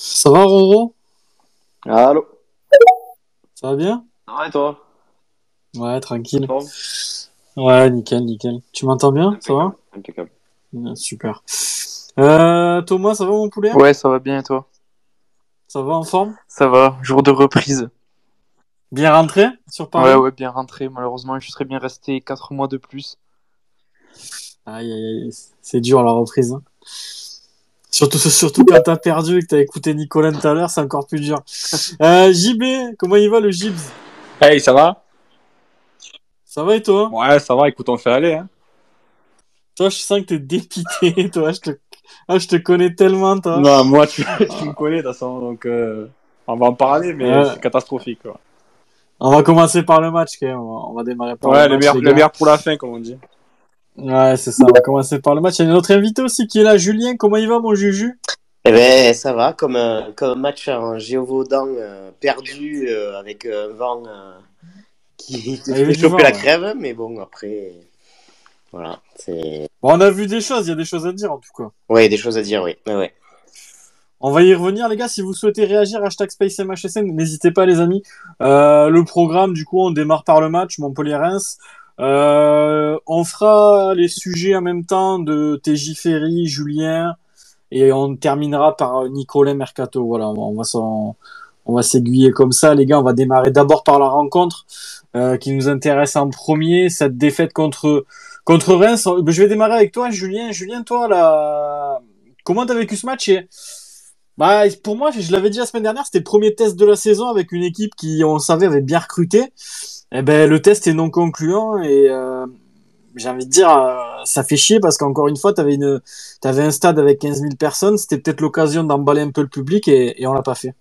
Ça va, Roro? Allô? Ça va bien? Ouais, toi? Ouais, tranquille. Bon. Ouais, nickel, nickel. Tu m'entends bien? Ça va? Impeccable. Ouais, Super. Euh, Thomas, ça va, mon poulet? Ouais, ça va bien et toi? Ça va en forme? Ça va, jour de reprise. Bien rentré? Sur Paris? Ouais, ouais, bien rentré. Malheureusement, je serais bien resté 4 mois de plus. Aïe, aïe, aïe, c'est dur la reprise. hein. Surtout, surtout quand t'as perdu et que t'as écouté Nicolas tout à l'heure, c'est encore plus dur. Euh, JB, comment il va le Gibs Hey, ça va? Ça va et toi? Ouais, ça va, écoute, on fait aller. Hein. Toi, je sens que t'es dépité, toi. Je te, ah, je te connais tellement, toi. Non, moi, tu, tu me connais, de toute façon, donc euh, on va en parler, mais Ouais. c'est catastrophique. Quoi. On va commencer par le match, quand même. On va, démarrer par Ouais, le le match. meilleur, les le meilleur pour la fin, comme on dit. Ouais, c'est ça. On va commencer par le match. Il y a notre invité aussi qui est là, Julien. Comment il va, mon Juju? Eh ben, ça va, comme un, comme un match en géovaudan euh, perdu euh, avec un vent euh, qui te Ah, fait choper la ouais. crève, mais bon, après, voilà, c'est... Bon, on a vu des choses. Il y a des choses à dire, en tout cas. Ouais, des choses à dire, oui. Ouais, ouais. On va y revenir, les gars. Si vous souhaitez réagir, hashtag SpaceMHSN, n'hésitez pas, les amis. Euh, le programme, du coup, on démarre par le match Montpellier-Reims. Euh, on fera les sujets en même temps de TJ Ferry, Julien, et on terminera par Nicolas Mercato. Voilà, on va s'en- on va s'aiguiller comme ça, les gars. On va démarrer d'abord par la rencontre euh, qui nous intéresse en premier, cette défaite contre contre Reims. Je vais démarrer avec toi, Julien. Julien, toi, là, comment t'as vécu ce match. Bah, pour moi, je l'avais dit la semaine dernière, c'était le premier test de la saison avec une équipe qui, on savait, avait bien recruté. Eh ben, le test est non concluant et euh, j'ai envie de dire, euh, ça fait chier parce qu'encore une fois, t'avais une, t'avais un stade avec 15 000 personnes, c'était peut-être l'occasion d'emballer un peu le public et, et on l'a pas fait.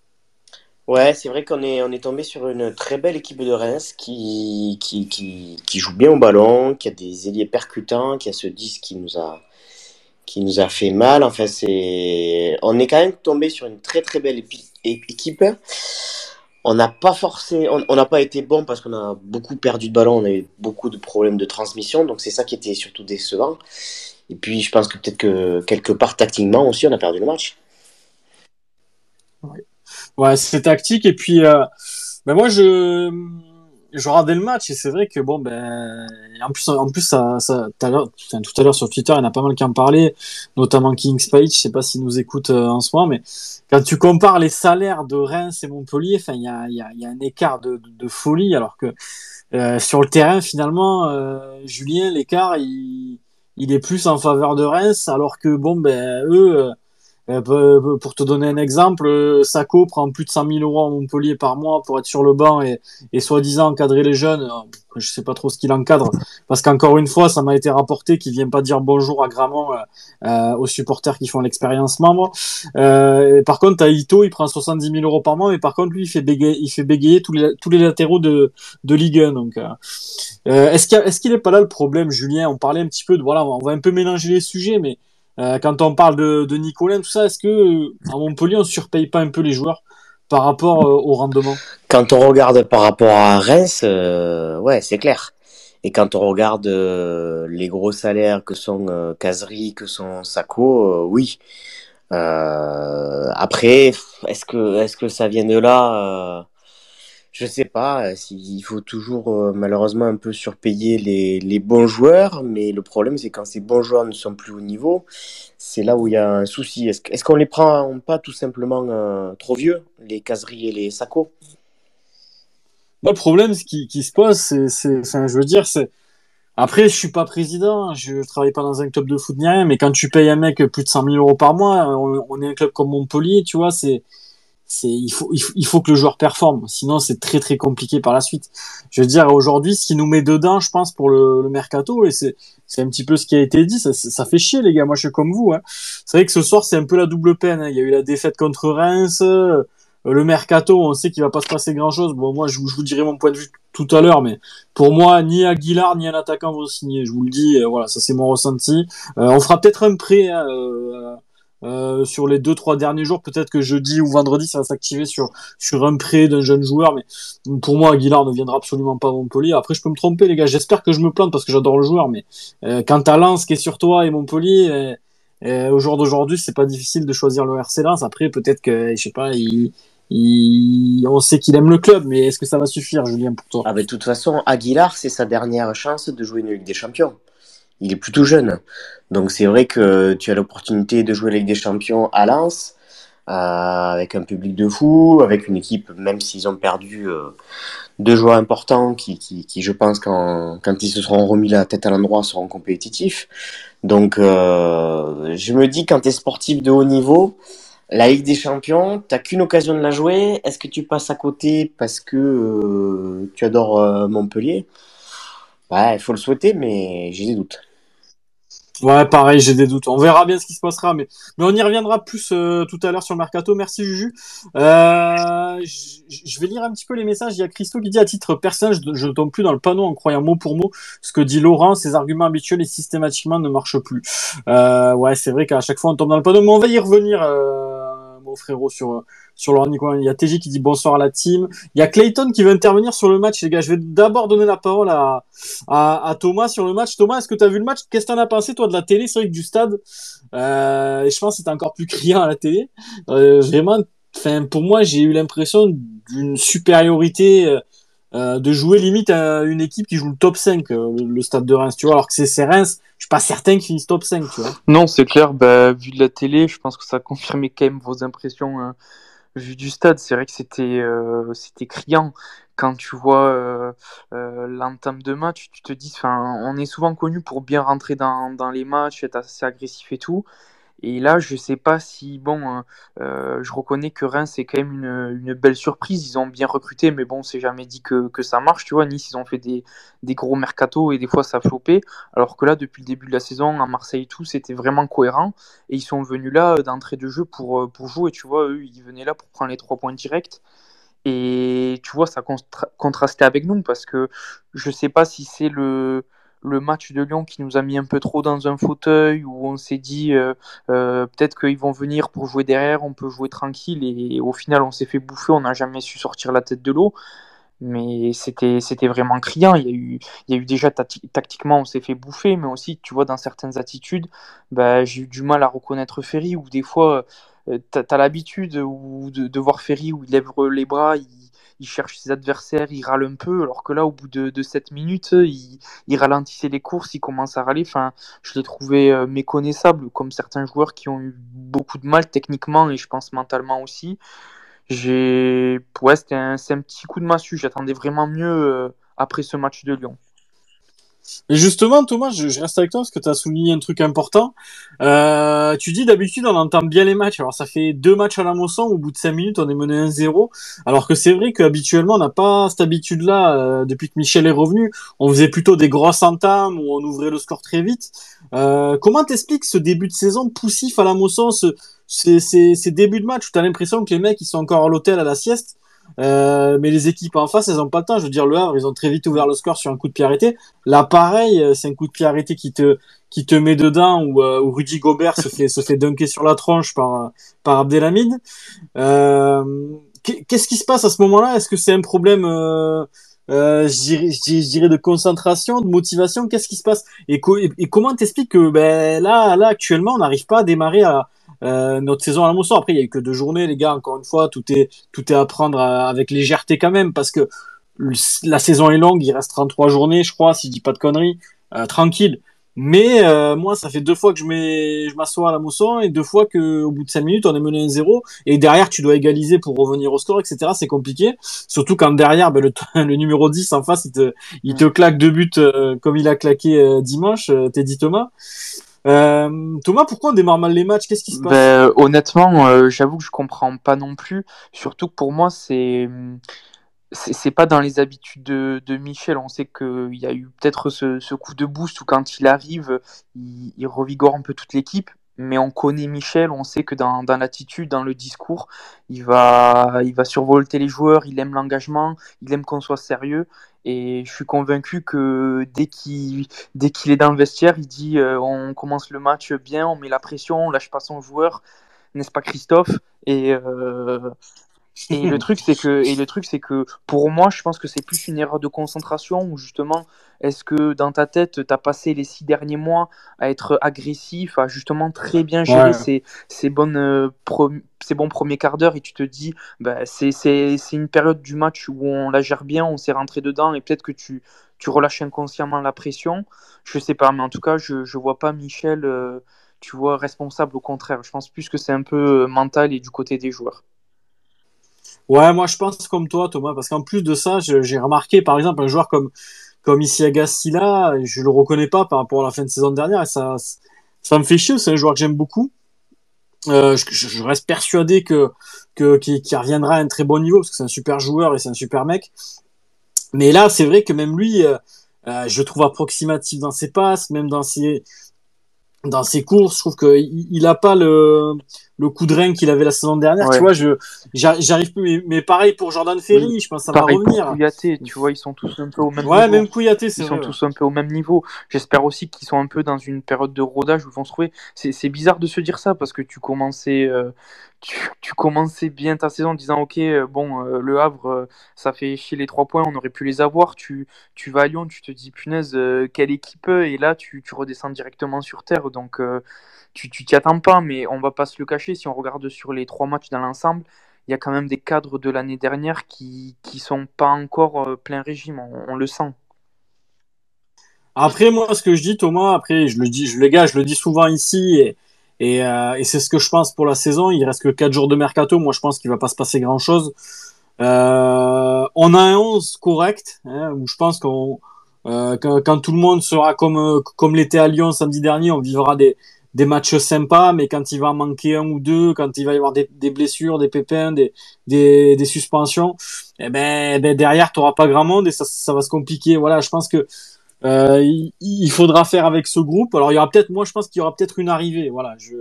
Ouais, c'est vrai qu'on est, on est tombé sur une très belle équipe de Reims qui, qui, qui, qui joue bien au ballon, qui a des ailiers percutants, qui a ce 10 qui nous a, qui nous a fait mal. Enfin, c'est, on est quand même tombé sur une très très belle équipe. On n'a pas forcé, on n'a pas été bon parce qu'on a beaucoup perdu de ballon, on a eu beaucoup de problèmes de transmission, donc c'est ça qui était surtout décevant. Et puis je pense que peut-être que quelque part tactiquement aussi on a perdu le match. Ouais, c'est tactique et puis, euh, ben moi je, je regardais le match et c'est vrai que bon ben, en plus, en plus ça, tout à l'heure, tout sur Twitter, il y en a pas mal qui en parlaient, notamment Kings Page, je sais pas s'il nous écoute euh, en ce moment, mais quand tu compares les salaires de Reims et Montpellier, enfin il y a, y y a un écart de, folie alors que euh, sur le terrain finalement, euh, Julien l'écart il, il est plus en faveur de Reims alors que bon ben eux pour te donner un exemple, euh, Sacco prend plus de 100 000 euros à Montpellier par mois pour être sur le banc et, et soi-disant encadrer les jeunes. Euh, Je sais pas trop ce qu'il encadre, parce qu'encore une fois, ça m'a été rapporté qu'il vient pas dire bonjour à Gramont euh, euh, aux supporters qui font l'expérience membre. Euh, par contre, à Ito, il prend 70 000 euros par mois, mais par contre, lui, il fait bégayer, il fait bégayer tous les, tous les latéraux de, de Ligue 1. Donc, euh, euh, est-ce qu'il est-ce qu'il est pas là le problème, Julien? On parlait un petit peu de voilà, on va un peu mélanger les sujets, mais euh, quand on parle de, de Nicolas, tout ça, est-ce que euh, à Montpellier, on surpaye pas un peu les joueurs par rapport euh, au rendement? Quand on regarde par rapport à Reims, ouais, c'est clair. Et quand on regarde les gros salaires que sont Kazri, que sont euh, oui. Après, est-ce que est-ce que ça vient de là Je sais pas. euh, Il faut toujours euh, malheureusement un peu surpayer les, les bons joueurs, mais le problème c'est quand ces bons joueurs ne sont plus au niveau, c'est là où il y a un souci. Est-ce est-ce qu'on les prend pas tout simplement euh, trop vieux, les Kazri et les Moi, le problème qui, se pose, c'est, je veux dire, c'est après, je suis pas président, je travaille pas dans un club de foot ni rien, mais quand tu payes un mec plus de 100 000 euros par mois, on, on est un club comme Montpellier, tu vois, c'est, c'est, il faut, il faut, il faut que le joueur performe, sinon c'est très très compliqué par la suite. Je veux dire, aujourd'hui, ce qui nous met dedans, je pense, pour le, le mercato, et c'est, c'est un petit peu ce qui a été dit, ça, ça fait chier les gars. Moi, je suis comme vous. Hein. C'est vrai que ce soir, c'est un peu la double peine. hein. Il y a eu la défaite contre Reims. euh, le mercato, on sait qu'il va pas se passer grand chose. Bon, moi, je, vous- je vous dirai mon point de vue tout à l'heure, mais pour moi, ni Aguilar ni un attaquant vont signer. Je vous le dis, euh, voilà, ça c'est mon ressenti. Euh, on fera peut-être un prêt hein, euh, sur les deux trois derniers jours. Peut-être que jeudi ou vendredi, ça va s'activer sur sur un prêt d'un jeune joueur. Mais pour moi, Aguilar ne viendra absolument pas à Montpellier. Après, je peux me tromper, les gars. J'espère que je me plante parce que j'adore le joueur. Mais euh, quant à Lens qui est sur toi et Montpellier. euh, au jour d'aujourd'hui, c'est pas difficile de choisir le RC Lens. Après, peut-être que, je sais pas, on sait qu'il aime le club, mais est-ce que ça va suffire, Julien, pour toi? Ah, de toute façon, Aguilar, c'est sa dernière chance de jouer une Ligue des Champions. Il est plutôt jeune. Donc, c'est vrai que tu as l'opportunité de jouer la Ligue des Champions à Lens, euh, avec un public de fou, avec une équipe, même s'ils ont perdu euh, deux joueurs importants qui, je pense, quand, quand ils se seront remis la tête à l'endroit, seront compétitifs. Donc, euh, je me dis, quand tu es sportif de haut niveau, la Ligue des Champions, t'as qu'une occasion de la jouer. Est-ce que tu passes à côté parce que tu adores Montpellier? Ouais, il faut le souhaiter, mais j'ai des doutes. Ouais, pareil, j'ai des doutes. On verra bien ce qui se passera, mais, mais on y reviendra plus euh, tout à l'heure sur le mercato. Merci Juju. Euh, je vais lire un petit peu les messages. Il y a Christo qui dit à titre personnel, je ne tombe plus dans le panneau en croyant mot pour mot ce que dit Laurent. Ses arguments habituels et systématiquement ne marchent plus. Euh, ouais, c'est vrai qu'à chaque fois on tombe dans le panneau, mais on va y revenir, euh, mon frérot, sur sur leur Il y a TJ qui dit bonsoir à la team. Il y a Clayton qui veut intervenir sur le match, les gars. Je vais d'abord donner la parole à, à, Thomas sur le match. Thomas, est-ce que tu as vu le match? Qu'est-ce que t'en as pensé, toi, de la télé? C'est vrai que du stade, euh, je pense que c'était encore plus criant à la télé. Euh, vraiment, enfin, pour moi, j'ai eu l'impression d'une supériorité euh, de jouer limite à une équipe qui joue le top 5, euh, le stade de Reims, tu vois, alors que c'est Reims, je suis pas certain qu'ils finissent top 5, tu vois. Non, c'est clair, bah, vu de la télé, je pense que ça a confirmé quand même vos impressions hein vu du stade, c'est vrai que c'était euh, c'était criant. Quand tu vois euh, euh, l'entame de match, tu te dis, on est souvent connu pour bien rentrer dans les matchs, être assez agressif et tout. Et là, je sais pas si, bon, hein, euh, je reconnais que Reims, c'est quand même une, belle surprise. Ils ont bien recruté, mais bon, c'est jamais dit que, ça marche, tu vois. Nice, ils ont fait des, gros mercato et des fois ça a flopé. Alors que là, depuis le début de la saison, à Marseille et tout, c'était vraiment cohérent. Et ils sont venus là euh, d'entrée de jeu pour, euh, pour jouer, tu vois. Eux, ils venaient là pour prendre les trois points directs. Et tu vois, ça contrastait avec nous parce que je sais pas si c'est le le match de Lyon qui nous a mis un peu trop dans un fauteuil où on s'est dit euh, euh, peut-être qu'ils vont venir pour jouer derrière, on peut jouer tranquille et, au final on s'est fait bouffer, on n'a jamais su sortir la tête de l'eau. Mais c'était vraiment criant. Il y a eu il y a eu déjà tactiquement on s'est fait bouffer, mais aussi tu vois dans certaines attitudes, bah, j'ai eu du mal à reconnaître Ferry ou des fois euh, tu as, l'habitude de, de, voir Ferry où il lève les bras, il, il cherche ses adversaires, il râle un peu, alors que là, au bout de, de 7 minutes, il, il, ralentissait les courses, il commence à râler. Enfin, je l'ai trouvé euh, méconnaissable, comme certains joueurs qui ont eu beaucoup de mal techniquement et je pense mentalement aussi. J'ai, ouais, c'était un, un, petit coup de massue. J'attendais vraiment mieux euh, après ce match de Lyon. Et justement, Thomas, je, reste avec toi parce que tu as souligné un truc important. Euh, tu dis d'habitude on entend bien les matchs. Alors ça fait deux matchs à la Mosson, au bout de cinq minutes on est mené 1-0. Alors que c'est vrai qu'habituellement on n'a pas cette habitude-là euh, depuis que Michel est revenu. On faisait plutôt des grosses entames où on ouvrait le score très vite. Euh, comment t'expliques ce début de saison poussif à la Mosson, ce, ces, ces, ces débuts de match où tu as l'impression que les mecs ils sont encore à l'hôtel à la sieste? Euh, mais les équipes en face, elles ont pas le temps. Je veux dire, le Havre, ils ont très vite ouvert le score sur un coup de pied arrêté. Là, pareil, euh, c'est un coup de pied arrêté qui te qui te met dedans ou euh, où Rudy Gobert se fait se fait dunker sur la tronche par par Abdelhamid. Euh, Qu'est-ce qui se passe à ce moment-là? Est-ce que c'est un problème euh, dirais, je, dirais, de concentration, de motivation? Qu'est-ce qui se passe? Et, et, comment t'expliques que ben là là actuellement on n'arrive pas à démarrer à euh, notre saison à la mousson. Après, il y a eu que deux journées, les gars. Encore une fois, tout est tout est à prendre euh, avec légèreté quand même, parce que la saison est longue. Il reste 33 journées, je crois, si je dis pas de conneries. Euh, tranquille. Mais euh, moi, ça fait deux fois que je mets, je m'assois à la mousson et deux fois que au bout de cinq minutes, on est mené 1-0 et derrière, tu dois égaliser pour revenir au score, etc. C'est compliqué. Surtout quand derrière, ben, le, le, numéro 10 en face, il te, il te claque deux buts comme il a claqué dimanche, Teddy Thomas. Euh, Thomas, pourquoi on démarre mal les matchs? Qu'est-ce qui se passe? Ben, Honnêtement, euh, j'avoue que je comprends pas non plus. Surtout que pour moi, c'est c'est pas dans les habitudes de, Michel. On sait qu'il y a eu peut-être ce, coup de boost où quand il arrive, il revigore un peu toute l'équipe mais on connaît Michel, on sait que dans, dans l'attitude, dans le discours, il va, il va survolter les joueurs, il aime l'engagement, il aime qu'on soit sérieux. Et je suis convaincu que dès qu'il dès qu'il est dans le vestiaire, il dit euh, on commence le match bien, on met la pression, on lâche pas son joueur, n'est-ce pas Christophe? Et euh, Et le truc, c'est que, et le truc, c'est que pour moi, je pense que c'est plus une erreur de concentration où justement, est-ce que dans ta tête, tu as passé les six derniers mois à être agressif, à justement très bien gérer Ouais. ces, ces, bonnes, euh, pro- ces bons premiers quarts d'heure et tu te dis, bah, c'est c'est- c'est une période du match où on la gère bien, on s'est rentré dedans et peut-être que tu, tu relâches inconsciemment la pression. Je sais pas, mais en tout cas, je, je vois pas Michel, euh, tu vois, responsable. Au contraire, je pense plus que c'est un peu euh, mental et du côté des joueurs. Ouais, moi je pense comme toi, Thomas, parce qu'en plus de ça, j'ai remarqué par exemple un joueur comme comme Silla, je le reconnais pas par rapport à la fin de saison dernière, et ça ça me fait chier. C'est un joueur que j'aime beaucoup. Euh, je, je- reste persuadé que que qu'il qu'il reviendra à un très bon niveau parce que c'est un super joueur et c'est un super mec. Mais là, c'est vrai que même lui, euh, euh, je le trouve approximatif dans ses passes, même dans ses dans ses courses. Je trouve que il, il a pas le le coup de rein qu'il avait la saison dernière. Ouais. Tu vois, je j'arri- j'arrive plus. Mais, mais pareil pour Jordan Ferry, je pense que ça Pareil va pour revenir. Kouyaté, tu vois, ils sont tous un peu au même Ouais, niveau. même Kouyaté, c'est Ils vrai. sont tous un peu au même niveau. J'espère aussi qu'ils sont un peu dans une période de rodage où ils vont se trouver. C'est c'est bizarre de se dire ça parce que tu commençais, euh, tu, tu commençais bien ta saison en disant Ok, euh, bon, euh, le Havre, euh, ça fait chier les trois points, on aurait pu les avoir. Tu, tu vas à Lyon, tu te dis Punaise, euh, quelle équipe Et là, tu, tu redescends directement sur terre. Donc, euh, tu t'y attends pas, mais on va pas se le cacher. Si on regarde sur les trois matchs dans l'ensemble, il y a quand même des cadres de l'année dernière qui, qui sont pas encore euh, plein régime. On, le sent. Après, moi, ce que je dis, Thomas, après, je le dis, je, les gars, je le dis souvent ici, et, et, euh, c'est ce que je pense pour la saison. Il reste que 4 jours de mercato. Moi, je pense qu'il va pas se passer grand chose. Euh, on a un 11 correct, hein, où je pense qu'on, quand, tout le monde sera comme, comme l'était à Lyon samedi dernier, on vivra des, des matchs sympas, mais quand il va en manquer un ou deux, quand il va y avoir des, des blessures, des pépins, des, des, des suspensions, eh ben, ben derrière, tu pas grand monde et ça, ça va se compliquer. Voilà, je pense que euh, il, il faudra faire avec ce groupe. Alors il y aura peut-être, moi je pense qu'il y aura peut-être une arrivée. Voilà, je,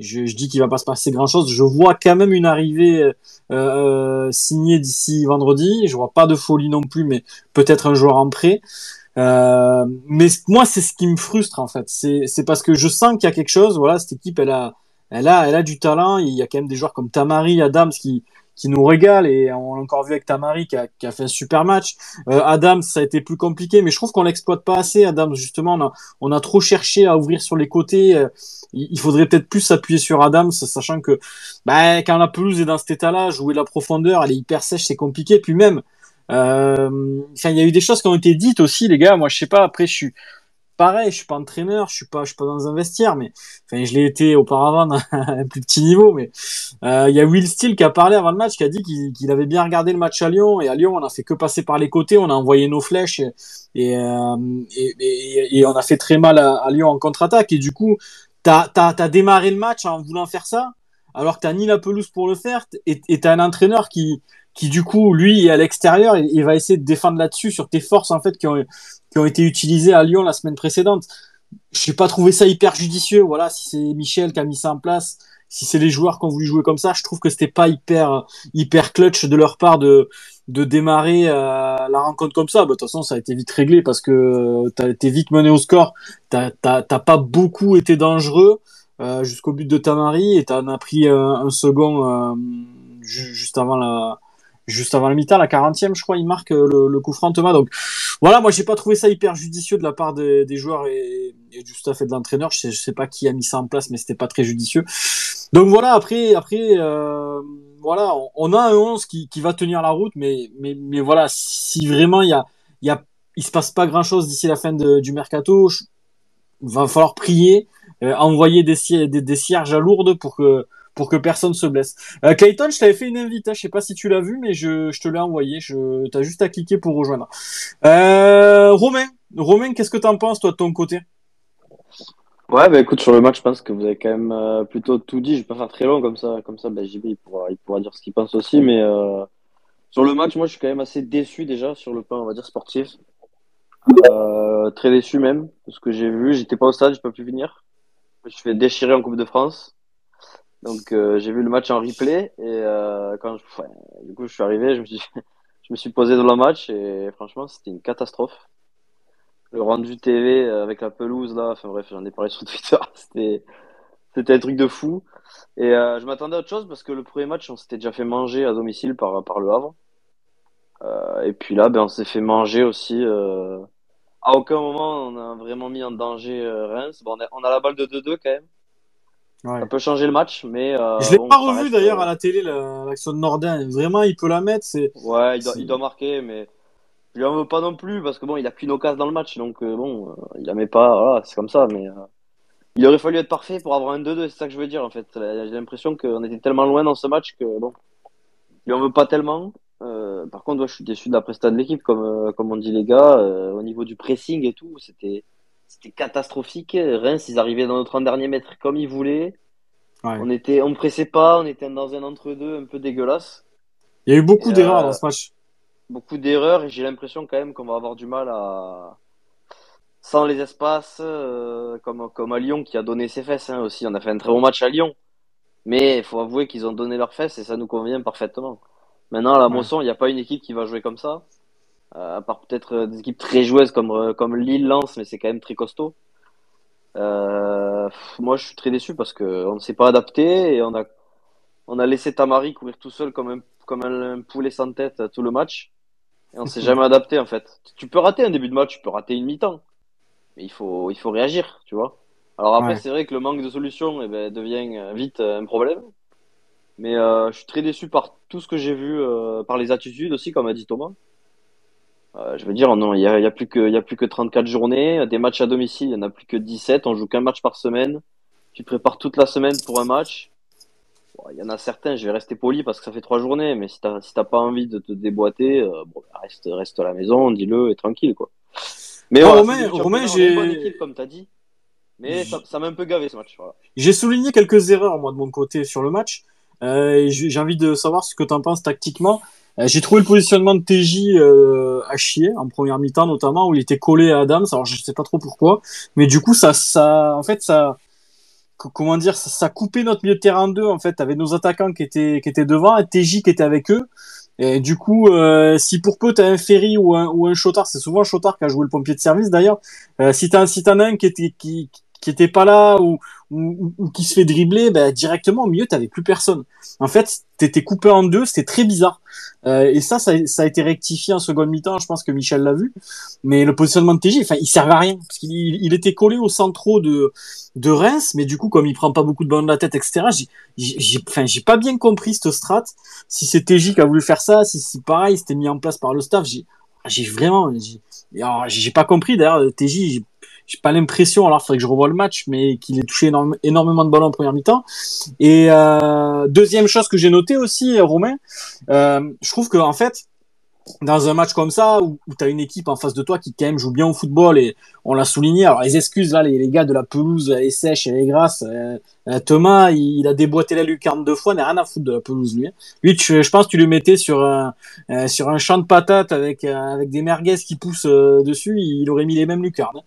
je, je dis qu'il va pas se passer grand chose. Je vois quand même une arrivée euh, euh, signée d'ici vendredi. Je vois pas de folie non plus, mais peut-être un joueur en prêt. Euh, mais moi c'est ce qui me frustre en fait. C'est parce que je sens qu'il y a quelque chose. Voilà, cette équipe elle a elle a elle a du talent. Il y a quand même des joueurs comme Tamari, Adams qui qui nous régale et on l'a encore vu avec Tamari qui a, qui a fait un super match. Euh, Adams, ça a été plus compliqué, mais je trouve qu'on l'exploite pas assez. Adams, justement, on a, on a trop cherché à ouvrir sur les côtés. Euh, il faudrait peut-être plus s'appuyer sur Adams, sachant que bah, quand la pelouse est dans cet état-là, jouer la profondeur, elle est hyper sèche, c'est compliqué. Puis même, il y a eu des choses qui ont été dites aussi, les gars. Moi, je sais pas. Après, je suis pareil, je suis pas entraîneur, je suis pas, je suis pas dans un vestiaire, mais je l'ai été auparavant à un plus petit niveau, mais euh, il y a Will Steele qui a parlé avant le match, qui a dit qu'il avait bien regardé le match à Lyon, et à Lyon, on a fait que passer par les côtés, on a envoyé nos flèches, et, euh, on a fait très mal à, Lyon en contre-attaque, et du coup, t'as, démarré le match en voulant faire ça, alors que t'as ni la pelouse pour le faire, et t'as un entraîneur qui, qui du coup, lui, est à l'extérieur, il va essayer de défendre là-dessus, sur tes forces, en fait, qui ont, qui ont été utilisées à Lyon la semaine précédente. Je n'ai pas trouvé ça hyper judicieux. Voilà, si c'est Michel qui a mis ça en place, si c'est les joueurs qui ont voulu jouer comme ça, je trouve que c'était pas hyper hyper clutch de leur part de de démarrer euh, la rencontre comme ça. Bah, de toute façon, ça a été vite réglé parce que tu as été vite mené au score. T'as t'as t'as pas beaucoup été dangereux euh, jusqu'au but de Tamari et t'en as pris euh, un second euh, ju- juste avant la juste avant la mi-temps, la 40e, je crois, il marque euh, le, le coup franc Thomas. Donc voilà, moi j'ai pas trouvé ça hyper judicieux de la part des, des joueurs et, et du staff et de l'entraîneur. Je sais, je sais pas qui a mis ça en place, mais c'était pas très judicieux. Donc voilà, après, après, euh, voilà, on, on a un 11 qui, qui va tenir la route, mais, mais, mais voilà, si vraiment il y a, y a, il se passe pas grand chose d'ici la fin de- du mercato, je- va falloir prier, euh, envoyer des, des, des cierges à lourdes pour que, pour que personne se blesse. Euh, Clayton, je t'avais fait une invite, hein, je sais pas si tu l'as vu, mais je, te l'ai envoyé. Je, t'as juste à cliquer pour rejoindre. Euh, Romain, Romain, qu'est-ce que t'en penses toi de ton côté? Ouais, bah écoute, sur le match, je pense que vous avez quand même euh, plutôt tout dit. Je vais pas faire très long comme ça, comme ça, bah, JB, il pourra, dire ce qu'il pense aussi. Mais sur le match, moi, je suis quand même assez déçu déjà sur le plan, on va dire, sportif. Très déçu même, parce que j'ai vu, j'étais pas au stade, j'ai pas pu venir. Je suis fait déchirer en Coupe de France. Donc euh, j'ai vu le match en replay et euh, quand je, du coup je suis arrivé, je me suis, je me suis posé dans le match et franchement c'était une catastrophe. Le rendu TV avec la pelouse là, enfin bref j'en ai parlé sur Twitter, c'était c'était un truc de fou. Et euh, je m'attendais à autre chose parce que le premier match, on s'était déjà fait manger à domicile par, par le Havre. Euh, et puis là, ben, on s'est fait manger aussi. Euh... À aucun moment, on a vraiment mis en danger euh, Reims. Bon, on a la balle de 2-2 quand même. Ouais. Ça peut changer le match, mais. Euh, Je l'ai bon, pas revu d'ailleurs euh, à la télé, la- l'action de Nordin. Vraiment, il peut la mettre. C'est Ouais, il doit, il marquer, mais je lui en veux pas non plus parce que bon, il a qu'une occasion dans le match, donc euh, bon, euh, il la met pas, voilà, c'est comme ça, mais il aurait fallu être parfait pour avoir un 2-2, c'est ça que je veux dire en fait. J'ai l'impression qu'on était tellement loin dans ce match que bon, je lui en veux pas tellement. Euh, par contre, ouais, je suis déçu de la prestation de l'équipe, comme, comme on dit les gars, euh, au niveau du pressing et tout, c'était c'était catastrophique. Reims, ils arrivaient dans nos 30 derniers mètres comme ils voulaient. Ouais. On était, on pressait pas, on était dans un entre-deux un peu dégueulasse Il y a eu beaucoup d'erreurs euh, dans ce match. beaucoup d'erreurs et j'ai l'impression quand même qu'on va avoir du mal à sans les espaces euh, comme comme à Lyon qui a donné ses fesses hein, aussi on a fait un très bon match à Lyon mais il faut avouer qu'ils ont donné leurs fesses et ça nous convient parfaitement maintenant à la. Mosson il n'y a pas une équipe qui va jouer comme ça à part peut-être euh, des équipes très joueuses comme euh, comme Lille Lens mais c'est quand même très costaud euh, moi je suis très déçu parce que on ne s'est pas adapté et on a on a laissé Tamari courir tout seul comme un comme un, un poulet sans tête euh, tout le match et on s'est jamais adapté en fait. Tu peux rater un début de match, tu peux rater une mi-temps, mais il faut il faut réagir, tu vois. Alors après Ouais. c'est vrai que le manque de solution eh ben, devient euh, vite euh, un problème. Mais euh, je suis très déçu par tout ce que j'ai vu, euh, par les attitudes aussi, comme a dit Thomas. Euh, je veux dire, non, il y a, il y a plus que il y a plus que 34 journées, des matchs à domicile, il y en a plus que 17, on joue qu'un match par semaine. Tu te prépares toute la semaine pour un match. Bon, Il y en a certains, je vais rester poli parce que ça fait trois journées, mais si t'as si t'as pas envie de te déboîter, euh, bon, reste reste à la maison, dis-le et tranquille quoi. Mais Ah, voilà, Romain- Romain, j'ai- bonne équipe comme t'as dit, mais ça m'a un peu gavé ce match. Voilà. J'ai souligné quelques erreurs, moi, de mon côté, sur le match. Euh, j'ai envie de savoir ce que tu en penses tactiquement. Euh, j'ai trouvé le positionnement de TJ euh, à chier, en première mi-temps notamment, où il était collé à Adams. Alors, je sais pas trop pourquoi. Mais du coup, ça, ça, en fait, ça, co- comment dire, ça, ça coupait notre milieu de terrain en deux, en fait. Avec nos attaquants qui étaient, qui étaient devant et TJ qui était avec eux. Et du coup, euh, si pour peu t'as un Ferry ou un, ou un Chotard, c'est souvent Chotard qui a joué le pompier de service d'ailleurs. Euh, si t'as si t'en as un qui était qui était pas là ou ou, ou qui se fait dribbler, ben, directement au milieu t'avais plus personne. En fait, t'étais coupé en deux, c'était très bizarre. Euh, et ça, ça, ça a été rectifié en seconde mi-temps. Je pense que Michel l'a vu. Mais le positionnement de TJ, enfin, il servait à rien parce qu'il il était collé au centraux de de Reims, mais du coup, comme il prend pas beaucoup de ballons de la tête, etc. J'ai, enfin, j'ai pas bien compris cette strat. Si c'est TJ qui a voulu faire ça, si c'est pareil, c'était mis en place par le staff, j'ai, vraiment, j'ai, alors, j'ai pas compris. D'ailleurs, TJ, j'ai, pas l'impression, alors il faudrait que je revoie le match, mais qu'il ait touché énormément de ballons en première mi-temps. Et euh, deuxième chose que j'ai noté aussi, euh, Romain, euh, je trouve que en fait, dans un match comme ça où, où tu as une équipe en face de toi qui quand même joue bien au football et on l'a souligné. Alors les excuses là les, les gars de la pelouse elle est sèche elle est grasse euh, euh, Thomas il, a déboîté la lucarne deux fois n'a rien à foutre de la pelouse lui lui tu- je pense tu le mettais sur un euh, sur un champ de patates avec avec des merguez qui poussent dessus il aurait mis les mêmes lucarnes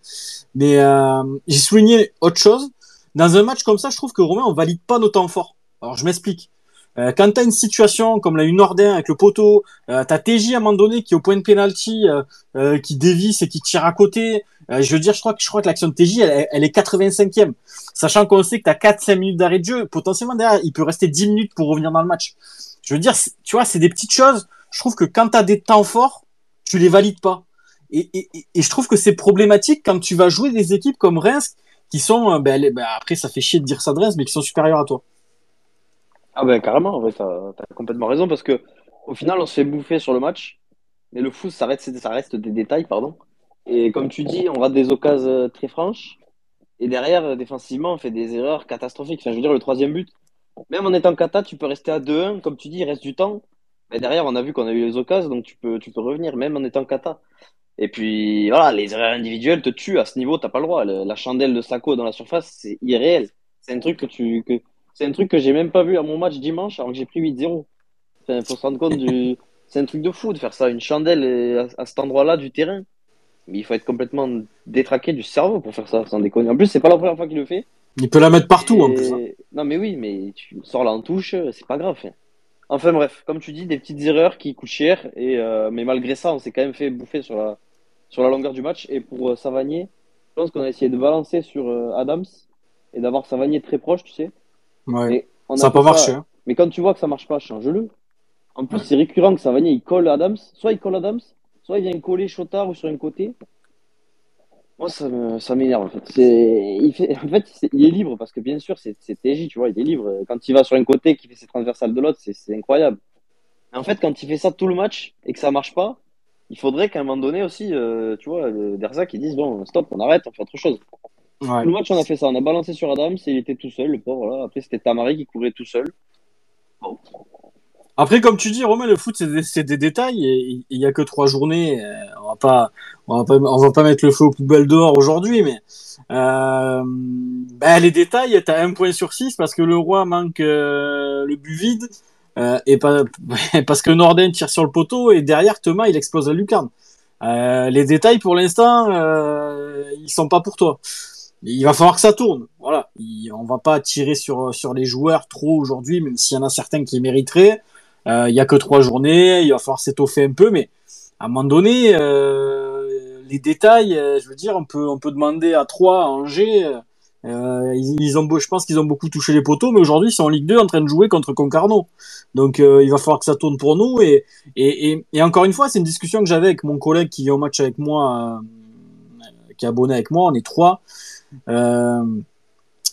mais euh, j'ai souligné autre chose. Dans un match comme ça je trouve que Romain on valide pas nos temps forts. Alors je m'explique euh, quand t'as une situation comme l'a eu Nordin avec le poteau, euh, t'as TJ à un moment donné qui est au point de penalty, euh, euh, qui dévisse et qui tire à côté. Euh, je veux dire, je crois que je crois que l'action de TJ, elle, elle est 85e, sachant qu'on sait que t'as 4-5 minutes d'arrêt de jeu. Potentiellement derrière, il peut rester 10 minutes pour revenir dans le match. Je veux dire, tu vois, c'est des petites choses. Je trouve que quand t'as des temps forts, tu les valides pas. Et, et, et- je trouve que c'est problématique quand tu vas jouer des équipes comme Reims qui sont, euh, ben, ben, après ça fait chier de dire ça de Reims, mais qui sont supérieures à toi. Ah ben carrément, en fait, t'as t'as complètement raison parce que au final on se fait bouffer sur le match, mais le foot ça reste, ça reste des détails, pardon. Et comme tu dis, on rate des occasions euh, très franches et derrière euh, défensivement on fait des erreurs catastrophiques. Enfin, je veux dire le troisième but, même en étant kata, tu peux rester à 2-1, comme tu dis, il reste du temps. Mais derrière on a vu qu'on a eu les occasions, donc tu peux, tu peux revenir même en étant kata. Et puis voilà, les erreurs individuelles te tuent à ce niveau, t'as pas le droit. La chandelle de Sako dans la surface, c'est irréel. C'est un truc que tu, que, c'est un truc que j'ai même pas vu à mon match dimanche alors que j'ai pris 8-0. Enfin, faut se rendre compte du, c'est un truc de fou de faire ça, une chandelle à, à cet endroit-là du terrain. Mais il faut être complètement détraqué du cerveau pour faire ça, sans déconner. En plus, c'est pas la première fois qu'il le fait. Il peut la mettre partout en plus. hein. Non, mais oui, mais tu sors là en touche, c'est pas grave. hein. Enfin bref, comme tu dis, des petites erreurs qui coûtent cher. Et euh, mais malgré ça, on s'est quand même fait bouffer sur la sur la longueur du match. Et pour euh, Savanier, je pense qu'on a essayé de balancer sur euh, Adams et d'avoir Savanier très proche, tu sais. Ouais. Mais on Ça n'a pas marché. hein. Mais quand tu vois que ça marche pas, change-le. En plus, c'est récurrent que Savanier, il colle Adams. Soit il colle Adams, soit il vient coller Chotard ou sur un côté. Moi, ça me- ça m'énerve, en fait. C'est, il fait, en fait, c'est- il est libre parce que bien sûr, c'est, c'est TJ, tu vois, il est libre. Quand il va sur un côté, qui fait ses transversales de l'autre, c'est, c'est incroyable. En fait, quand il fait ça tout le match et que ça marche pas, il faudrait qu'à un moment donné aussi, euh, tu vois, le Derzac, il dise, bon, stop, on arrête, on fait autre chose. Ouais. Le match, on a fait ça. On a balancé sur Adams et il était tout seul, le pauvre, là. Après, c'était Tamari qui courait tout seul. Après, comme tu dis, Romain, le foot, c'est des, détails et il y a que trois journées. euh, On va pas, on va pas, on va pas mettre le feu aux poubelles dehors aujourd'hui, mais euh, ben, les détails, t'as un point sur six parce que le roi manque euh, le but vide euh, et pas parce que Norden tire sur le poteau et derrière Thomas, il explose la lucarne. Les détails, pour l'instant, ils sont pas pour toi. Il va falloir que ça tourne. Voilà. Il- on va pas tirer sur sur les joueurs trop aujourd'hui, même s'il y en a certains qui mériteraient. Euh, Il y a que trois journées, il va falloir s'étoffer un peu, mais à un moment donné, euh, les détails, euh, je veux dire, on peut on peut demander à trois, à Angers. euh, ils, ils ont, je pense qu'ils ont beaucoup touché les poteaux, mais aujourd'hui ils sont en Ligue 2 en train de jouer contre Concarneau. Donc euh, il va falloir que ça tourne pour nous. Et, et, et, encore une fois, c'est une discussion que j'avais avec mon collègue qui est au match avec moi, euh, qui est abonné avec moi. On est trois. Euh,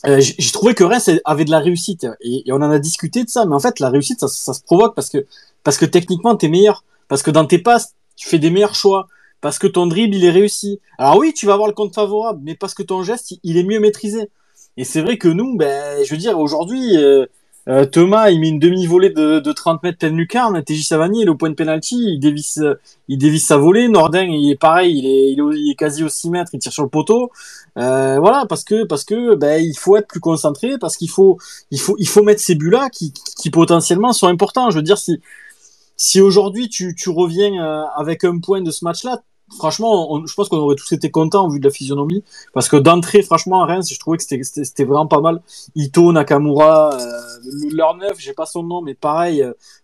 euh, j'ai trouvé que Reims avait de la réussite et, on en a discuté de ça, mais en fait la réussite ça, se provoque parce que parce que techniquement t'es meilleur, parce que dans tes passes tu fais des meilleurs choix, parce que ton dribble il est réussi. Alors oui tu vas avoir le compte favorable, mais parce que ton geste il, il est mieux maîtrisé. Et c'est vrai que nous, ben je veux dire aujourd'hui euh, euh, Thomas il met une demi-volée de, de 30 mètres pleine lucarne, TJ Savani il est au point de penalty, il dévisse il dévisse sa volée, Nordin il est pareil, il est il est, il est quasi au 6 mètres, il tire sur le poteau. Euh, voilà, parce que parce que ben il faut être plus concentré, parce qu'il faut il faut il faut mettre ces buts là qui, qui potentiellement sont importants. Je veux dire si si aujourd'hui tu tu reviens euh, avec un point de ce match là, franchement, on- je pense qu'on aurait tous été contents vu de la physionomie, parce que d'entrée franchement à Reims, je trouvais que c'était vraiment pas mal. Ito, Nakamura, euh, le- leur neuf, j'ai pas son nom, mais pareil.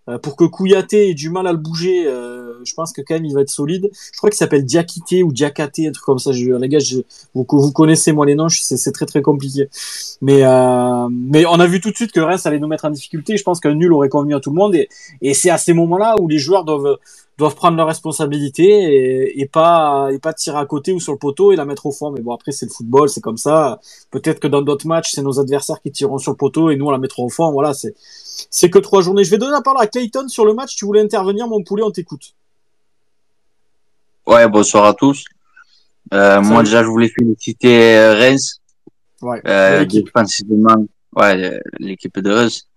euh, pour que Kouyaté ait du mal à le bouger, euh, je pense que quand même il va être solide. Je crois qu'il s'appelle Diakité ou Diakaté, un truc comme ça. Je, les gars, je, vous, vous connaissez moi les noms, c'est très très compliqué. Mais euh, mais on a vu tout de suite que Reims allait nous mettre en difficulté. Je pense qu'un nul aurait convenu à tout le monde et, et c'est à ces moments-là où les joueurs doivent doivent prendre leurs responsabilités et, et pas et pas tirer à côté ou sur le poteau et la mettre au fond. Mais bon après c'est le football, c'est comme ça. Peut-être que dans d'autres matchs c'est nos adversaires qui tireront sur le poteau et nous on la mettra au fond. Voilà c'est c'est que trois journées. Je vais donner la parole à Clayton sur le match. Tu voulais intervenir mon poulet, on t'écoute. Ouais, bonsoir à tous. Euh, moi, déjà, je voulais féliciter euh, Reims. Ouais. Euh, l'équipe. défensivement, ouais, l'équipe de Reims.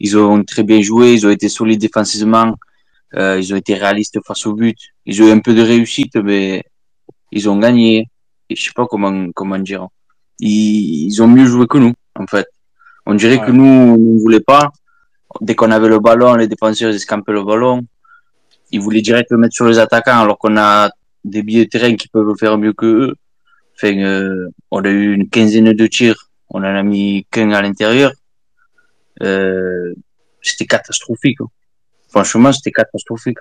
Ils ont très bien joué, ils ont été solides défensivement, euh, ils ont été réalistes face au but. Ils ont eu un peu de réussite, mais ils ont gagné. Et je sais pas comment, comment dire. Ils, ils ont mieux joué que nous, en fait. On dirait Ouais. que nous, on ne voulait pas. Dès qu'on avait le ballon, les défenseurs, escampaient le ballon. Ils voulaient direct le mettre sur les attaquants, alors qu'on a des billets de terrain qui peuvent le faire mieux que eux. Enfin, euh, on a eu une quinzaine de tirs. On en a mis qu'un à l'intérieur. Euh, c'était catastrophique. hein. Franchement, c'était catastrophique.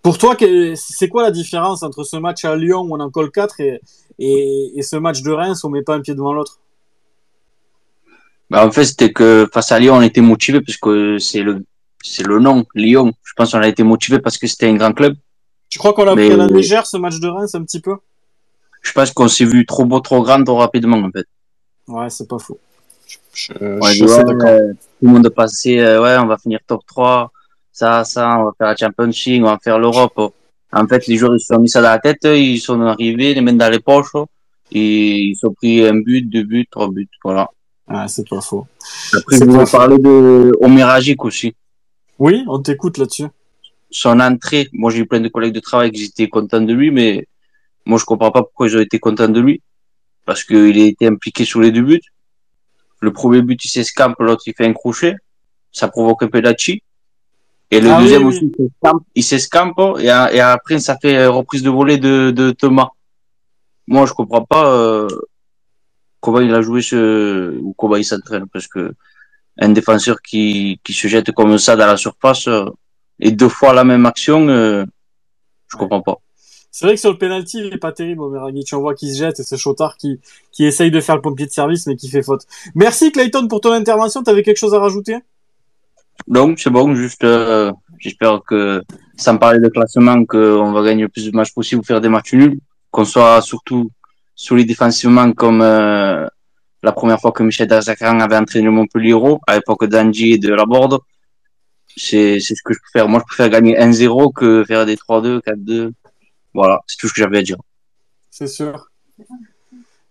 Pour toi, c'est quoi la différence entre ce match à Lyon où on en colle 4 et, et, et ce match de Reims où on met pas un pied devant l'autre? Bah, en fait, c'était que face à Lyon, on était motivé parce que c'est le, c'est le nom, Lyon. Je pense qu'on a été motivé parce que c'était un grand club. Tu crois qu'on l'a Mais- pris à la légère ce match de Reims un petit peu? Je pense qu'on s'est vu trop beau, trop grand, trop rapidement, en fait. Ouais, c'est pas faux. Je, je- Ouais, je tu suis vois, d'accord. euh, tout le monde passait, euh, ouais, on va finir top 3, ça, ça, on va faire la Champions League, on va faire l'Europe. En fait, les joueurs, ils se sont mis ça dans la tête, ils sont arrivés, les mains dans les poches, et ils ont pris un but, deux buts, trois buts, voilà. Ouais, c'est pas faux. Après, je pas voulais parler de Omeragic aussi. Oui, on t'écoute là-dessus. Son entrée, moi, j'ai eu plein de collègues de travail qui étaient contents de lui, mais moi, je comprends pas pourquoi ils ont été contents de lui. Parce qu'il a été impliqué sur les deux buts. Le premier but, il s'escampe, l'autre, il fait un crochet. Ça provoque un penalty. Et le Ah deuxième oui. aussi, il s'escampe, il s'escampe, et, et après, ça fait euh, reprise de volée de, de Thomas. Moi, je comprends pas, euh, comment il a joué ce, ou comment il s'entraîne, parce que un défenseur qui, qui se jette comme ça dans la surface, euh, et deux fois la même action, euh, je comprends pas. C'est vrai que sur le penalty, il est pas terrible, Omeragic. On voit qu'il se jette et c'est Chotard qui, qui essaye de faire le pompier de service, mais qui fait faute. Merci, Clayton, pour ton intervention. T'avais quelque chose à rajouter? Donc, c'est bon, juste, euh, j'espère que, sans parler de classement, qu'on va gagner le plus de matchs possible, faire des matchs nuls, qu'on soit surtout solide défensivement comme euh, la première fois que Michel Darzacan avait entraîné le Montpellier à l'époque d'Angie et de Laborde. C'est c'est ce que je préfère. Moi, je préfère gagner 1-0 que faire des 3-2, 4-2. Voilà, c'est tout ce que j'avais à dire. C'est sûr.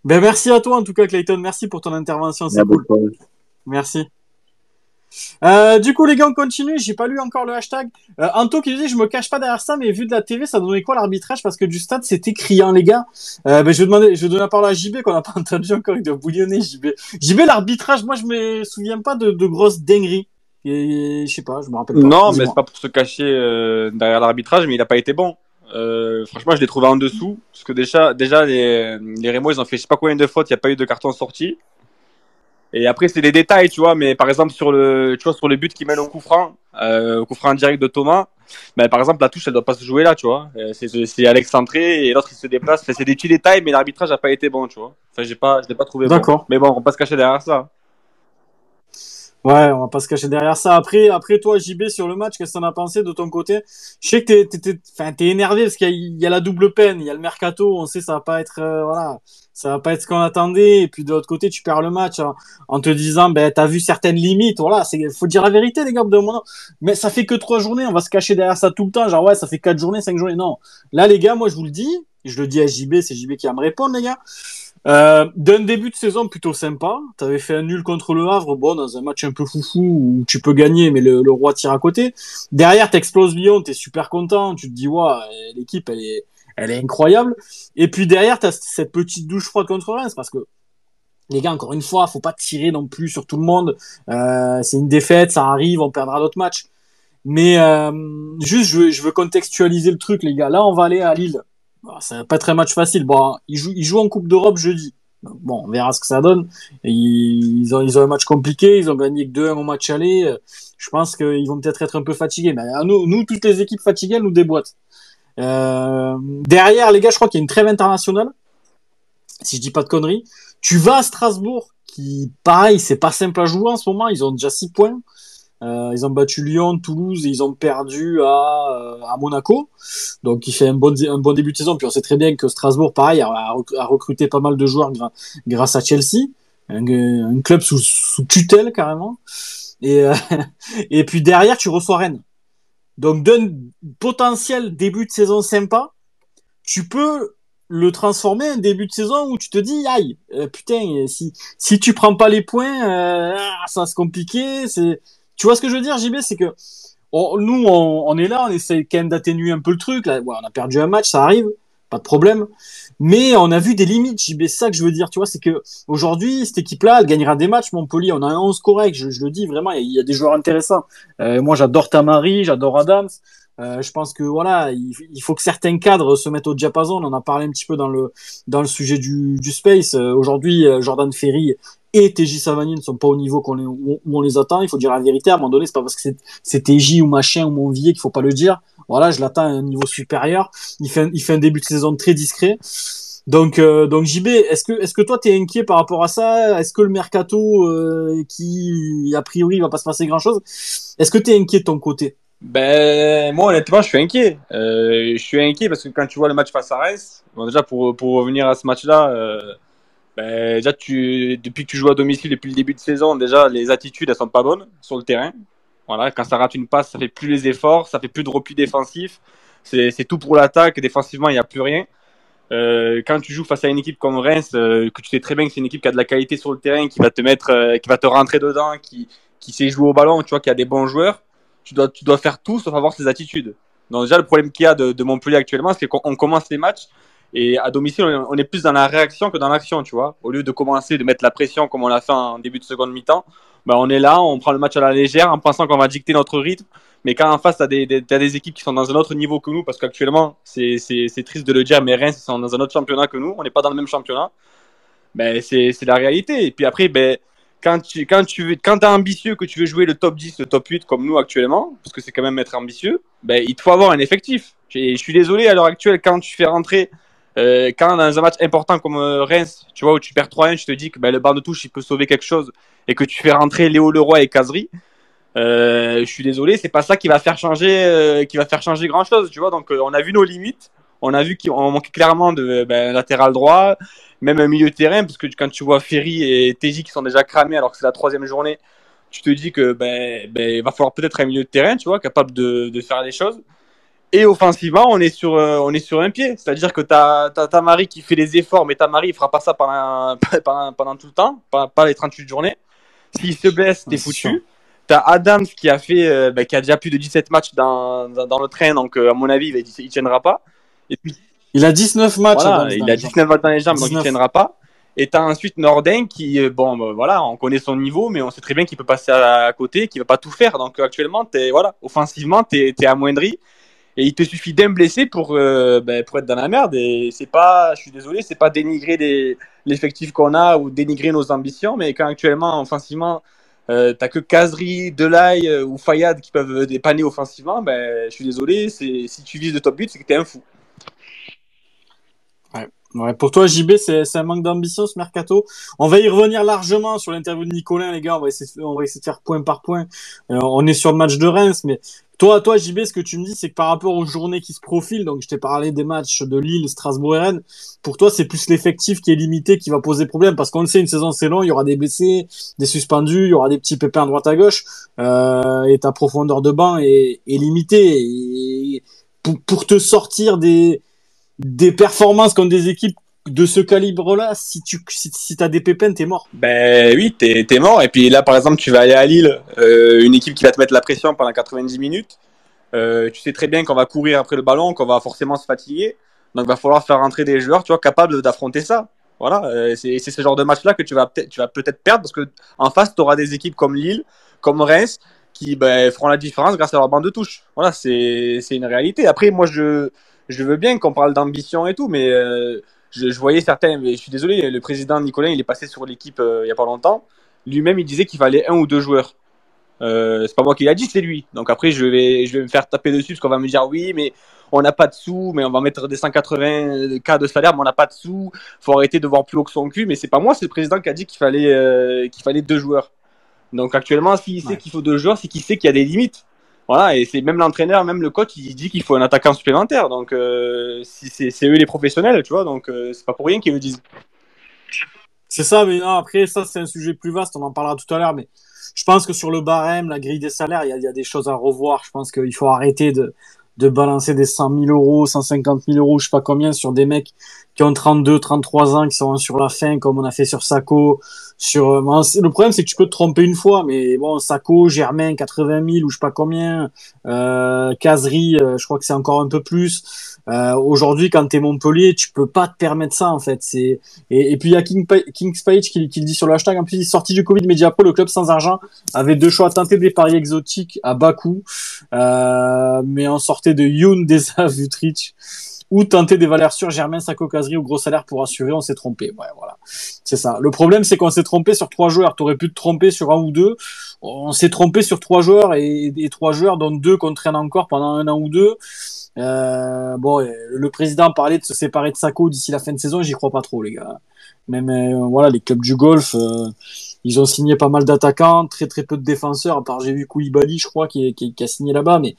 Ben, merci à toi, en tout cas, Clayton. Merci pour ton intervention. C'est cool. Merci. Euh, du coup, les gars, on continue. J'ai pas lu encore le hashtag. Euh, Anto qui dit, je me cache pas derrière ça, mais vu de la TV, ça donnait quoi l'arbitrage? Parce que du stade, c'était criant, les gars. Euh, ben, je vais demander, je vais donner la parole à JB qu'on n'a pas entendu encore. Il doit bouillonner, JB. JB, l'arbitrage, moi, je me souviens pas de, de grosses dingueries. Et, je sais pas, je me rappelle pas. Non, mais c'est pas pour se cacher euh, derrière l'arbitrage, mais il a pas été bon. Franchement, je l'ai trouvé en dessous. Parce que déjà, déjà les, les Rémois, ils ont fait je sais pas combien de fautes, il n'y a pas eu de carton sorti. Et après, c'est des détails, tu vois. Mais par exemple, sur le, tu vois, sur le but qui mène au coup franc, euh, au coup franc direct de Thomas, ben, par exemple, la touche, elle doit pas se jouer là, tu vois. Euh, C'est, Alex centré et l'autre, il se déplace. Enfin, c'est des petits détails, mais l'arbitrage a pas été bon, tu vois. Enfin, j'ai pas, je l'ai pas trouvé bon. D'accord. Mais bon, on va pas se cacher derrière ça. Ouais, on va pas se cacher derrière ça. Après, après toi, JB, sur le match, qu'est-ce que t'en as pensé de ton côté? Je sais que t'es, t'es, t'es, t'es énervé parce qu'il y a, la double peine, il y a le mercato. On sait ça va pas être, euh, voilà, ça va pas être ce qu'on attendait. Et puis de l'autre côté, tu perds le match en, te disant, ben, t'as vu certaines limites. Voilà, c'est, faut dire la vérité, les gars, d'un moment. Mais ça fait que trois journées. On va se cacher derrière ça tout le temps. Genre ouais, ça fait quatre journées, cinq journées. Non, là, les gars, moi, je vous le dis, je le dis à JB, c'est JB qui va me répondre, les gars. Euh, d'un début de saison plutôt sympa. T'avais fait un nul contre le Havre, bon, dans un match un peu foufou où tu peux gagner, mais le, le roi tire à côté. Derrière, t'exploses Lyon, t'es super content, tu te dis, ouais, l'équipe, elle est, elle est incroyable. Et puis derrière, t'as cette petite douche froide contre Reims, parce que, les gars, encore une fois, faut pas tirer non plus sur tout le monde. Euh, c'est une défaite, ça arrive, on perdra d'autres matchs. Mais euh, juste, je veux, je veux contextualiser le truc, les gars. Là, on va aller à Lille. Ça va pas un match facile. Bon, ils jouent, ils jouent en Coupe d'Europe jeudi. Bon, on verra ce que ça donne. Ils, ont, ils ont un match compliqué. Ils ont gagné que 2-1 au match aller. Je pense qu'ils vont peut-être être un peu fatigués. Mais nous, nous, toutes les équipes fatiguées, elles nous déboîtent. Euh, derrière, les gars, je crois qu'il y a une trêve internationale. Si je dis pas de conneries. Tu vas à Strasbourg, qui, pareil, c'est pas simple à jouer en ce moment. Ils ont déjà 6 points. Euh, ils ont battu Lyon, Toulouse et ils ont perdu à, euh, à Monaco. Donc il fait un bon, un bon début de saison. Puis on sait très bien que Strasbourg, pareil, a, recruté pas mal de joueurs grâce à Chelsea, un, un club sous, sous tutelle carrément. Et, euh, et puis derrière, tu reçois Rennes. Donc d'un potentiel début de saison sympa, tu peux le transformer en début de saison où tu te dis aïe euh, putain si si tu prends pas les points euh, ah, ça se compliquer c'est tu vois ce que je veux dire, JB, c'est que on- nous, on, on est là, on essaie quand même d'atténuer un peu le truc. Là, on a perdu un match, ça arrive, pas de problème. Mais on a vu des limites, JB. C'est ça que je veux dire, tu vois, c'est que aujourd'hui, cette équipe-là, elle gagnera des matchs. Montpellier, on a un 11 correct, je, le dis vraiment. Il y a, des joueurs intéressants. Euh, moi, j'adore Tamari, j'adore Adams. Euh, je pense que voilà, il, il faut que certains cadres se mettent au diapason. On en a parlé un petit peu dans le dans le sujet du, du space. Euh, aujourd'hui, Jordan Ferry et TJ Savani ne sont pas au niveau qu'on les, où on les attend. Il faut dire la vérité. À un moment donné, c'est pas parce que c'est TJ ou machin ou Monvier qu'il faut pas le dire. Voilà, je l'attends à un niveau supérieur. Il fait un, il fait un début de saison très discret. Donc euh, donc JB, est-ce que est-ce que toi t'es inquiet par rapport à ça? Est-ce que le mercato euh, qui a priori va pas se passer grand chose Est-ce que t'es inquiet de ton côté? Ben, moi, honnêtement, je suis inquiet. Euh, je suis inquiet parce que quand tu vois le match face à Reims, bon, déjà, pour, pour revenir à ce match-là, euh, ben, déjà, depuis que tu joues à domicile depuis le début de saison, déjà, les attitudes, elles sont pas bonnes sur le terrain. Voilà, quand ça rate une passe, ça fait plus les efforts, ça fait plus de repli défensif. C'est, tout pour l'attaque. Défensivement, il n'y a plus rien. Euh, quand tu joues face à une équipe comme Reims, euh, que tu sais très bien que c'est une équipe qui a de la qualité sur le terrain, qui va te mettre, euh, qui va te rentrer dedans, qui, qui sait jouer au ballon, tu vois, qui a des bons joueurs, tu dois, tu dois faire tout sauf avoir ses attitudes. Donc déjà, le problème qu'il y a de, Montpellier actuellement, c'est qu'on on commence les matchs et à domicile, on est plus dans la réaction que dans l'action, tu vois. Au lieu de commencer, de mettre la pression comme on l'a fait en début de seconde mi-temps, ben on est là, on prend le match à la légère en pensant qu'on va dicter notre rythme. Mais quand en face, t'as des, des, t'as des équipes qui sont dans un autre niveau que nous, parce qu'actuellement, c'est, triste de le dire, mais Reims sont dans un autre championnat que nous, on n'est pas dans le même championnat. Ben, c'est, la réalité. Et puis après, ben, quand tu, quand tu veux, quand t'es ambitieux, que tu veux jouer le top 10, le top 8 comme nous actuellement, parce que c'est quand même être ambitieux, ben, il te faut avoir un effectif. Je suis désolé, à l'heure actuelle, quand tu fais rentrer, euh, quand dans un match important comme euh, Reims, tu vois, où tu perds 3-1, je te dis que ben, le banc de touche, il peut sauver quelque chose, et que tu fais rentrer Léo Leroy et Casery, euh, je suis désolé, c'est pas ça qui va faire changer, qui va faire changer grand chose, tu vois. Donc, on a vu nos limites. On a vu qu'on manquait clairement de ben, latéral droit, même un milieu de terrain, parce que quand tu vois Ferry et Teji qui sont déjà cramés alors que c'est la troisième journée, tu te dis que ben, ben va falloir peut-être un milieu de terrain, tu vois, capable de, de faire des choses. Et offensivement, on est sur, euh, on est sur un pied. C'est-à-dire que tu as, Tamari qui fait les efforts, mais Tamari, il fera pas ça pendant, pendant, pendant tout le temps, pas, pas les 38 journées. S'il se blesse, t'es foutu. T'as Adams qui a fait, euh, bah, qui a déjà plus de 17 matchs dans, dans, dans le train, donc euh, à mon avis, il, il tiendra pas. Et puis, Il a 19 matchs. voilà, il a les jambes. 19 matchs dans les jambes, donc il 19. tiendra pas. Et t'as ensuite Nordin qui, bon, bah, voilà, on connaît son niveau, mais on sait très bien qu'il peut passer à, à côté, qu'il va pas tout faire. Donc actuellement, t'es, voilà, offensivement, t'es, t'es amoindri. Et il te suffit d'un blessé pour, euh, ben, pour être dans la merde. Et c'est pas, je suis désolé, c'est pas dénigrer l'effectif qu'on a ou dénigrer nos ambitions, mais quand actuellement, offensivement, euh, t'as que Kazri, Delay euh, ou Fayad qui peuvent dépanner offensivement, ben, je suis désolé, si tu vises de top but, c'est que t'es un fou. Pour toi, JB, c'est un manque d'ambition ce mercato. On va y revenir largement sur l'interview de Nicolas, les gars. On va essayer, on va essayer de faire point par point. Euh, on est sur le match de Reims, mais toi, toi, JB, ce que tu me dis, c'est que par rapport aux journées qui se profilent, donc je t'ai parlé des matchs de Lille, Strasbourg et Rennes. Pour toi, c'est plus l'effectif qui est limité qui va poser problème, parce qu'on le sait, une saison c'est long, il y aura des blessés, des suspendus, il y aura des petits pépins à droite à gauche, euh, et ta profondeur de banc est, limitée. Et pour, pour te sortir des des performances contre des équipes de ce calibre-là, si tu si, t'as des pépins, t'es mort. Ben oui, t'es, t'es mort. Et puis là, par exemple, tu vas aller à Lille, euh, une équipe qui va te mettre la pression pendant 90 minutes. Euh, tu sais très bien qu'on va courir après le ballon, qu'on va forcément se fatiguer. Donc, va falloir faire rentrer des joueurs, tu vois, capables d'affronter ça. Voilà, euh, c'est, ce genre de match-là que tu vas peut-être, tu vas peut-être perdre parce que en face, tu auras des équipes comme Lille, comme Reims, qui ben, feront la différence grâce à leur bande de touche. Voilà, c'est, c'est une réalité. Après, moi, je, je veux bien qu'on parle d'ambition et tout, mais euh, je, je voyais certains, mais je suis désolé, le président Nicolas, il est passé sur l'équipe euh, il y a pas longtemps. Lui-même, il disait qu'il fallait un ou deux joueurs. Euh, c'est pas moi qui l'a dit, c'est lui. Donc après, je vais, je vais me faire taper dessus parce qu'on va me dire oui, mais on n'a pas de sous, mais on va mettre des 180 cas de salaire, mais on n'a pas de sous. Faut arrêter de voir plus haut que son cul. Mais c'est pas moi, c'est le président qui a dit qu'il fallait, euh, qu'il fallait deux joueurs. Donc actuellement, s'il sait qu'il faut deux joueurs, c'est qu'il sait qu'il y a des limites. Voilà, et c'est même l'entraîneur, même le coach, il dit qu'il faut un attaquant supplémentaire. Donc euh, c'est eux les professionnels, tu vois. Donc euh, c'est pas pour rien qu'ils le disent. C'est ça, mais après, ça, c'est un sujet plus vaste, on en parlera tout à l'heure, mais je pense que sur le barème, la grille des salaires, il y a, des choses à revoir. Je pense qu'il faut arrêter de, de balancer des 100 000 euros, 150 000 euros, je sais pas combien, sur des mecs qui ont 32, 33 ans, qui sont sur la fin, comme on a fait sur Sako. Sur, euh, bon, c'est- le problème, c'est que tu peux te tromper une fois, mais bon, Sako, Germain, 80 000 ou je sais pas combien, euh, Casery, euh, je crois que c'est encore un peu plus. Euh, Aujourd'hui, quand t'es Montpellier, tu peux pas te permettre ça, en fait. C'est, et, puis il y a King, King's Page qui, qui le dit sur le hashtag. En plus, sorti du Covid Mediapro, le club sans argent avait deux choix tenter des paris exotiques à bas coût, euh, mais on sortait de Youn, Deza, Vutric, ou tenter des valeurs sûres, Germain, Sako, Kazri au gros salaire pour assurer. On s'est trompé. Ouais, voilà. C'est ça. Le problème, c'est qu'on s'est trompé sur trois joueurs. T'aurais pu te tromper sur un ou deux. On s'est trompé sur trois joueurs et, trois joueurs, dont deux qu'on traîne encore pendant un an ou deux. Euh, bon, le président parlait de se séparer de Sako d'ici la fin de saison, j'y crois pas trop, les gars. Même euh, voilà, les clubs du golf, euh, ils ont signé pas mal d'attaquants, très très peu de défenseurs. À part j'ai vu Koulibaly, je crois, qui, qui a signé là-bas, mais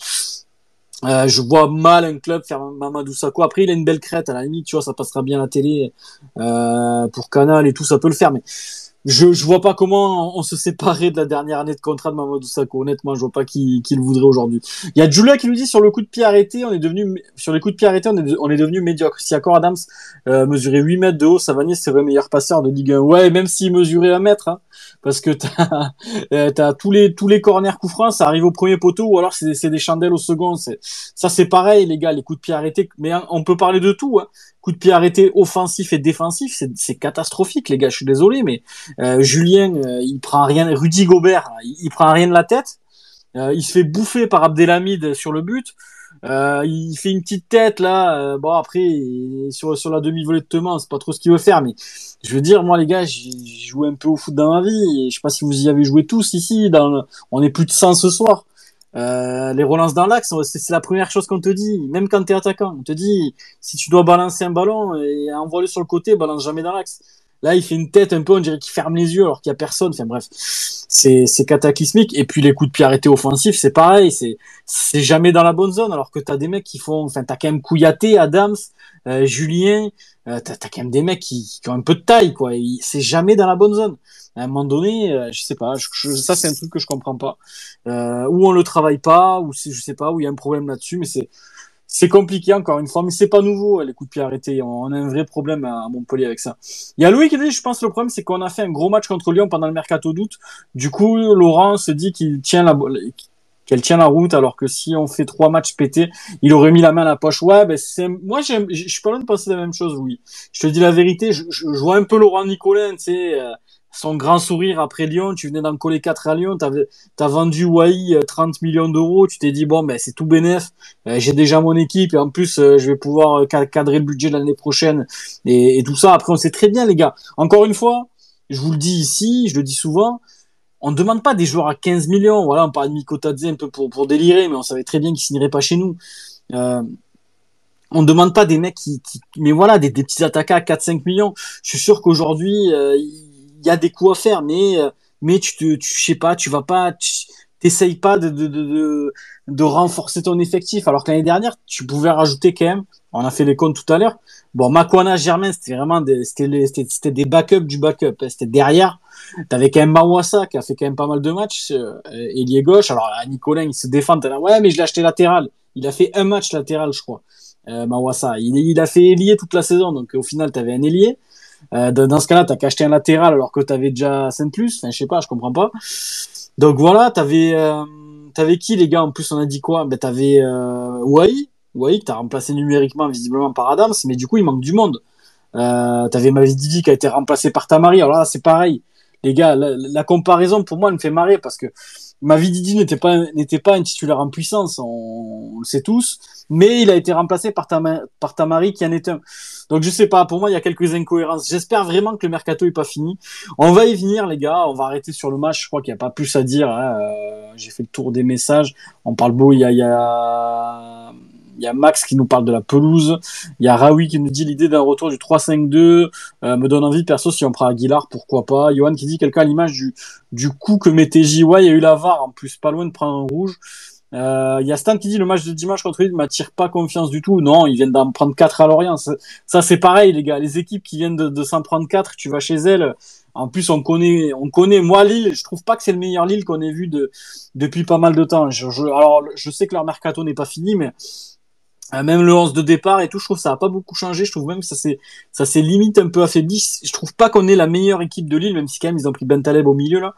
euh, je vois mal un club faire Mamadou Sakho. Après, il a une belle crête, à la limite, tu vois, ça passera bien à la télé euh, pour Canal et tout, ça peut le faire. Mais je, je vois pas comment on se séparait de la dernière année de contrat de Mamadou Sakho. Honnêtement, je vois pas qui, qui le voudrait aujourd'hui. Il y a Julia qui nous dit sur le coup de pied arrêté, on est devenu sur les coups de pied arrêtés, on est, on est devenu médiocre. Si Accor Adams euh, mesurait 8 mètres de haut, Savanier serait le meilleur passeur de Ligue 1. Ouais, même s'il mesurait un mètre, hein, parce que t'as euh, t'as tous les tous les corners coups francs, ça arrive au premier poteau ou alors c'est des chandelles au second. Ça c'est pareil les gars, les coups de pied arrêtés. Mais hein, on peut parler de tout. Hein. Coups de pied arrêtés offensif et défensif, c'est catastrophique les gars. Je suis désolé, mais euh, Julien, euh, il prend rien. Rudy Gobert, il, il prend rien de la tête. Euh, il se fait bouffer par Abdelhamid sur le but. Euh, il fait une petite tête là. euh, bon après sur sur la demi-volée de Teman, c'est pas trop ce qu'il veut faire, mais je veux dire moi les gars, j'ai joué un peu au foot dans ma vie. Et je sais pas si vous y avez joué tous ici. Dans le- on est plus de 100 ce soir. Euh, les relances dans l'axe, c'est la première chose qu'on te dit, même quand tu es attaquant. On te dit, si tu dois balancer un ballon et envoie-le sur le côté, balance jamais dans l'axe. Là, il fait une tête un peu, on dirait qu'il ferme les yeux alors qu'il y a personne. Enfin bref, c'est c'est cataclysmique. Et puis les coups de pied arrêtés offensifs, c'est pareil, c'est c'est jamais dans la bonne zone alors que t'as des mecs qui font, enfin t'as quand même Kouyaté, Adams, euh, Julien, euh, t'as as quand même des mecs qui, qui, ont un peu de taille quoi. C'est jamais dans la bonne zone. À un moment donné, euh, je sais pas, je, ça c'est un truc que je comprends pas. Euh, ou on le travaille pas, ou c'est je sais pas, où il y a un problème là-dessus, mais c'est c'est compliqué encore une fois, mais c'est pas nouveau les coups de pied arrêtés. On a un vrai problème à Montpellier avec ça. Il y a Louis qui dit, je pense, le problème, c'est qu'on a fait un gros match contre Lyon pendant le mercato d'août. Du coup, Laurent se dit qu'il tient la, qu'elle tient la route, alors que si on fait trois matchs pétés, il aurait mis la main à la poche. Ouais, ben c'est, moi, je suis pas loin de penser la même chose, oui. Je te dis la vérité, je, je, vois un peu Laurent Nicolin, tu sais, euh, son grand sourire après Lyon, tu venais d'en coller 4 à Lyon, t'as as vendu Wai 30 euh, millions d'euros, tu t'es dit bon ben c'est tout bénef, euh, j'ai déjà mon équipe et en plus euh, je vais pouvoir cadrer le budget l'année prochaine et, tout ça. Après on sait très bien les gars. Encore une fois, je vous le dis ici, je le dis souvent, on ne demande pas des joueurs à 15 millions. Voilà, on parle de Mikotadze un peu pour, pour délirer, mais on savait très bien qu'ils signeraient pas chez nous. Euh, on ne demande pas des mecs qui, mais voilà, des, des petits attaquants à 4-5 millions. Je suis sûr qu'aujourd'hui, il y a des coups à faire, mais euh, mais tu te, tu, sais pas, tu vas pas, t'essayes pas de, de, de, de, renforcer ton effectif. Alors que l'année dernière, tu pouvais rajouter quand même. On a fait les comptes tout à l'heure. Bon, Makwana, Germain, c'était vraiment des, c'était, des backups du backup. C'était derrière. T'avais quand même Mawassa qui a fait quand même pas mal de matchs, euh, ailier gauche. Alors, Nicolas, il se défend. Là, ouais, mais je l'ai acheté latéral. Il a fait un match latéral, je crois. Euh, Mawassa. Il, il a fait ailier toute la saison. Donc, au final, t'avais un ailier. Euh, dans ce cas-là, t'as qu'à acheter un latéral alors que t'avais déjà Saint plus. Enfin, je sais pas, je comprends pas. Donc voilà, t'avais euh, t'avais qui les gars? En plus, on a dit quoi? Ben t'avais euh, Wai, t'as remplacé numériquement visiblement par Adams, mais du coup il manque du monde. Euh, t'avais Mavididi qui a été remplacé par Tamari. Alors là, c'est pareil. Les gars, la, la, comparaison pour moi elle me fait marrer parce que Mavididi n'était pas n'était pas un titulaire en puissance, on, le sait tous, mais il a été remplacé par, par Tamari qui en est un. Donc je sais pas, pour moi il y a quelques incohérences. J'espère vraiment que le mercato est pas fini. On va y venir les gars, on va arrêter sur le match. Je crois qu'il n'y a pas plus à dire. Hein. Euh, j'ai fait le tour des messages. On parle beau, il y a, il y a y a Max qui nous parle de la pelouse. Il y a Raoui qui nous dit l'idée d'un retour du 3-5-2 euh, me donne envie. Perso, si on prend Aguilar, pourquoi pas. Johan qui dit quelqu'un à l'image du, du coup que mettait Ouais, il y a eu la VAR en plus, pas loin de prendre un rouge. Euh, il y a Stan qui dit le match de dimanche contre lui ne m'attire pas confiance du tout. Non, ils viennent d'en prendre 4 à Lorient. Ça, c'est pareil, les gars. Les équipes qui viennent de, de s'en prendre 4, tu vas chez elles. En plus, on connaît, on connaît. Moi, Lille, je trouve pas que c'est le meilleur Lille qu'on ait vu de, depuis pas mal de temps. Je, je, alors, je sais que leur mercato n'est pas fini, mais même le 11 de départ et tout, je trouve que ça a pas beaucoup changé. Je trouve même que ça s'est, ça s'est limite un peu affaibli. Je trouve pas qu'on est la meilleure équipe de Lille, même si quand même ils ont pris Bentaleb au milieu là.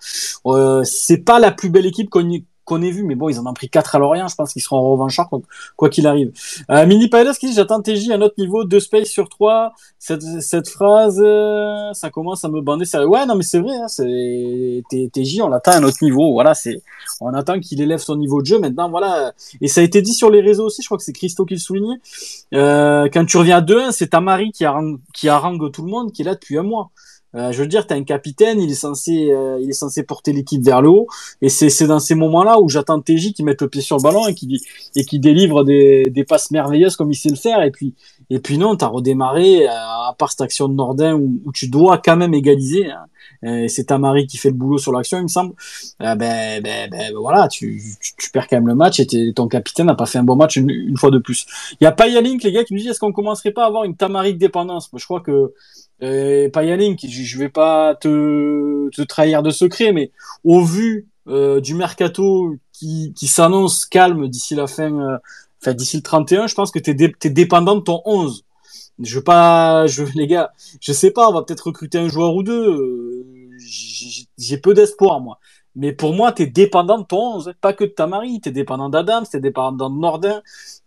Euh, c'est pas la plus belle équipe qu'on qu'on ait vu, mais bon, ils en ont pris 4 à Lorient, je pense qu'ils seront revanchards quoi qu'il arrive. Euh, Mini Pilots qui dit j'attends TJ à notre niveau, 2 space sur 3. Cette, phrase, euh, ça commence à me bander. Ça... Ouais, non, mais c'est vrai, hein, TJ, on l'attend à notre niveau. Voilà, c'est on attend qu'il élève son niveau de jeu. Maintenant, voilà. Et ça a été dit sur les réseaux aussi, je crois que c'est Christo qui le soulignait. Euh, quand tu reviens à 2-1, c'est Tamari qui, harangue, qui harangue tout le monde, qui est là depuis un mois. Euh, je veux dire, tu as un capitaine, il est censé, euh, il est censé porter l'équipe vers le haut, et c'est dans ces moments-là où j'attends TJ qui mette le pied sur le ballon et qui et qui délivre des, des passes merveilleuses comme il sait le faire. Et puis et puis non, t'as redémarré euh, à part cette action de Nordin où, où tu dois quand même égaliser. Hein. C'est Tamari qui fait le boulot sur l'action, il me semble. ben, ben, ben, voilà, tu, tu, perds quand même le match et ton capitaine n'a pas fait un bon match une, fois de plus. Il y a Payalink, les gars, qui nous dit est-ce qu'on commencerait pas à avoir une Tamari de dépendance? Moi, je crois que euh, Payalink, je, vais pas te, te trahir de secret, mais au vu euh, du mercato qui, qui s'annonce calme d'ici la fin, euh, d'ici le 31, je pense que t'es es dépendant de ton 11. Je veux pas, je les gars, je sais pas, on va peut-être recruter un joueur ou deux. Euh, j'ai peu d'espoir moi. Mais pour moi, tu es dépendant de ton 11, pas que de ta mari. Tu es dépendant d'Adams, tu es dépendant de Nordin,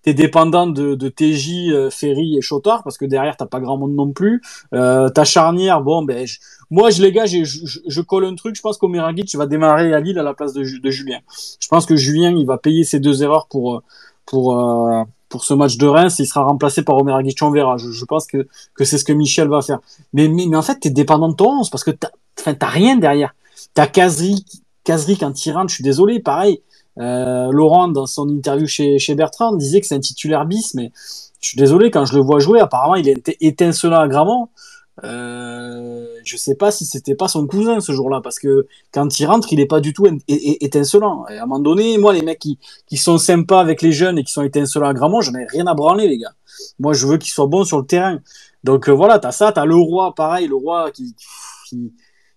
tu es dépendant de, de TJ, euh, Ferry et Chotard, parce que derrière, t'as pas grand monde non plus. Euh, charnière, bon, ben, moi, je, les gars, je, je, colle un truc. Je pense tu vas démarrer à Lille à la place de, de, Julien. Je pense que Julien, il va payer ses deux erreurs pour, pour, euh, pour ce match de Reims. Il sera remplacé par Omeragic, on verra. Je, je pense que, que c'est ce que Michel va faire. Mais, mais, mais en fait, tu es dépendant de ton 11, parce que t'as, t'as rien derrière. T'as Kazri Kazri, un tyran, je suis désolé, pareil. Euh, Laurent, dans son interview chez, chez Bertrand, disait que c'est un titulaire bis, mais je suis désolé, quand je le vois jouer, apparemment, il était étincelant à Gramont. Euh, je sais pas si c'était pas son cousin ce jour-là, parce que quand il rentre, il est pas du tout étincelant. Et à un moment donné, moi, les mecs qui, qui sont sympas avec les jeunes et qui sont étincelants à Gramont, j'en ai rien à branler, les gars. Moi, je veux qu'ils soient bons sur le terrain. Donc euh, voilà, t'as ça, t'as le roi, pareil, le roi qui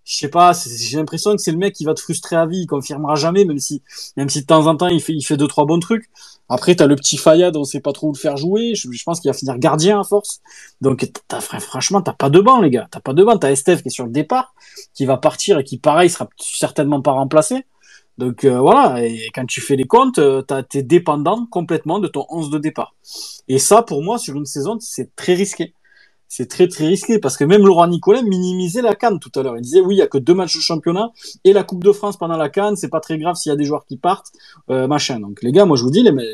je sais pas, j'ai l'impression que c'est le mec qui va te frustrer à vie, il confirmera jamais, même si, même si de temps en temps il fait, il fait deux trois bons trucs. Après, t'as le petit Fayad, on sait pas trop où le faire jouer. Je, pense qu'il va finir gardien à force. Donc, as, franchement, t'as pas de banc, les gars. T'as pas de banc. T'as Estef qui est sur le départ, qui va partir et qui, pareil, sera certainement pas remplacé. Donc euh, voilà, et quand tu fais les comptes, euh, t'es dépendant complètement de ton 11 de départ. Et ça, pour moi, sur une saison, c'est très risqué c'est très très risqué parce que même Laurent Nicolet minimisait la canne tout à l'heure. Il disait oui, il y a que deux matchs de championnat et la Coupe de France pendant la canne, c'est pas très grave s'il y a des joueurs qui partent, euh, machin. Donc les gars, moi je vous dis, mais,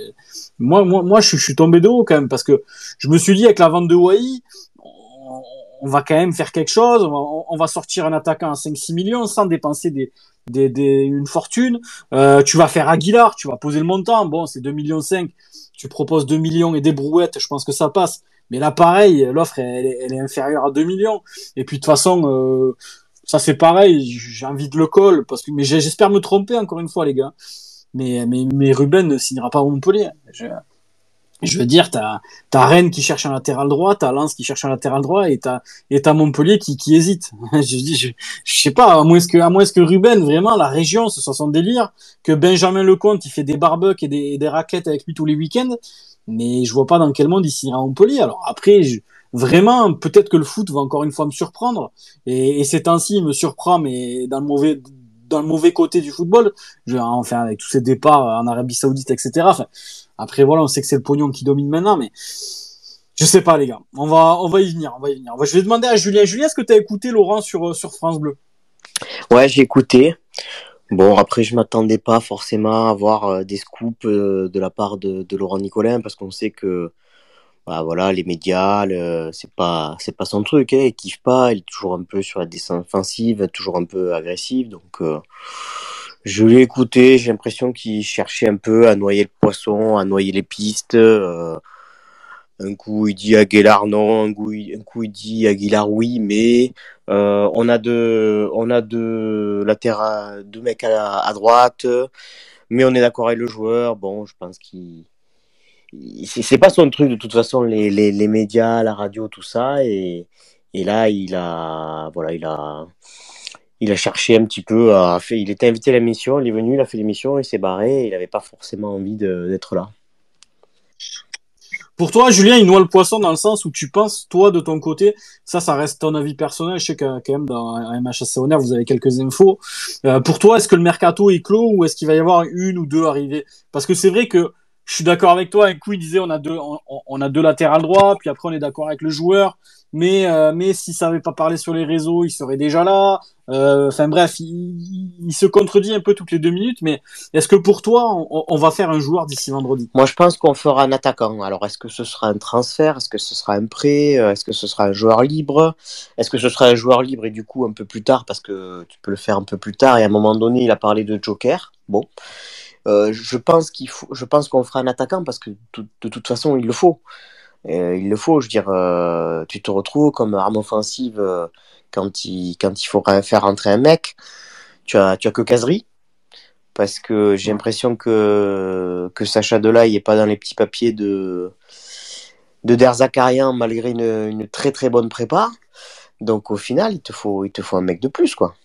moi moi je, suis tombé de haut quand même parce que je me suis dit avec la vente de Wai, on, va quand même faire quelque chose, on va, sortir un attaquant à 5-6 millions sans dépenser une fortune. Euh, tu vas faire Aguilar, tu vas poser le montant. Bon, c'est 2 millions 5. Tu proposes 2 millions et des brouettes, je pense que ça passe. Mais là, pareil, l'offre, elle, est inférieure à 2 millions. Et puis, de toute façon, euh, ça, c'est pareil. J'ai envie de le call. Parce que, mais j'espère me tromper, encore une fois, les gars. Mais, Ruben ne signera pas au Montpellier. Je, veux dire, t'as as Rennes qui cherche un latéral droit, t'as Lens qui cherche un latéral droit, et t'as t'as Montpellier qui, hésite. je dis, je, je sais pas, à moins que à moins que Ruben, vraiment, la région, ce soit son délire, que Benjamin Lecomte, il fait des barbecues et des, et des raclettes avec lui tous les week-ends mais je vois pas dans quel monde il signera Montpellier. Alors après, vraiment, peut-être que le foot va encore une fois me surprendre, et, et c'est ainsi, il me surprend, mais dans le mauvais dans le mauvais côté du football, je, enfin avec tous ces départs en Arabie Saoudite, etc. Enfin, après voilà, on sait que c'est le pognon qui domine maintenant, mais je sais pas les gars, on va on va y venir, on va y venir. Je vais demander à Julien. Julien, est-ce que tu as écouté Laurent sur sur France Bleu? Ouais, j'ai écouté. Bon, après, je m'attendais pas forcément à avoir euh, des scoops euh, de la part de, Laurent Nicolin parce qu'on sait que bah, voilà, les médias, c'est pas c'est pas son truc, hein, il kiffe pas, il est toujours un peu sur la descente offensive, toujours un peu agressif, donc euh, je l'ai écouté, j'ai l'impression qu'il cherchait un peu à noyer le poisson, à noyer les pistes. Un coup il dit Aguilar non, un coup, il, dit Aguilar oui, mais euh, on a deux, on a latérales, deux mecs à, droite, mais on est d'accord avec le joueur. Bon, je pense qu'il c'est pas son truc de toute façon les, les, médias, la radio, tout ça et, là il a voilà il a cherché un petit peu à il était invité à l'émission, il est venu, il a fait l'émission, il s'est barré, il n'avait pas forcément envie d'être là. Pour toi, Julien, il noie le poisson dans le sens où tu penses, toi, de ton côté, ça, ça reste ton avis personnel. Je sais que quand même dans MHSC Honor, vous avez quelques infos. Euh, pour toi, est-ce que le mercato est clos ou est-ce qu'il va y avoir une ou deux arrivées? Parce que c'est vrai que je suis d'accord avec toi. Un coup, il disait on a deux, on, on a deux latérales droits, puis après on est d'accord avec le joueur mais euh, mais si ça avait pas parlé sur les réseaux, il serait déjà là. Euh, enfin bref, il, se contredit un peu toutes les deux minutes. Mais est-ce que pour toi, on, va faire un joueur d'ici vendredi? Moi, je pense qu'on fera un attaquant. Alors, est-ce que ce sera un transfert? Est-ce que ce sera un prêt? Euh, Est-ce que ce sera un joueur libre? Est-ce que ce sera un joueur libre et du coup un peu plus tard? Parce que tu peux le faire un peu plus tard et à un moment donné, il a parlé de Joker. Bon. Je pense qu'il faut, je pense qu'on fera un attaquant parce que de toute façon il le faut. Euh, il le faut, je veux dire, euh, tu te retrouves comme arme offensive euh, quand il, quand il faut faire rentrer un mec. Tu as, tu as que Casery, parce que j'ai l'impression que, que Sacha Delay n'est pas dans les petits papiers de, de Der Zakarian malgré une, une, très très bonne prépa. Donc au final, il te faut, il te faut un mec de plus, quoi.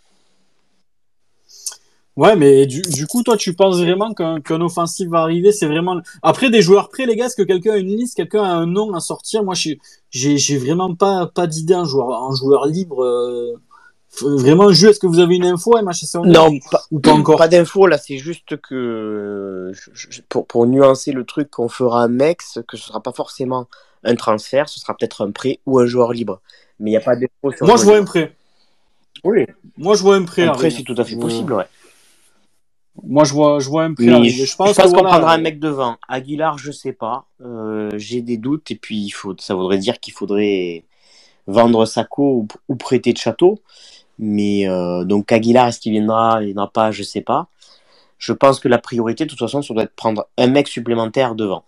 Ouais, mais du, du coup, toi, tu penses vraiment qu'un qu'un offensif va arriver? C'est vraiment après des joueurs prêts, les gars. Est-ce que quelqu'un a une liste, quelqu'un a un nom à sortir? Moi, j'ai j'ai vraiment pas pas d'idée un joueur un joueur libre. Euh, vraiment, jeu. Est-ce que vous avez une info, MHC Non, pas, ou pas encore? Pas d'info là. C'est juste que pour pour nuancer le truc, qu'on fera un mec, que ce sera pas forcément un transfert, ce sera peut-être un prêt ou un joueur libre. Mais il n'y a pas d'info sur. Moi, je vois un prêt. Oui. Moi, je vois un prêt. Un prêt, c'est tout à fait possible, ouais. Moi, je vois, je vois un peu. Je pense, qu'on prendra un mec devant. Aguilar, je sais pas. Euh, J'ai des doutes. Et puis, il faut, ça voudrait dire qu'il faudrait vendre Sako ou, ou, prêter de château. Mais euh, donc, Aguilar, est-ce qu'il viendra? Il viendra pas, je sais pas. je pense que la priorité, de toute façon, ça doit être de prendre un mec supplémentaire devant.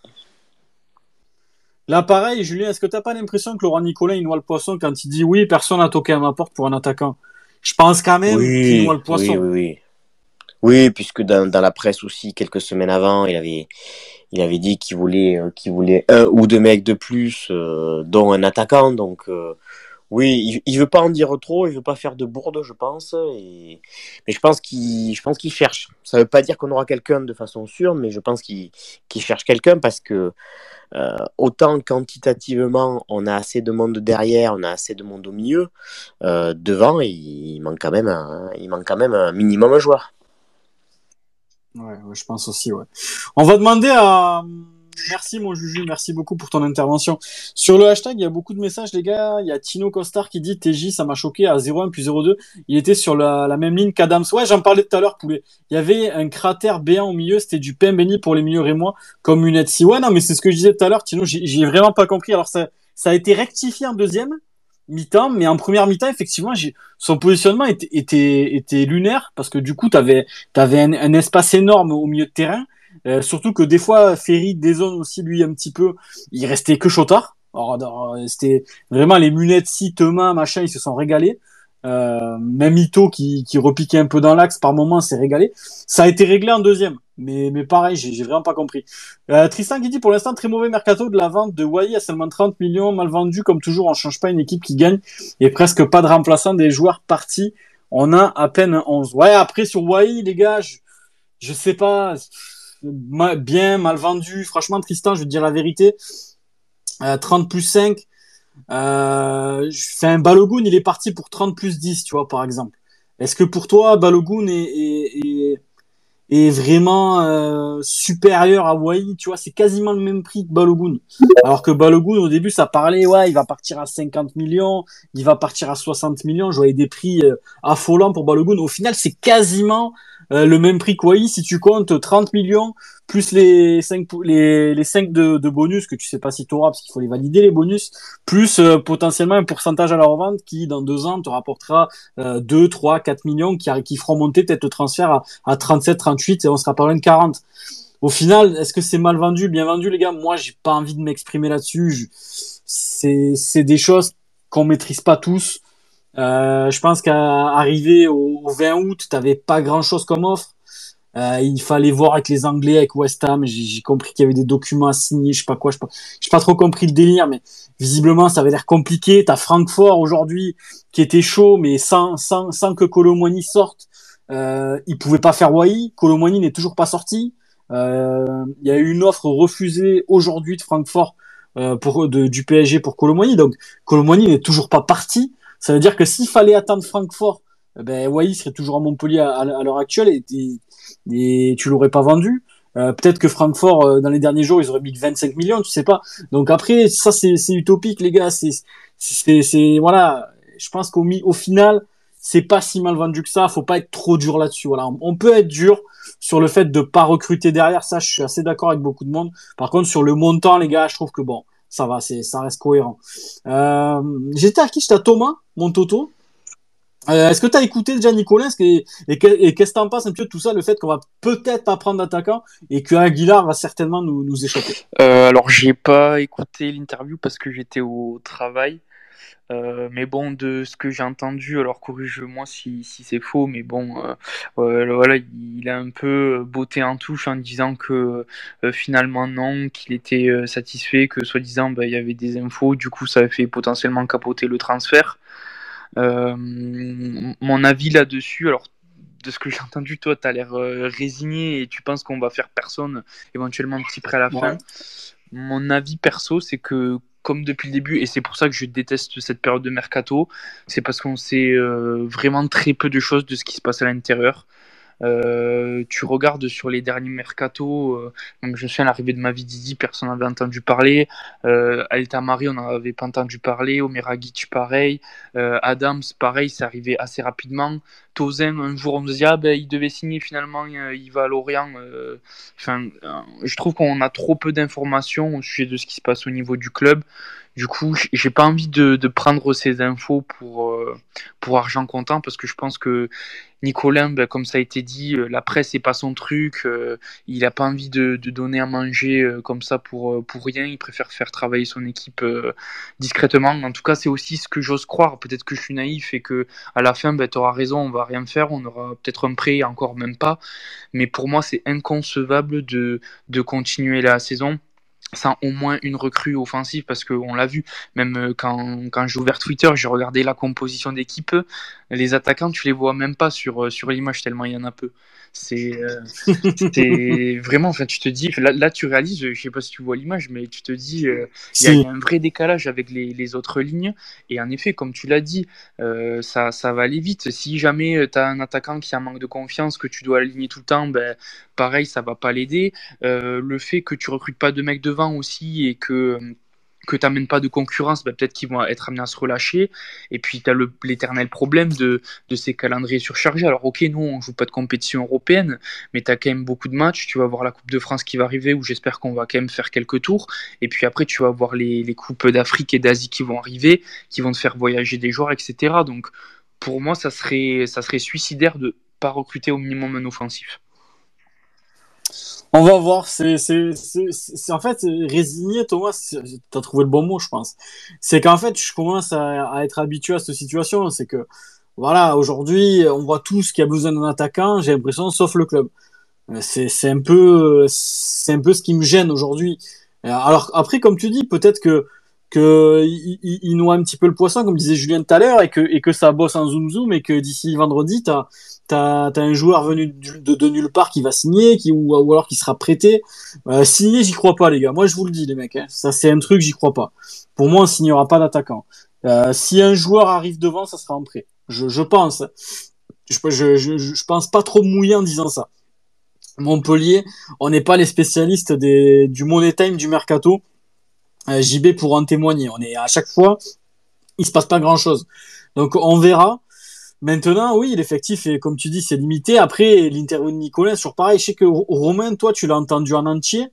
Là, pareil, Julien, est-ce que t'as pas l'impression que Laurent Nicolas, il noie le poisson quand il dit oui, personne n'a toqué à ma porte pour un attaquant? Je pense quand même qu'il noie le poisson. Oui, oui, oui. Oui, puisque dans, dans, la presse aussi, quelques semaines avant, il avait, il avait dit qu'il voulait, euh, qu'il voulait un ou deux mecs de plus, euh, dont un attaquant. Donc, euh, oui, il, il veut pas en dire trop, il veut pas faire de bourde, je pense. Et... Mais je pense qu'il, je pense qu'il cherche. Ça veut pas dire qu'on aura quelqu'un de façon sûre, mais je pense qu'il, qu'il cherche quelqu'un parce que autant quantitativement, on a assez de monde derrière, on a assez de monde au milieu, devant, il, il manque quand même, un, il manque quand même un minimum un joueur. Ouais, ouais, je pense aussi, ouais. On va demander à, Merci mon Juju, merci beaucoup pour ton intervention. Sur le hashtag, il y a beaucoup de messages les gars. Il y a Tino Costar qui dit TJ, ça m'a choqué à 0,1 puis 0,2. Il était sur la, même ligne qu'Adams. Ouais, j'en parlais tout à l'heure, poulet. Il y avait un cratère béant au milieu, c'était du pain béni pour les milieux rémois, comme une si Ouais, non, mais c'est ce que je disais tout à l'heure, Tino, j'ai vraiment pas compris. Alors ça, ça a été rectifié en deuxième mi-temps, mais en première mi-temps, effectivement, son positionnement était, était, était lunaire parce que du coup, tu avais, un, un, espace énorme au milieu de terrain euh, surtout que des fois, Ferry dézone aussi lui un petit peu. Il restait que Chotard. C'était vraiment les munettes si Thomas machin, ils se sont régalés. Euh, même Ito qui, repiquait un peu dans l'axe par moment s'est régalé. Ça a été réglé en deuxième, mais, pareil, j'ai vraiment pas compris. Euh, Tristan qui dit pour l'instant très mauvais mercato de la vente de Wai à seulement 30 millions, mal vendu comme toujours. On change pas une équipe qui gagne et presque pas de remplaçant des joueurs partis. On a à peine 11. Ouais, après sur Wai, les gars, je, je sais pas bien, mal vendu. Franchement, Tristan, je vais te dire la vérité. Euh, 30 plus 5. Euh, un Balogun, il est parti pour 30 plus 10, tu vois, par exemple. Est-ce que pour toi, Balogun est, est, est, est vraiment euh, supérieur à Wai? Tu vois, c'est quasiment le même prix que Balogun. Alors que Balogun, au début, ça parlait, ouais, il va partir à 50 millions, il va partir à 60 millions. Je voyais des prix euh, affolants pour Balogun. Au final, c'est quasiment euh, le même prix que si tu comptes 30 millions plus les 5 les, les 5 de, de bonus que tu sais pas si tu auras parce qu'il faut les valider les bonus plus euh, potentiellement un pourcentage à la revente qui dans deux ans te rapportera euh, 2 3 4 millions qui qui feront monter peut-être le transfert à, à 37 38 et on sera pas loin de 40 au final, est-ce que c'est mal vendu, bien vendu, les gars? Moi, j'ai pas envie de m'exprimer là-dessus. C'est, c'est des choses qu'on maîtrise pas tous. Euh, je pense qu'à arriver au, 20 août, t'avais pas grand chose comme offre. Euh, il fallait voir avec les Anglais, avec West Ham. J'ai compris qu'il y avait des documents à signer, je sais pas quoi. Je n'ai pas, pas trop compris le délire, mais visiblement ça avait l'air compliqué. T'as Francfort aujourd'hui qui était chaud, mais sans sans sans que Colomwani sorte, euh, il pouvait pas faire Wai. Colomwani n'est toujours pas sorti. Euh, il y a eu une offre refusée aujourd'hui de Francfort euh, pour de, du PSG pour Colomwani. Donc Colomwani n'est toujours pas parti. Ça veut dire que s'il fallait attendre Francfort, eh ben Wai serait toujours à Montpellier à, l'heure actuelle et, tu l'aurais pas vendu. Euh, peut-être que Francfort euh, dans les derniers jours ils auraient mis 25 millions, tu sais pas. Donc après ça c'est utopique les gars, c'est c'est voilà, je pense qu'au au final c'est pas si mal vendu que ça, faut pas être trop dur là-dessus. Voilà, on peut être dur sur le fait de pas recruter derrière, ça je suis assez d'accord avec beaucoup de monde. Par contre sur le montant les gars, je trouve que bon, ça va, c'est, ça reste cohérent. Euh, j'étais à qui J'étais à Thomas, mon Toto. Euh, est-ce que tu as écouté déjà Nicolas? Et, et, qu'est-ce que tu en penses un peu de tout ça, le fait qu'on va peut-être pas prendre d'attaquant et que Aguilar va certainement nous, nous échapper? Euh, Alors j'ai pas écouté l'interview parce que j'étais au travail. Euh, mais bon, de ce que j'ai entendu, alors corrige-moi si, si c'est faux, mais bon, euh, voilà, il a un peu botté en touche en disant que euh, finalement non, qu'il était satisfait, que soi-disant bah, il y avait des infos, du coup ça a fait potentiellement capoter le transfert. mon avis là-dessus, alors de ce que j'ai entendu, toi, tu as l'air résigné et tu penses qu'on va faire personne, éventuellement un petit prêt à la fin. Mon avis perso, c'est que comme depuis le début, et c'est pour ça que je déteste cette période de mercato, c'est parce qu'on sait euh, vraiment très peu de choses de ce qui se passe à l'intérieur. Euh, tu regardes sur les derniers mercato, euh, je me souviens l'arrivée de Mavididi, personne n'avait entendu parler. Euh, Alta Marie, on n'en avait pas entendu parler. Omeragic, pareil. Euh, Adams, pareil, c'est arrivé assez rapidement. Tozen, un jour, on se dit, ah ben, il devait signer finalement, euh, il va à Lorient. Je trouve qu'on a trop peu d'informations au sujet de ce qui se passe au niveau du club. Du coup, j'ai pas envie de, prendre ces infos pour, euh, pour argent comptant parce que je pense que Nicolas, ben, comme ça a été dit, euh, la presse n'est pas son truc. Euh, il n'a pas envie de, de, donner à manger comme ça pour, pour rien. Il préfère faire travailler son équipe discrètement. En tout cas, c'est aussi ce que j'ose croire. Peut-être que je suis naïf et que à la fin, ben, tu auras raison, on va rien faire. On aura peut-être un prêt, encore même pas. Mais pour moi, c'est inconcevable de, de continuer la saison sans au moins une recrue offensive parce qu'on l'a vu même euh, quand, quand j'ai ouvert Twitter j'ai regardé la composition d'équipe. Les attaquants tu les vois même pas sur, euh, sur l'image tellement il y en a peu c'est euh, vraiment, enfin, tu te dis, là, là, tu réalises, je sais pas si tu vois l'image, mais tu te dis, euh, il y, a un vrai décalage avec les, les, autres lignes. Et en effet, comme tu l'as dit, euh, ça, ça va aller vite. Si jamais tu as un attaquant qui a un manque de confiance, que tu dois aligner tout le temps, ben, pareil, ça va pas l'aider. Le fait que tu recrutes pas de mecs devant aussi et que que tu n'amènes pas de concurrence, bah, peut-être qu'ils vont être amenés à se relâcher. Et puis, tu as l'éternel problème de, ces calendriers surchargés. Alors, ok, nous, on joue pas de compétition européenne, mais tu as quand même beaucoup de matchs. Tu vas voir la Coupe de France qui va arriver, où j'espère qu'on va quand même faire quelques tours. Et puis après, tu vas voir les, les Coupes d'Afrique et d'Asie qui vont arriver, qui vont te faire voyager des joueurs, etc. Donc, pour moi, ça serait, ça serait suicidaire de pas recruter au minimum un offensif. On va voir. C'est, en fait résigné, Thomas. T'as trouvé le bon mot, je pense. C'est qu'en fait, je commence à, à, être habitué à cette situation. C'est que voilà, aujourd'hui, on voit tous qu'il y a besoin d'un attaquant. J'ai l'impression, sauf le club. Euh, c'est, un peu, c'est un peu ce qui me gêne aujourd'hui. Alors après, comme tu dis, peut-être que que il, noie un petit peu le poisson, comme disait Julien tout à l'heure, et que et que ça bosse en zoom zoom, et que d'ici vendredi, t'as t'as as un joueur venu de, nulle part qui va signer, qui ou, alors qui sera prêté. Euh, signer, j'y crois pas, les gars. Moi, je vous le dis, les mecs. Hein. Ça, c'est un truc, j'y crois pas. Pour moi, on signera pas d'attaquant. Euh, si un joueur arrive devant, ça sera en prêt. Je, pense. Je, pense pas trop mouiller en disant ça. Montpellier, on n'est pas les spécialistes du money time du mercato. Euh, JB pour en témoigner. On est à chaque fois, il se passe pas grand chose. Donc on verra. Maintenant, oui, l'effectif est, comme tu dis, c'est limité. Après, l'interview de Nicolas, sur pareil, je sais que Romain, toi, tu l'as entendu en entier.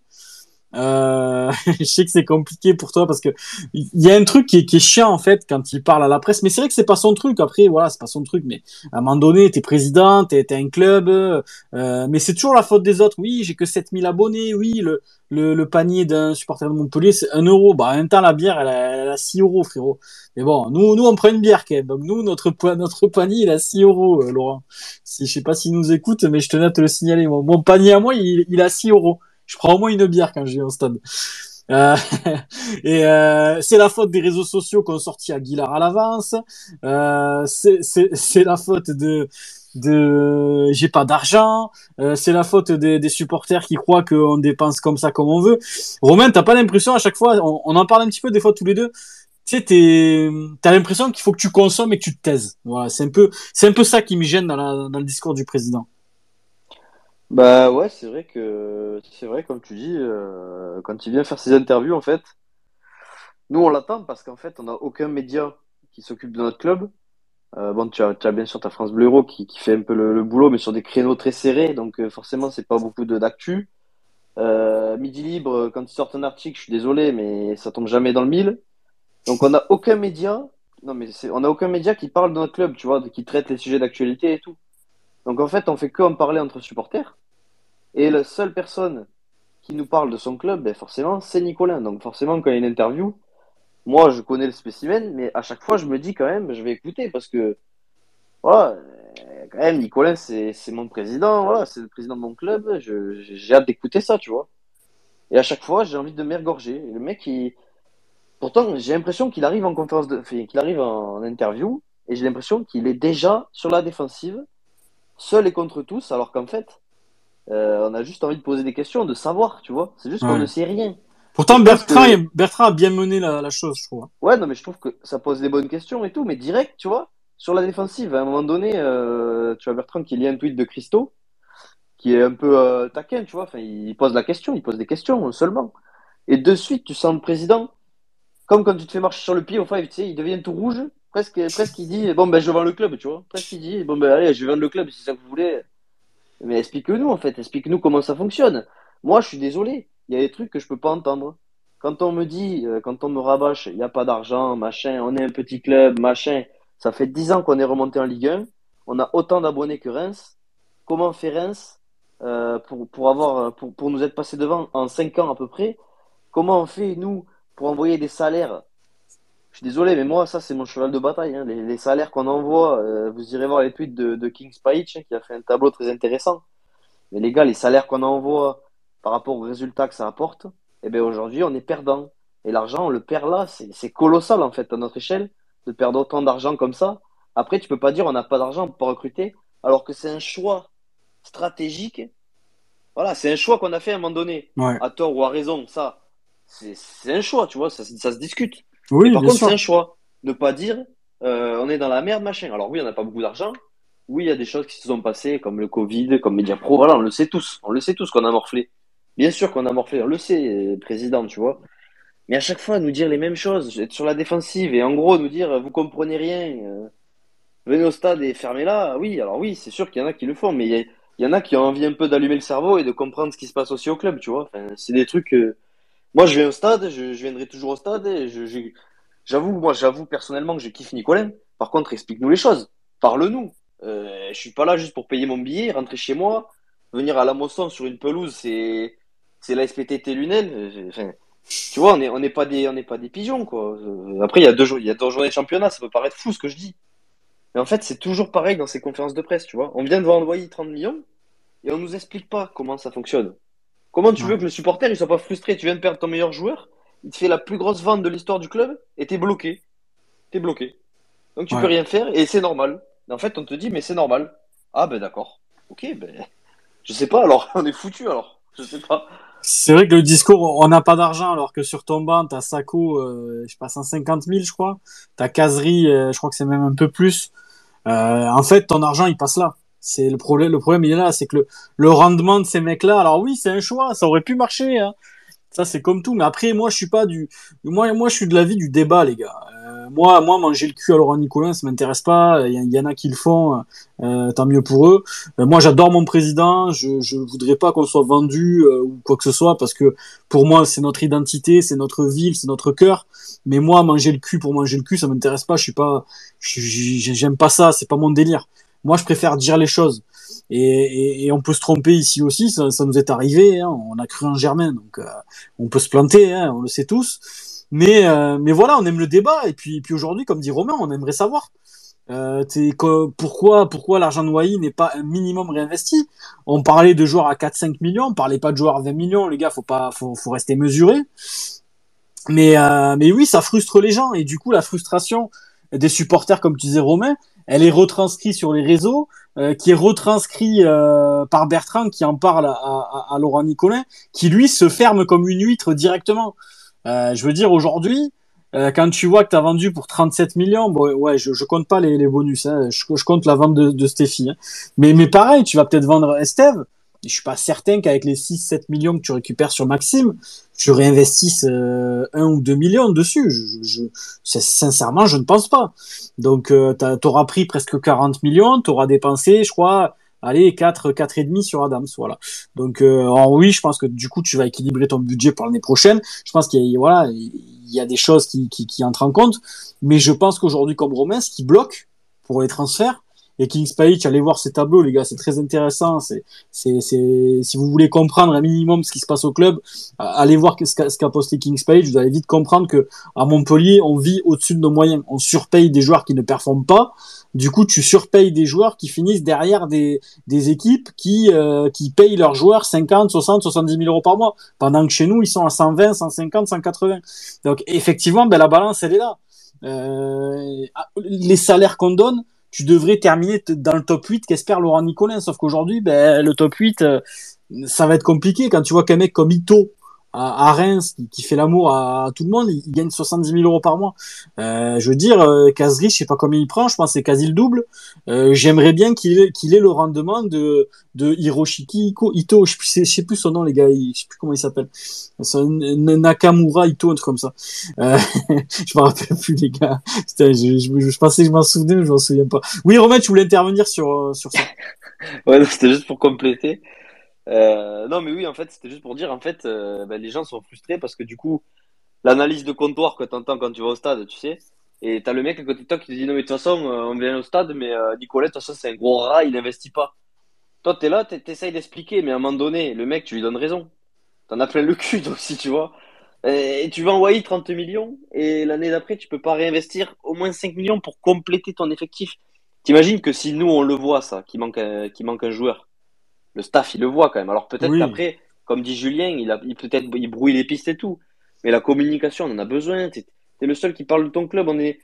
Euh, je sais que c'est compliqué pour toi parce que il y a un truc qui est, chiant en fait quand il parle à la presse, mais c'est vrai que c'est pas son truc. Après, voilà, c'est pas son truc, mais à un moment donné, t'es président, t'es un club, euh, mais c'est toujours la faute des autres. Oui, j'ai que 7000 abonnés. Oui, le, le, le panier d'un supporter de Montpellier, c'est 1 euro. Bah, en même temps, la bière, elle a, elle a 6 euros, frérot. Mais bon, nous, nous, on prend une bière, quand même. Donc, nous, notre, notre panier, il a 6 euros, euh, Laurent. Si, je sais pas s'il nous écoute, mais je tenais à te le signaler. Mon, mon panier à moi, il, il a 6 euros. Je prends au moins une bière quand je vais au stade. Euh, et euh, c'est la faute des réseaux sociaux qui ont sorti Aguilar à l'avance. Euh, c'est la faute de de j'ai pas d'argent. Euh, c'est la faute des, des, supporters qui croient qu'on dépense comme ça comme on veut. Romain, t'as pas l'impression à chaque fois, on, on, en parle un petit peu des fois tous les deux. Tu sais, t'as l'impression qu'il faut que tu consommes et que tu te taises. Voilà, c'est un peu, c'est un peu ça qui me gêne dans, la, dans le discours du président. Bah ouais, c'est vrai que c'est vrai comme tu dis, euh, quand il vient faire ses interviews en fait, nous on l'attend parce qu'en fait on n'a aucun média qui s'occupe de notre club. Euh, bon, tu as, bien sûr ta France Bleu qui, qui fait un peu le, boulot, mais sur des créneaux très serrés, donc euh, forcément c'est pas beaucoup d'actu. Euh, Midi Libre, quand ils sortent un article, je suis désolé, mais ça tombe jamais dans le mille. Donc on n'a aucun média, non mais on n'a aucun média qui parle de notre club, tu vois, qui traite les sujets d'actualité et tout. Donc en fait, on fait que en parler entre supporters. Et la seule personne qui nous parle de son club, ben forcément, c'est Nicolas. Donc forcément, quand il y interview, moi, je connais le spécimen, mais à chaque fois, je me dis quand même, je vais écouter parce que, voilà, quand même, Nicolas, c'est mon président, voilà, c'est le président de mon club. J'ai hâte d'écouter ça, tu vois. Et à chaque fois, j'ai envie de m'égorger. Le mec, il... pourtant, j'ai l'impression qu'il arrive en conférence de, qu'il arrive en interview, et j'ai l'impression qu'il est déjà sur la défensive seul et contre tous, alors qu'en fait, euh, on a juste envie de poser des questions, de savoir, tu vois. C'est juste qu'on ne sait rien. Pourtant, Bertrand, que... Bertrand a bien mené la, la, chose, je trouve. Ouais, non, mais je trouve que ça pose des bonnes questions et tout, mais direct, tu vois, sur la défensive, à un moment donné, euh, tu vois Bertrand qui lit un tweet de Christo, qui est un peu euh, taquin, tu vois, enfin, il pose la question, il pose des questions seulement. Et de suite, tu sens le président, comme quand tu te fais marcher sur le pied au five, tu sais, il devient tout rouge, presque, presque il dit, bon, ben, je vends le club, tu vois. Presque il dit, bon, ben, allez, je vais vendre le club si ça que vous voulez. Mais explique-nous, en fait, explique-nous comment ça fonctionne. Moi, je suis désolé, il y a des trucs que je peux pas entendre. quand on me dit, euh, quand on me rabâche, il n'y a pas d'argent, machin, on est un petit club, machin, ça fait 10 ans qu'on est remonté en Ligue 1, on a autant d'abonnés que Reims. Comment fait Reims euh, pour, pour, avoir, pour, pour nous être passé devant en 5 ans à peu près? Comment on fait, nous, pour envoyer des salaires Je suis désolé, mais moi, ça, c'est mon cheval de bataille. hein. Les, les salaires qu'on envoie, euh, vous irez voir les tweets de, de King Spahich, hein, qui a fait un tableau très intéressant. Mais les gars, les salaires qu'on envoie par rapport aux résultats que ça apporte, eh bien aujourd'hui, on est perdant. Et l'argent, on le perd là. C'est colossal, en fait, à notre échelle, de perdre autant d'argent comme ça. Après, tu peux pas dire on n'a pas d'argent, on peut pas recruter, alors que c'est un choix stratégique. Voilà, c'est un choix qu'on a fait à un moment donné, Ouais. à tort ou à raison. Ça, c'est c'est un choix, tu vois, ça, ça se discute. Oui, Mais par contre, c'est un choix. Ne pas dire euh, on est dans la merde, machin. Alors oui, on n'a pas beaucoup d'argent. Oui, il y a des choses qui se sont passées, comme le Covid, comme Mediapro. Voilà, on le sait tous. On le sait tous qu'on a morflé. Bien sûr qu'on a morflé. On le sait, euh, président, tu vois. Mais à chaque fois, nous dire les mêmes choses, être sur la défensive et en gros nous dire vous comprenez rien, euh, venez au stade et fermez-la. Oui, alors oui, c'est sûr qu'il y en a qui le font, mais il y, en a qui ont envie un peu d'allumer le cerveau et de comprendre ce qui se passe aussi au club, tu vois. Enfin, c'est des trucs. euh, Moi, je vais au stade, je, viendrai toujours au stade j'avoue, moi, j'avoue personnellement que je kiffe Nicolin. Par contre, explique-nous les choses, parle-nous. Euh, je suis pas là juste pour payer mon billet, rentrer chez moi, venir à la Mosson sur une pelouse, c'est c'est la SPTT Lunel. Euh, tu vois, on n'est pas des pas des pigeons quoi. Euh, Après, il y a deux il y a deux journées de championnat, ça peut paraître fou ce que je dis. Mais en fait, c'est toujours pareil dans ces conférences de presse, tu vois. On vient de voir envoyer 30 millions et on nous explique pas comment ça fonctionne. Comment tu Ouais. veux que le supporter il soit pas frustré? Tu viens de perdre ton meilleur joueur, il te fait la plus grosse vente de l'histoire du club et t'es bloqué. T'es bloqué. Donc tu Ouais. peux rien faire et c'est normal. Et en fait, on te dit mais c'est normal. Ah ben d'accord. Ok, ben je sais pas alors, on est foutu alors. Je sais pas. C'est vrai que le discours, on n'a pas d'argent, alors que sur ton banc, t'as Sako, euh, je sais pas, 150 000, je crois. T'as Casery, euh, je crois que c'est même un peu plus. Euh, en fait, ton argent, il passe là. C'est le problème. Le problème, il est là, c'est que le, le rendement de ces mecs-là. Alors oui, c'est un choix, ça aurait pu marcher. Hein. Ça, c'est comme tout. Mais après, moi, je suis pas du. Moi, moi, je suis de l'avis du débat, les gars. Euh, moi, moi, manger le cul à Laurent Nicolin, ça m'intéresse pas. Il y, en a qui le font. Euh, tant mieux pour eux. Euh, moi, j'adore mon président. Je, je voudrais pas qu'on soit vendu ou quoi que ce soit parce que pour moi, c'est notre identité, c'est notre ville, c'est notre cœur. Mais moi, manger le cul pour manger le cul, ça m'intéresse pas. Je suis pas, j'aime pas ça. C'est pas mon délire. Moi, je préfère dire les choses. Et, on peut se tromper ici aussi. Ça, ça nous est arrivé. Hein. On a cru en Germain, donc euh, on peut se planter. Hein. On le sait tous. Mais euh, mais voilà, on aime le débat. Et puis puis aujourd'hui, comme dit Romain, on aimerait savoir. Euh, pourquoi pourquoi l'argent de Wai n'est pas un minimum réinvesti? On parlait de joueurs à 4-5 millions, on parlait pas de joueurs à 20 millions, les gars, faut pas faut, faut rester mesuré. Mais mais oui, ça frustre les gens et du coup la frustration des supporters comme tu disais Romain, elle est retranscrite sur les réseaux, euh, qui est retranscrit euh, par Bertrand qui en parle à, à, à Laurent Nicolin, qui lui se ferme comme une huître directement. Euh, je veux dire aujourd'hui, euh, quand tu vois que tu as vendu pour 37 millions, bon, ouais, je, je compte pas les, les bonus, hein, je, je compte la vente de, de Stéphie. hein. Mais, mais pareil, tu vas peut-être vendre Estève. Je suis pas certain qu'avec les 6-7 millions que tu récupères sur Maxime, tu réinvestisses euh, 1 ou 2 millions dessus. Je, je, je- sincèrement, je ne pense pas. Donc, euh, tu auras pris presque 40 millions, tu auras dépensé, je crois, allez, 4, 4 et demi sur Adams, voilà. Donc, euh, oui, je pense que du coup, tu vas équilibrer ton budget pour l'année prochaine. Je pense qu'il y a, voilà, il y a des choses qui, qui, qui entrent en compte. Mais je pense qu'aujourd'hui, comme Romain, ce qui bloque pour les transferts, et Kings Page, allez voir ces tableaux, les gars, c'est très intéressant. C'est, c'est, c'est, si vous voulez comprendre un minimum ce qui se passe au club, allez voir ce qu'a, ce qu'a posté Kings Page. Vous allez vite comprendre que à Montpellier, on vit au-dessus de nos moyens. On surpaye des joueurs qui ne performent pas. Du coup, tu surpayes des joueurs qui finissent derrière des, des équipes qui, euh, qui payent leurs joueurs 50, 60, 70 000 euros par mois. Pendant que chez nous, ils sont à 120, 150, 180. Donc, effectivement, ben, la balance, elle est là. Euh, les salaires qu'on donne, tu devrais terminer dans le top 8 qu'espère Laurent Nicolin. Sauf qu'aujourd'hui, ben, le top 8, euh, ça va être compliqué. Quand tu vois qu'un mec comme Ito à, à Reims, qui, qui fait l'amour à, tout le monde, il, il gagne 70 000 euros par mois. Euh, je veux dire, euh, Kazri, je sais pas combien il prend, je pense que c'est quasi le double. Euh, J'aimerais bien qu'il ait, ait le rendement de, de Hiroshiki Ito, je sais, sais plus son nom, les gars, je sais plus comment il s'appelle. Nakamura Ito, un truc comme ça. Euh, je me rappelle plus, les gars. Je, je, je pensais que je m'en souvenais, mais je m'en souviens pas. Oui, Romain, tu voulais intervenir sur, euh, sur ça. Ouais, c'était juste pour compléter. Euh, non, mais oui, en fait, c'était juste pour dire, en fait, euh, ben, les gens sont frustrés parce que du coup, l'analyse de comptoir que t'entends quand tu vas au stade, tu sais. Et t'as le mec à côté de toi qui te dit non mais de toute façon euh, on vient au stade mais Nicolas de toute façon c'est un gros rat il investit pas. Toi t'es là t'es- t'essayes d'expliquer mais à un moment donné le mec tu lui donnes raison. T'en as plein le cul toi aussi tu vois. Et tu vas envoyer 30 millions et l'année d'après tu peux pas réinvestir au moins 5 millions pour compléter ton effectif. T'imagines que si nous on le voit ça qu'il manque manque un joueur, le staff il le voit quand même. Alors peut-être Oui. qu'après comme dit Julien il a il peut-être il brouille les pistes et tout. Mais la communication on en a besoin. T'es T'es le seul qui parle de ton club. On est,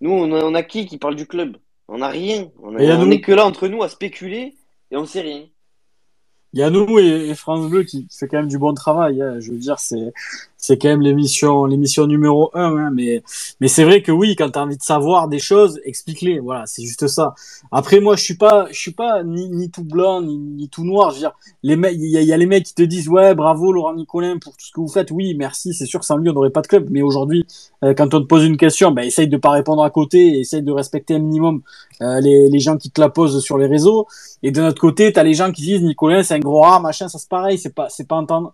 nous, on a, on a qui qui parle du club? On a rien. On, Et il y a on nous. est que là entre nous à spéculer et on sait rien. Il y a nous et, et France Bleu qui fait quand même du bon travail. hein. Je veux dire, c'est c'est quand même l'émission l'émission numéro un. hein. Mais mais c'est vrai que oui, quand t'as envie de savoir des choses, explique-les. Voilà, c'est juste ça. Après, moi, je suis pas je suis pas ni, ni tout blanc ni, tout noir. Je veux dire, les mecs, il y y a les mecs qui te disent ouais, bravo Laurent Nicolin pour tout ce que vous faites. Oui, merci. C'est sûr que sans lui, on n'aurait pas de club. Mais aujourd'hui, euh, quand on te pose une question, ben essaye de pas répondre à côté. Et essaye de respecter un minimum euh, les les gens qui te la posent sur les réseaux. Et de notre côté, t'as les gens qui disent Nicolas, c'est un gros rat, machin, ça c'est pareil, c'est pas, c'est pas entendre,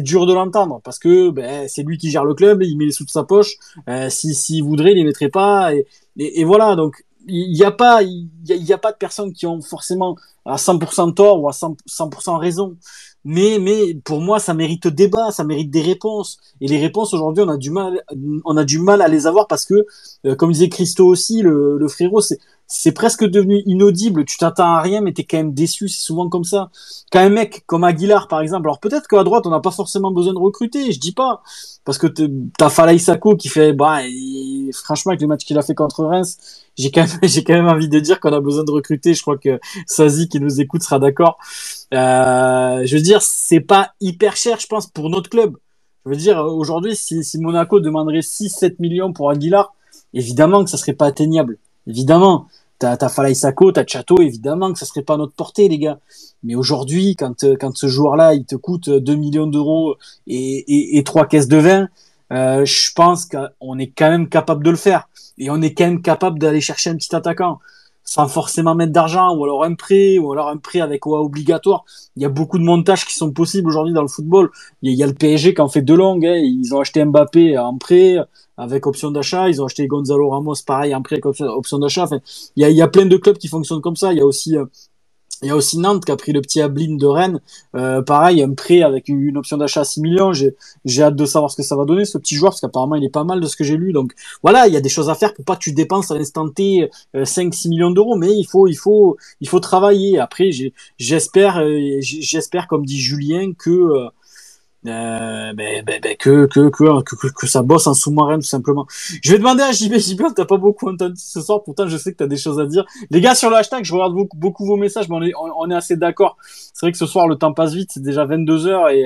dur de l'entendre parce que ben, c'est lui qui gère le club, il met les sous de sa poche. Euh, si s'il voudrait, il les mettrait pas. Et, et, voilà, donc il y a pas, il y a, pas de personnes qui ont forcément à 100% tort ou à 100%, 100% raison. Mais, mais pour moi, ça mérite débat, ça mérite des réponses. Et les réponses aujourd'hui, on a du mal, on a du mal à les avoir parce que, euh, comme disait Christo aussi, le, le frérot, c'est c'est presque devenu inaudible. Tu t'attends à rien, mais t'es quand même déçu. C'est souvent comme ça. Quand un mec comme Aguilar, par exemple, alors peut-être qu'à droite, on n'a pas forcément besoin de recruter. Je dis pas, parce que t'as Falaï Sako qui fait, bah, franchement, avec le match qu'il a fait contre Reims, j'ai quand même, j'ai quand même envie de dire qu'on a besoin de recruter. Je crois que Sazi qui nous écoute sera d'accord. Euh, je veux dire, c'est pas hyper cher, je pense, pour notre club. Je veux dire, aujourd'hui, si, si Monaco demanderait 6-7 millions pour Aguilar, évidemment que ça serait pas atteignable. Évidemment. T'as, t'as Falaï t'as Chateau, évidemment que ça serait pas à notre portée, les gars. Mais aujourd'hui, quand, euh, quand ce joueur-là, il te coûte 2 millions d'euros et, et, et 3 caisses de vin, euh, je pense qu'on est quand même capable de le faire. Et on est quand même capable d'aller chercher un petit attaquant sans forcément mettre d'argent, ou alors un prêt, ou alors un prêt avec OA obligatoire. Il y a beaucoup de montages qui sont possibles aujourd'hui dans le football. Il y a, le PSG qui en fait deux longues. Hein. Ils ont acheté Mbappé en prêt avec option d'achat. Ils ont acheté Gonzalo Ramos pareil en prêt avec option, option d'achat. Enfin, il y a, il y a plein de clubs qui fonctionnent comme ça. Il y a aussi euh, il y a aussi Nantes qui a pris le petit Ablin de Rennes. Euh, pareil, un prêt avec une option d'achat à 6 millions. J'ai, hâte de savoir ce que ça va donner, ce petit joueur, parce qu'apparemment, il est pas mal de ce que j'ai lu. Donc, voilà, il y a des choses à faire pour pas que tu dépenses à l'instant T euh, 5-6 millions d'euros, mais il faut, il faut, il faut travailler. Après, j'espère, euh, j'espère, comme dit Julien, que, euh, ben, ben, ben, que, que, que, que, que, ça bosse en sous-marin, tout simplement. Je vais demander à JB, JB, on t'a pas beaucoup entendu ce soir, pourtant je sais que t'as des choses à dire. Les gars, sur le hashtag, je regarde beaucoup, beaucoup vos messages, mais on est, on, est assez d'accord. C'est vrai que ce soir, le temps passe vite, c'est déjà 22 heures et,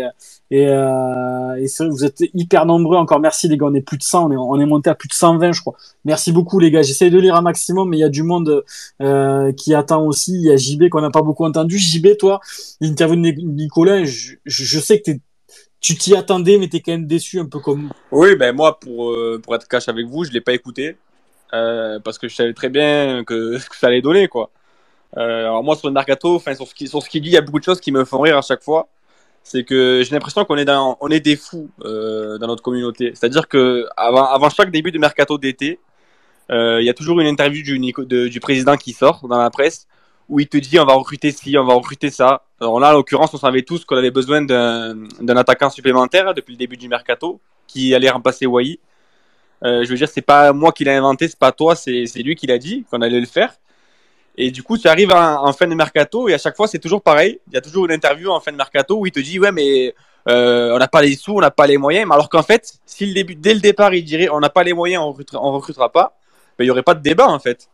et, euh, et c'est vrai vous êtes hyper nombreux. Encore merci, les gars, on est plus de 100, on est, on est monté à plus de 120, je crois. Merci beaucoup, les gars. J'essaye de lire un maximum, mais il y a du monde, euh, qui attend aussi. Il y a JB qu'on n'a pas beaucoup entendu. JB, toi, l'interview de Nic- Nicolas, je, je sais que t'es, tu t'y attendais, mais t'es quand même déçu, un peu comme, Oui, ben moi, pour, euh, pour être cash avec vous, je l'ai pas écouté euh, parce que je savais très bien que que ça allait donner, quoi. Euh, alors moi, sur le mercato, enfin sur ce qui qu'il dit, il y a beaucoup de choses qui me font rire à chaque fois. C'est que j'ai l'impression qu'on est on est des fous dans notre communauté. C'est-à-dire que avant, avant chaque début de mercato d'été, il y a toujours une interview du, du président qui sort dans la presse où il te dit on va recruter ci, on va recruter ça. Alors là, en l'occurrence, on savait tous qu'on avait besoin d'un attaquant supplémentaire depuis le début du mercato qui allait remplacer Wai. Euh, je veux dire, c'est pas moi qui l'ai inventé, c'est pas toi, c'est lui qui l'a dit qu'on allait le faire. Et du coup, tu arrives en, fin de mercato et à chaque fois, c'est toujours pareil. Il y a toujours une interview en fin de mercato où il te dit ouais, mais euh, on n'a pas les sous, on n'a pas les moyens. Mais alors qu'en fait, si dès le départ, il dirait on n'a pas les moyens, on recrutera, recrutera pas, ben, il y aurait pas de débat en fait.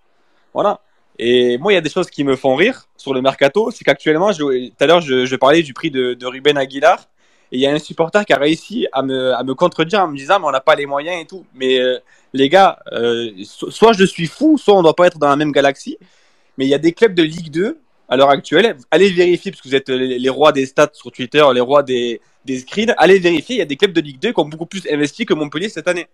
Voilà. Et moi, il y a des choses qui me font rire sur le mercato, c'est qu'actuellement, tout à l'heure, je, parlais du prix de, de Ruben Aguilar, et il y a un supporter qui a réussi à me, contredire en me disant, mais on n'a pas les moyens et tout. Mais euh, les gars, euh, so- soit je suis fou, soit on ne doit pas être dans la même galaxie. Mais il y a des clubs de Ligue 2 à l'heure actuelle. Allez vérifier, parce que vous êtes les, les rois des stats sur Twitter, les rois des, des screens. Allez vérifier, il y a des clubs de Ligue 2 qui ont beaucoup plus investi que Montpellier cette année.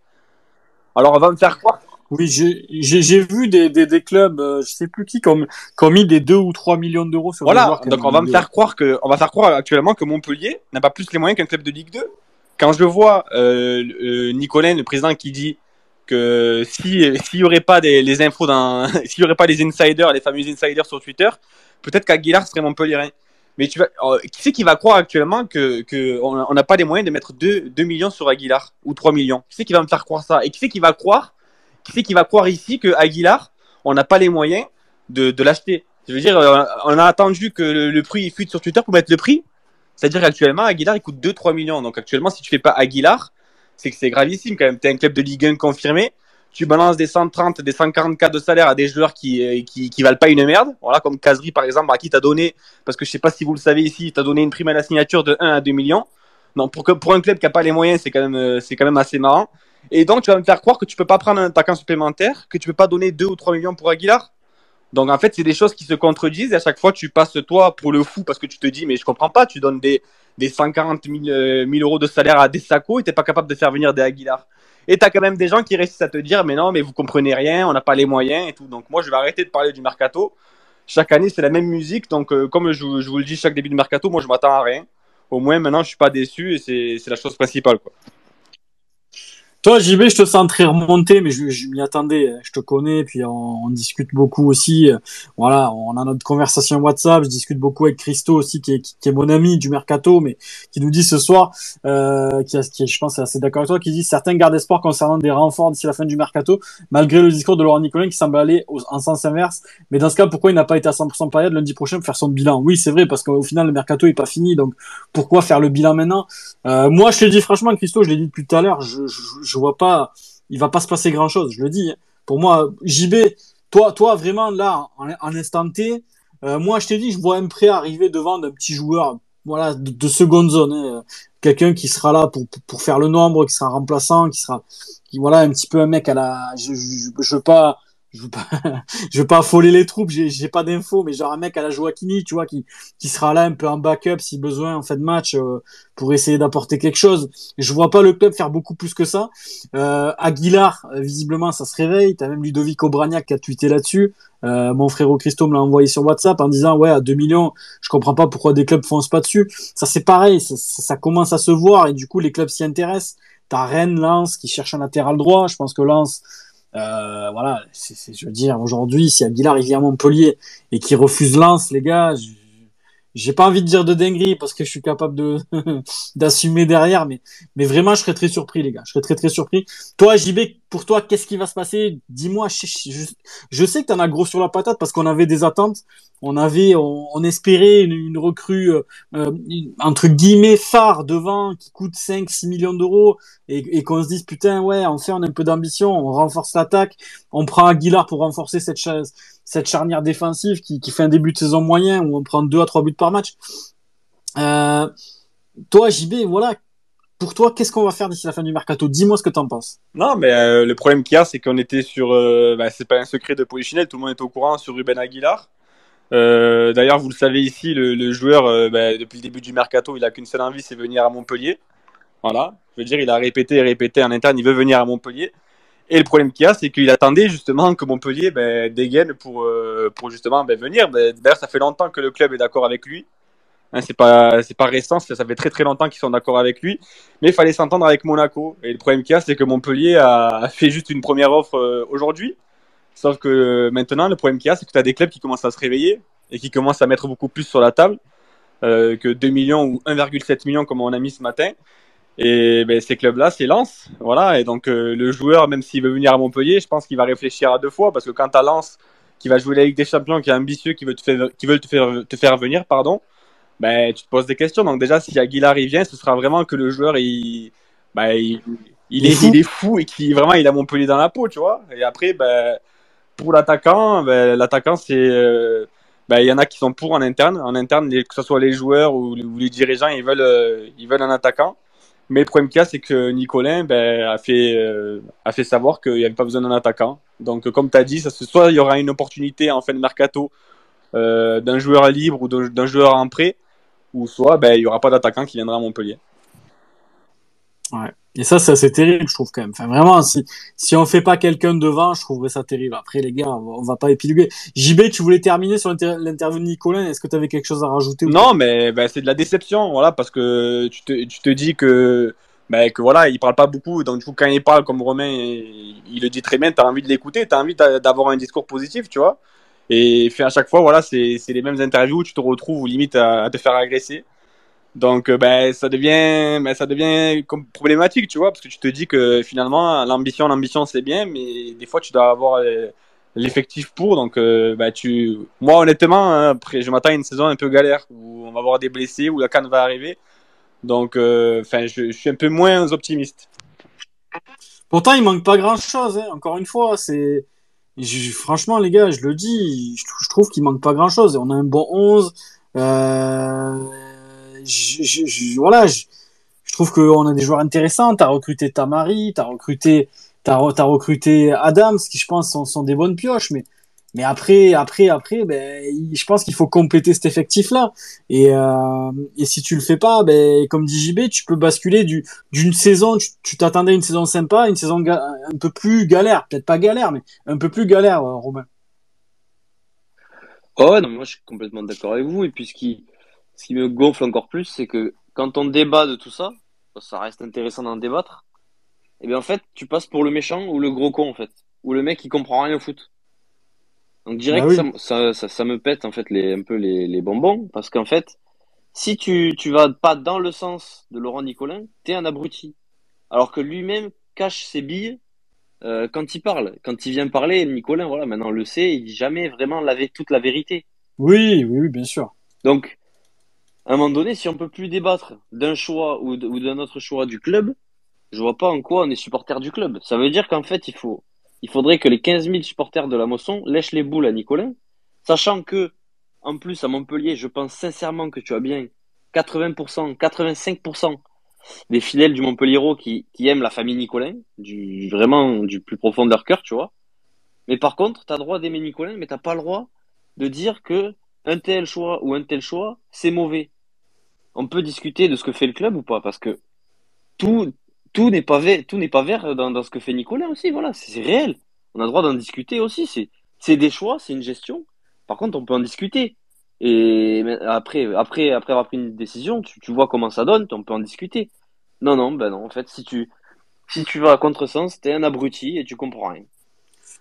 Alors on va me faire croire Oui, j'ai vu des, des, des clubs, euh, je sais plus qui, qui ont, qui ont mis des 2 ou 3 millions d'euros sur Voilà, joueurs donc on va me faire croire que, on va faire croire actuellement que Montpellier n'a pas plus les moyens qu'un club de Ligue 2. quand je vois euh, euh, Nicolas, le président, qui dit que si s'il y aurait pas des, les infos dans, s'il y aurait pas les insiders, les fameux insiders sur Twitter, peut-être qu'Aguilar serait Montpellierin. Mais tu vas, euh, qui c'est qui va croire actuellement que, que on n'a pas les moyens de mettre 2, 2 millions sur Aguilar ou 3 millions? Qui c'est qui va me faire croire ça? Et qui c'est qui va croire Qui c'est qui va croire ici que Aguilar, on n'a pas les moyens de, l'acheter Je veux dire, euh, on a attendu que le, prix fuite sur Twitter pour mettre le prix. C'est-à-dire qu'actuellement, Aguilar, il coûte 2-3 millions. Donc actuellement, si tu fais pas Aguilar, c'est que c'est gravissime quand même. T'es un club de Ligue 1 confirmé. Tu balances des 130, des 144 de salaire à des joueurs qui, euh, qui, qui valent pas une merde. Voilà, comme Kazri, par exemple, à qui t'as donné, parce que je sais pas si vous le savez ici, t'as donné une prime à la signature de 1 à 2 millions. Non, pour, que, pour un club qui a pas les moyens, c'est quand même, euh, c'est quand même assez marrant. Et donc, tu vas me faire croire que tu peux pas prendre un attaquant supplémentaire, que tu peux pas donner 2 ou 3 millions pour Aguilar. Donc, en fait, c'est des choses qui se contredisent et à chaque fois, tu passes toi pour le fou parce que tu te dis, mais je comprends pas, tu donnes des, des 140 000, euh, 1000 euros de salaire à des sacos et t'es pas capable de faire venir des Aguilar. Et t'as quand même des gens qui réussissent à te dire, mais non, mais vous comprenez rien, on n'a pas les moyens et tout. Donc moi, je vais arrêter de parler du mercato. Chaque année, c'est la même musique. Donc, euh, comme je, vous le dis chaque début de mercato, moi, je m'attends à rien. Au moins, maintenant, je suis pas déçu et c'est c'est la chose principale. Quoi. Toi, JB, je te sens très remonté, mais je, je m'y attendais. Je te connais, puis on, on discute beaucoup aussi. Voilà, on a notre conversation WhatsApp. Je discute beaucoup avec Christo aussi, qui est, qui, est mon ami du mercato, mais qui nous dit ce soir, euh, qui, qui est, je pense, est assez d'accord avec toi, qui dit certains gardent espoir concernant des renforts d'ici la fin du mercato, malgré le discours de Laurent Nicolin qui semble aller en sens inverse. Mais dans ce cas, pourquoi il n'a pas été à 100% payé lundi prochain pour faire son bilan? Oui, c'est vrai, parce qu'au final, le mercato est pas fini, donc pourquoi faire le bilan maintenant? Euh, Moi, je te dis franchement, Christo, je l'ai dit depuis tout à l'heure, je, je, je vois pas, il va pas se passer grand chose, je le dis. Pour moi, JB, toi, toi vraiment là, en, instant T, euh, moi, je t'ai dit, je vois un prêt arriver devant d'un petit joueur, voilà, de, de seconde zone, hein. quelqu'un qui sera là pour, faire le nombre, qui sera remplaçant, qui sera, qui voilà, un petit peu un mec à la, je, je, je veux pas, je veux pas, je veux pas affoler les troupes, j'ai, pas d'infos, mais genre un mec à la Joaquini, tu vois, qui, qui sera là un peu en backup si besoin en fin de match euh, pour essayer d'apporter quelque chose. Je vois pas le club faire beaucoup plus que ça. Euh, Aguilar, euh, visiblement, ça se réveille. T'as même Ludovic Obraniak qui a tweeté là-dessus. Mon frère Christo me l'a envoyé sur WhatsApp en disant ouais à 2 millions, je comprends pas pourquoi des clubs foncent pas dessus. Ça c'est pareil, ça, ça- ça commence à se voir et du coup les clubs s'y intéressent. T'as Rennes, Lens qui cherche un latéral droit. Je pense que Lens, euh, voilà, c'est, je veux dire aujourd'hui si Aguilar il vient à Montpellier et qu'il refuse Lens, les gars, j'ai pas envie de dire de dinguerie parce que je suis capable de d'assumer derrière, mais mais vraiment je serais très surpris les gars, je serais très très surpris. Toi JB, pour toi qu'est-ce qui va se passer? Dis-moi, je, sais que t'en as gros sur la patate parce qu'on avait des attentes, on avait on, espérait une, recrue euh, euh, entre guillemets phare devant qui coûte 5 6 millions d'euros et, qu'on se dise putain ouais on a un peu d'ambition, on renforce l'attaque, on prend Aguilar pour renforcer cette charnière défensive qui, fait un début de saison moyen où on prend deux à trois buts par match. Euh, toi, JB, voilà, pour toi, qu'est-ce qu'on va faire d'ici la fin du mercato? Dis-moi ce que t'en penses. Non, mais euh, le problème qu'il y a, c'est qu'on était sur. Euh, bah, c'est pas un secret de Polichinelle, tout le monde est au courant sur Ruben Aguilar. Euh, D'ailleurs, vous le savez ici, le, joueur, bah, depuis le début du mercato, il a qu'une seule envie, c'est venir à Montpellier. Voilà. Je veux dire, il a répété et répété en interne, il veut venir à Montpellier. Et le problème qu'il y a, c'est qu'il attendait justement que Montpellier ben, dégaine pour, pour justement venir. D'ailleurs, ça fait longtemps que le club est d'accord avec lui. Hein, c'est pas c'est pas récent, ça ça fait très très longtemps qu'ils sont d'accord avec lui. Mais il fallait s'entendre avec Monaco. Et le problème qu'il y a, c'est que Montpellier a, fait juste une première offre euh, aujourd'hui. Sauf que euh, maintenant, le problème qu'il y a, c'est que tu as des clubs qui commencent à se réveiller et qui commencent à mettre beaucoup plus sur la table euh, que 2 millions ou 1,7 million comme on a mis ce matin. Et ben, ces clubs-là, c'est Lens. Voilà. Et donc, le joueur, même s'il veut venir à Montpellier, je pense qu'il va réfléchir à deux fois parce que quand tu as Lens qui va jouer la Ligue des Champions, qui est ambitieux, qui veut te qui veut te faire, te faire venir, pardon, ben, tu te poses des questions. Donc, déjà, si Aguilar il vient, ce sera vraiment que le joueur, il, ben, il, il, Il est fou. il est fou et qui vraiment, il a Montpellier dans la peau, tu vois. Et après, ben, pour l'attaquant, ben, l'attaquant, c'est, euh, ben, il y en a qui sont pour en interne. En interne, les- que ce soit les joueurs ou, ou les dirigeants, ils veulent, euh, ils veulent un attaquant. Mais le problème qu'il y a, c'est que Nicolin ben, a, fait, euh, a fait savoir qu'il n'y avait pas besoin d'un attaquant. Donc, comme tu as dit, ça, soit il y aura une opportunité en fin de mercato euh, d'un joueur libre ou d'un d'un joueur en prêt, ou soit ben, il n'y aura pas d'attaquant qui viendra à Montpellier. Et ça, c'est assez terrible, je trouve quand même. Enfin, vraiment, si, si on fait pas quelqu'un devant, je trouverais ça terrible. Après, les gars, on va, on va pas épiloguer. JB, tu voulais terminer sur l'inter- l'interview de Nicolas. Est-ce que tu avais quelque chose à rajouter ou Non, mais ben, c'est de la déception, voilà, parce que tu te, tu te dis que ben, que voilà, il parle pas beaucoup. Donc, du coup, quand il parle comme Romain, il le dit très bien, tu as envie de l'écouter, tu as envie d'avoir un discours positif, tu vois. Et fait à chaque fois, voilà, c'est les mêmes interviews où tu te retrouves ou limite à, te faire agresser. Donc, euh, ben, ça devient, ben, ça devient comme problématique, tu vois, parce que tu te dis que finalement, l'ambition, l'ambition, c'est bien, mais des fois, tu dois avoir euh, l'effectif pour. Donc, euh, ben, tu, moi, honnêtement, hein, après, je m'attends à une saison un peu galère où on va avoir des blessés, où la canne va arriver. Donc, enfin, je, je, suis un peu moins optimiste. Pourtant, il manque pas grand chose. Hein. Encore une fois, c'est franchement, les gars, je le dis, je, trouve qu'il manque pas grand chose. On a un bon 11. Euh, je, voilà, je, trouve qu'on a des joueurs intéressants. T'as recruté Tamari, t'as recruté, t'as, as recruté Adams, qui je pense sont, sont des bonnes pioches, mais mais après, après, après, ben, je pense qu'il faut compléter cet effectif-là. Et, euh, et si tu le fais pas, ben, comme dit JB, tu peux basculer du, d'une saison, tu t'attendais à une saison sympa, une saison un peu plus galère. Peut-être pas galère, mais un peu plus galère, euh, Romain. Oh, non, moi je suis complètement d'accord avec vous. Et puis ce qui, ce qui me gonfle encore plus, c'est que quand on débat de tout ça, ça reste intéressant d'en débattre. Et bien en fait, tu passes pour le méchant ou le gros con en fait, ou le mec qui comprend rien au foot. Donc direct, bah ça, ça, ça, me pète en fait les, un peu les, les bonbons, parce qu'en fait, si tu, tu vas pas dans le sens de Laurent Nicolin, t'es un abruti. Alors que lui-même cache ses billes euh, quand il parle. Quand il vient parler, Nicolin, voilà, maintenant on le sait, il jamais vraiment l'avait toute la vérité. Oui, oui, oui, bien sûr. Donc, à un moment donné, si on peut plus débattre d'un choix ou d'un autre choix du club, je vois pas en quoi on est supporter du club. Ça veut dire qu'en fait, il faut il faudrait que les 15 000 supporters de la Mosson lèchent les boules à Nicolin, sachant que, en plus, à Montpellier, je pense sincèrement que tu as bien 80%, 85% des fidèles du Montpellier qui, qui aiment la famille Nicolin, du, vraiment du plus profond de leur cœur, tu vois. Mais par contre, tu as le droit d'aimer Nicolin, mais t'as pas le droit de dire que un tel choix ou un tel choix, c'est mauvais. On peut discuter de ce que fait le club ou pas, parce que tout, tout n'est pas vert, tout n'est pas vert dans, ce que fait Nicolas aussi. Voilà, c'est réel. On a le droit d'en discuter aussi. C'est, des choix, c'est une gestion. Par contre, on peut en discuter. Et après, après, après avoir pris une décision, tu, tu vois comment ça donne, on peut en discuter. Non, non, ben non. En fait, si tu, si tu vas à contresens, t'es un abruti et tu comprends rien.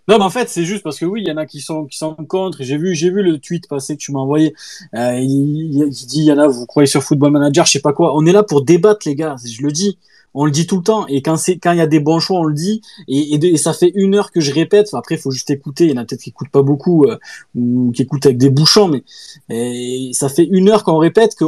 Non, mais en fait, c'est juste parce que oui, il y en a qui sont qui sont contre. J'ai vu, j'ai vu le tweet passer que tu m'as envoyé. Euh, il, il, dit, il y en a, vous croyez sur Football Manager, je sais pas quoi. On est là pour débattre, les gars. Je le dis on le dit tout le temps et quand c'est quand il y a des bons choix on le dit et, ça fait une heure que je répète enfin, après il faut juste écouter il y en a peut-être qui écoutent pas beaucoup euh, ou qui écoutent avec des bouchons mais ça fait une heure qu'on répète que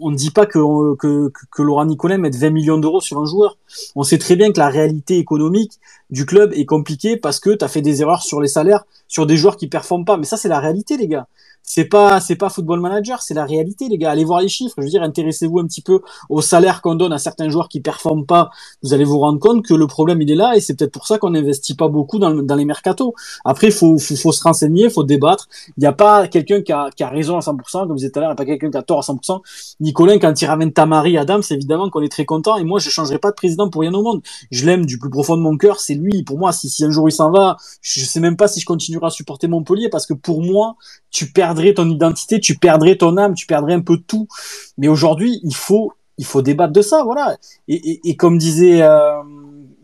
on ne dit pas que, que, que Laurent Nicolet mette 20 millions d'euros sur un joueur. On sait très bien que la réalité économique du club est compliquée parce que tu as fait des erreurs sur les salaires, sur des joueurs qui performent pas. Mais ça, c'est la réalité, les gars c'est pas c'est pas football manager, c'est la réalité les gars. Allez voir les chiffres. Je veux dire, intéressez-vous un petit peu au salaire qu'on donne à certains joueurs qui performent pas. Vous allez vous rendre compte que le problème il est là et c'est peut-être pour ça qu'on n'investit pas beaucoup dans, dans les mercatos. Après, faut, faut, faut, se renseigner, faut débattre. Il n'y a pas quelqu'un qui a, qui a raison à 100%, comme vous tout à l'heure, il n'y a pas quelqu'un qui a tort à 100%. Nicolas, quand il ramène Tamari, Adam, c'est évidemment qu'on est très content. Et moi, je changerai pas de président pour rien au monde. Je l'aime du plus profond de mon cœur. C'est lui. Pour moi, si, si un jour il s'en va, je sais même pas si je continuerai à supporter Montpellier parce que pour moi, tu perdrais ton identité, tu perdrais ton âme, tu perdrais un peu tout. Mais aujourd'hui, il faut, il faut débattre de ça, voilà. Et, comme disait, euh,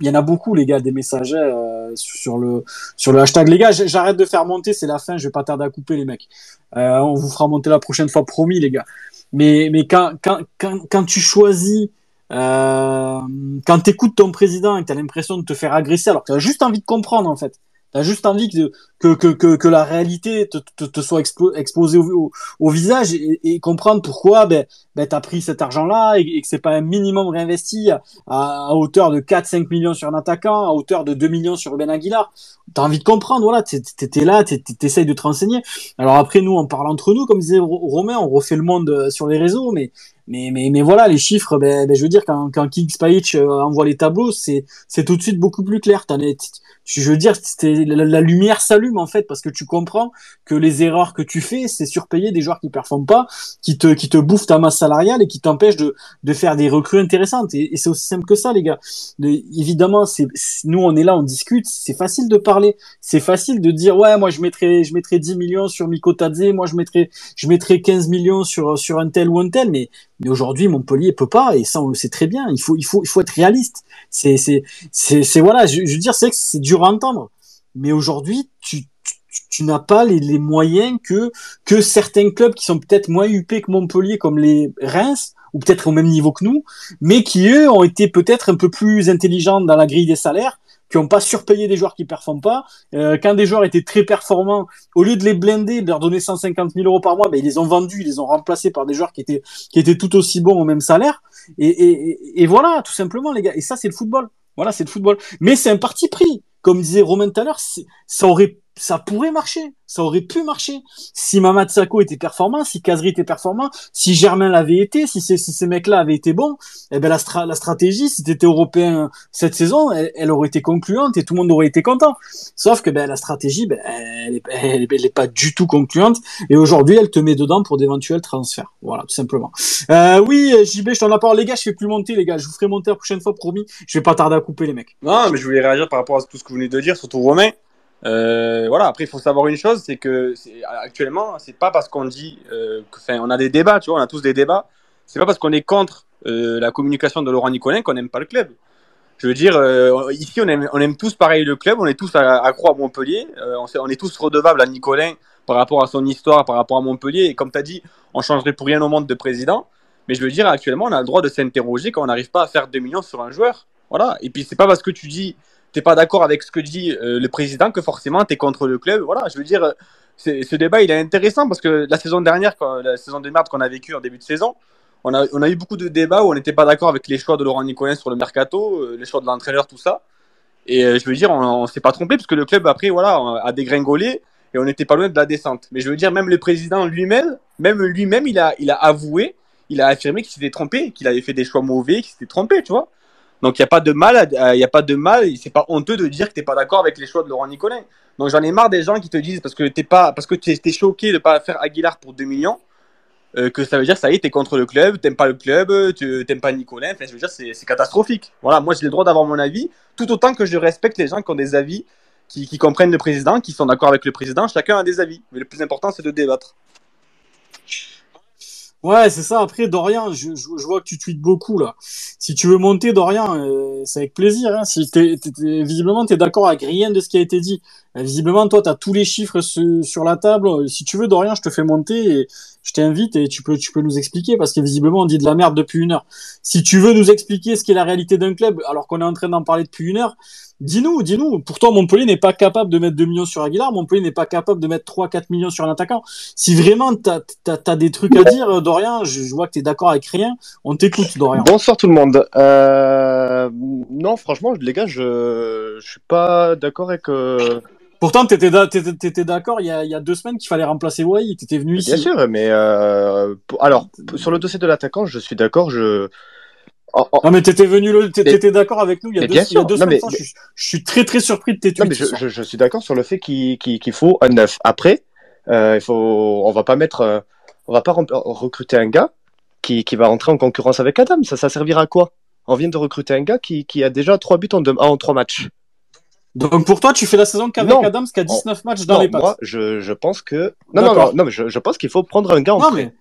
il y en a beaucoup, les gars, des messages euh, sur le sur le hashtag. Les gars, j'arrête de faire monter, c'est la fin, je vais pas tarder à couper les mecs. Euh, on vous fera monter la prochaine fois, promis, les gars. Mais mais quand quand quand, quand tu choisis quand tu écoutes ton président et que tu as l'impression de te faire agresser alors que tu as juste envie de comprendre en fait T'as juste envie que, que, que, que, la réalité te, te, te soit exposée au, au, visage et, et, comprendre pourquoi ben, ben, tu as pris cet argent-là et, que c'est pas un minimum réinvesti à, à hauteur de 4-5 millions sur un attaquant, à hauteur de 2 millions sur Ben Aguilar. Tu as envie de comprendre, voilà, tu es, là, tu essayes de te renseigner. Alors après, nous, on parle entre nous, comme disait Romain, on refait le monde euh, sur les réseaux, mais mais, mais, mais voilà, les chiffres, ben, ben, je veux dire, quand, quand Kings euh, envoie les tableaux, c'est, tout de suite beaucoup plus clair. Es, je veux dire, la, la lumière s'allume en fait parce que tu comprends que les erreurs que tu fais, c'est surpayer des joueurs qui performent pas, qui te qui te bouffent ta masse salariale et qui t'empêchent de de faire des recrues intéressantes. Et, c'est aussi simple que ça, les gars. De- évidemment, c'est nous on est là, on discute. C'est facile de parler, c'est facile de dire ouais, moi je mettrais je mettrais 10 millions sur Miko Tadze, moi je mettrais je mettrais 15 millions sur sur un tel ou un tel, mais mais aujourd'hui Montpellier peut pas et ça on le sait très bien. Il faut il faut il faut être réaliste. C'est c'est c'est voilà. Je, veux dire c'est c'est dur à entendre, mais aujourd'hui tu tu, n'as pas les, moyens que que certains clubs qui sont peut-être moins huppés que Montpellier, comme les Reims, ou peut-être au même niveau que nous, mais qui eux ont été peut-être un peu plus intelligents dans la grille des salaires, qui n'ont pas surpayé des joueurs qui performent pas. Euh, quand des joueurs étaient très performants, au lieu de les blinder, de leur donner 150 000 euros par mois, ben, ils les ont vendus, ils les ont remplacés par des joueurs qui étaient qui étaient tout aussi bons au même salaire. Et- et voilà, tout simplement les gars. Et ça c'est le football. Voilà, c'est le football. Mais c'est un parti pris. Comme disait Romain tout à l'heure, ça aurait, ça pourrait marcher. Ça aurait pu marcher. Si Mamad Sakho était performant, si Kazri était performant, si Germain l'avait été, si si ces mecs-là avaient été bons, eh ben la, la stratégie, si t'étais européen cette saison, elle, elle aurait été concluante et tout le monde aurait été content. Sauf que ben la stratégie, ben, elle, est, elle, elle est pas du tout concluante. Et aujourd'hui, elle te met dedans pour d'éventuels transferts. Voilà, tout simplement. Euh, oui, JB, je t'en parlé. Les gars, je fais plus monter, les gars. Je vous ferai monter la prochaine fois, promis. Je vais pas tarder à couper, les mecs. Non, mais je voulais réagir par rapport à tout ce que vous venez de dire, surtout Romain. Euh, voilà, après, il faut savoir une chose, c'est que actuellement, c'est pas parce qu'on dit, euh, enfin, on a des débats, tu vois, on a tous des débats. C'est pas parce qu'on est contre euh, la communication de Laurent Nicolin qu'on n'aime pas le club. Je veux dire, ici, on aime, tous pareil le club, on est tous accros à Montpellier, on est tous redevables à Nicolin par rapport à son histoire, par rapport à Montpellier. Et comme tu as dit, on changerait pour rien au monde de président. Mais je veux dire, actuellement, on a le droit de s'interroger quand on n'arrive pas à faire 2 millions sur un joueur. Voilà. Et puis, c'est pas parce que tu dis, t'es pas d'accord avec ce que dit euh, le président que forcément tu es contre le club. Voilà. Je veux dire, euh, ce débat, il est intéressant parce que la saison dernière, quand, la saison de merde qu'on a vécue en début de saison, on a, on a eu beaucoup de débats où on n'était pas d'accord avec les choix de Laurent Nicolin sur le mercato, euh, les choix de l'entraîneur, tout ça. Et je veux dire, on, on s'est pas trompé parce que le club après, voilà, a dégringolé et on n'était pas loin de la descente. Mais je veux dire, même le président lui-même, même lui-même, il a, il a avoué, il a affirmé qu'il s'était trompé, qu'il avait fait des choix mauvais, qu'il s'était trompé, tu vois. Donc il y a pas de mal, il y a pas de mal, c'est pas honteux de dire que t'es pas d'accord avec les choix de Laurent Nicolin. Donc j'en ai marre des gens qui te disent parce que t'es pas, parce que t'es choqué de pas faire Aguilar pour 2 millions, euh, que ça veut dire ça y est, t'es contre le club, t'aimes pas le club, tu t'aimes pas Nicolin. Enfin, je veux dire, c'est catastrophique. Voilà, moi j'ai le droit d'avoir mon avis, tout autant que je respecte les gens qui ont des avis, qui comprennent le président, qui sont d'accord avec le président. Chacun a des avis, mais le plus important c'est de débattre. Ouais, c'est ça. Après, Dorian, je, vois que tu tweets beaucoup là. Si tu veux monter, Dorian, euh, c'est avec plaisir. Hein. Si t'es, t'es- t'es- visiblement, tu d'accord avec rien de ce qui a été dit. Euh, visiblement, toi, tu as tous les chiffres su- sur la table. Euh, Si tu veux, Dorian, je te fais monter et je t'invite et tu peux, tu peux nous expliquer parce que visiblement, on dit de la merde depuis une heure. Si tu veux nous expliquer ce qu'est la réalité d'un club alors qu'on est en train d'en parler depuis une heure, dis-nous, dis-nous. Pourtant, Montpellier n'est pas capable de mettre 2 millions sur Aguilar. Montpellier n'est pas capable de mettre 3-4 millions sur un attaquant. Si vraiment t'as as, des trucs à dire, euh, Dorian, je, vois que t'es d'accord avec rien. On t'écoute, Dorian. Bonsoir tout le monde. Euh, non, franchement, les gars, je, je suis pas d'accord avec. Pourtant, t'étais da- t'étais- t'étais d'accord il y a, il y a deux semaines qu'il fallait remplacer Wai. T'étais venu ici. Bien sûr, mais euh, pour- alors sur le dossier de l'attaquant, je suis d'accord. Je en- Non, mais t'étais venu, le- t'étais d'accord avec nous il y a Mais deux, bien sûr. deux Non, mais- je, je suis très très surpris de tes non, tweets. mais je, soir. je, je suis d'accord sur le fait qu'il faut un neuf. Après, euh, il faut, on va pas mettre, euh, on va pas recruter un gars qui, qui va rentrer en concurrence avec Adam. Ça, ça servira à quoi? On vient de recruter un gars qui, qui a déjà trois buts en, deux, en trois matchs. Donc pour toi, tu fais la saison qu'avec. Adams qui a 19 matchs dans non, les pattes. moi, je, je pense que non, non, non, non, mais je, je pense qu'il faut prendre un gars en Non, prêt. mais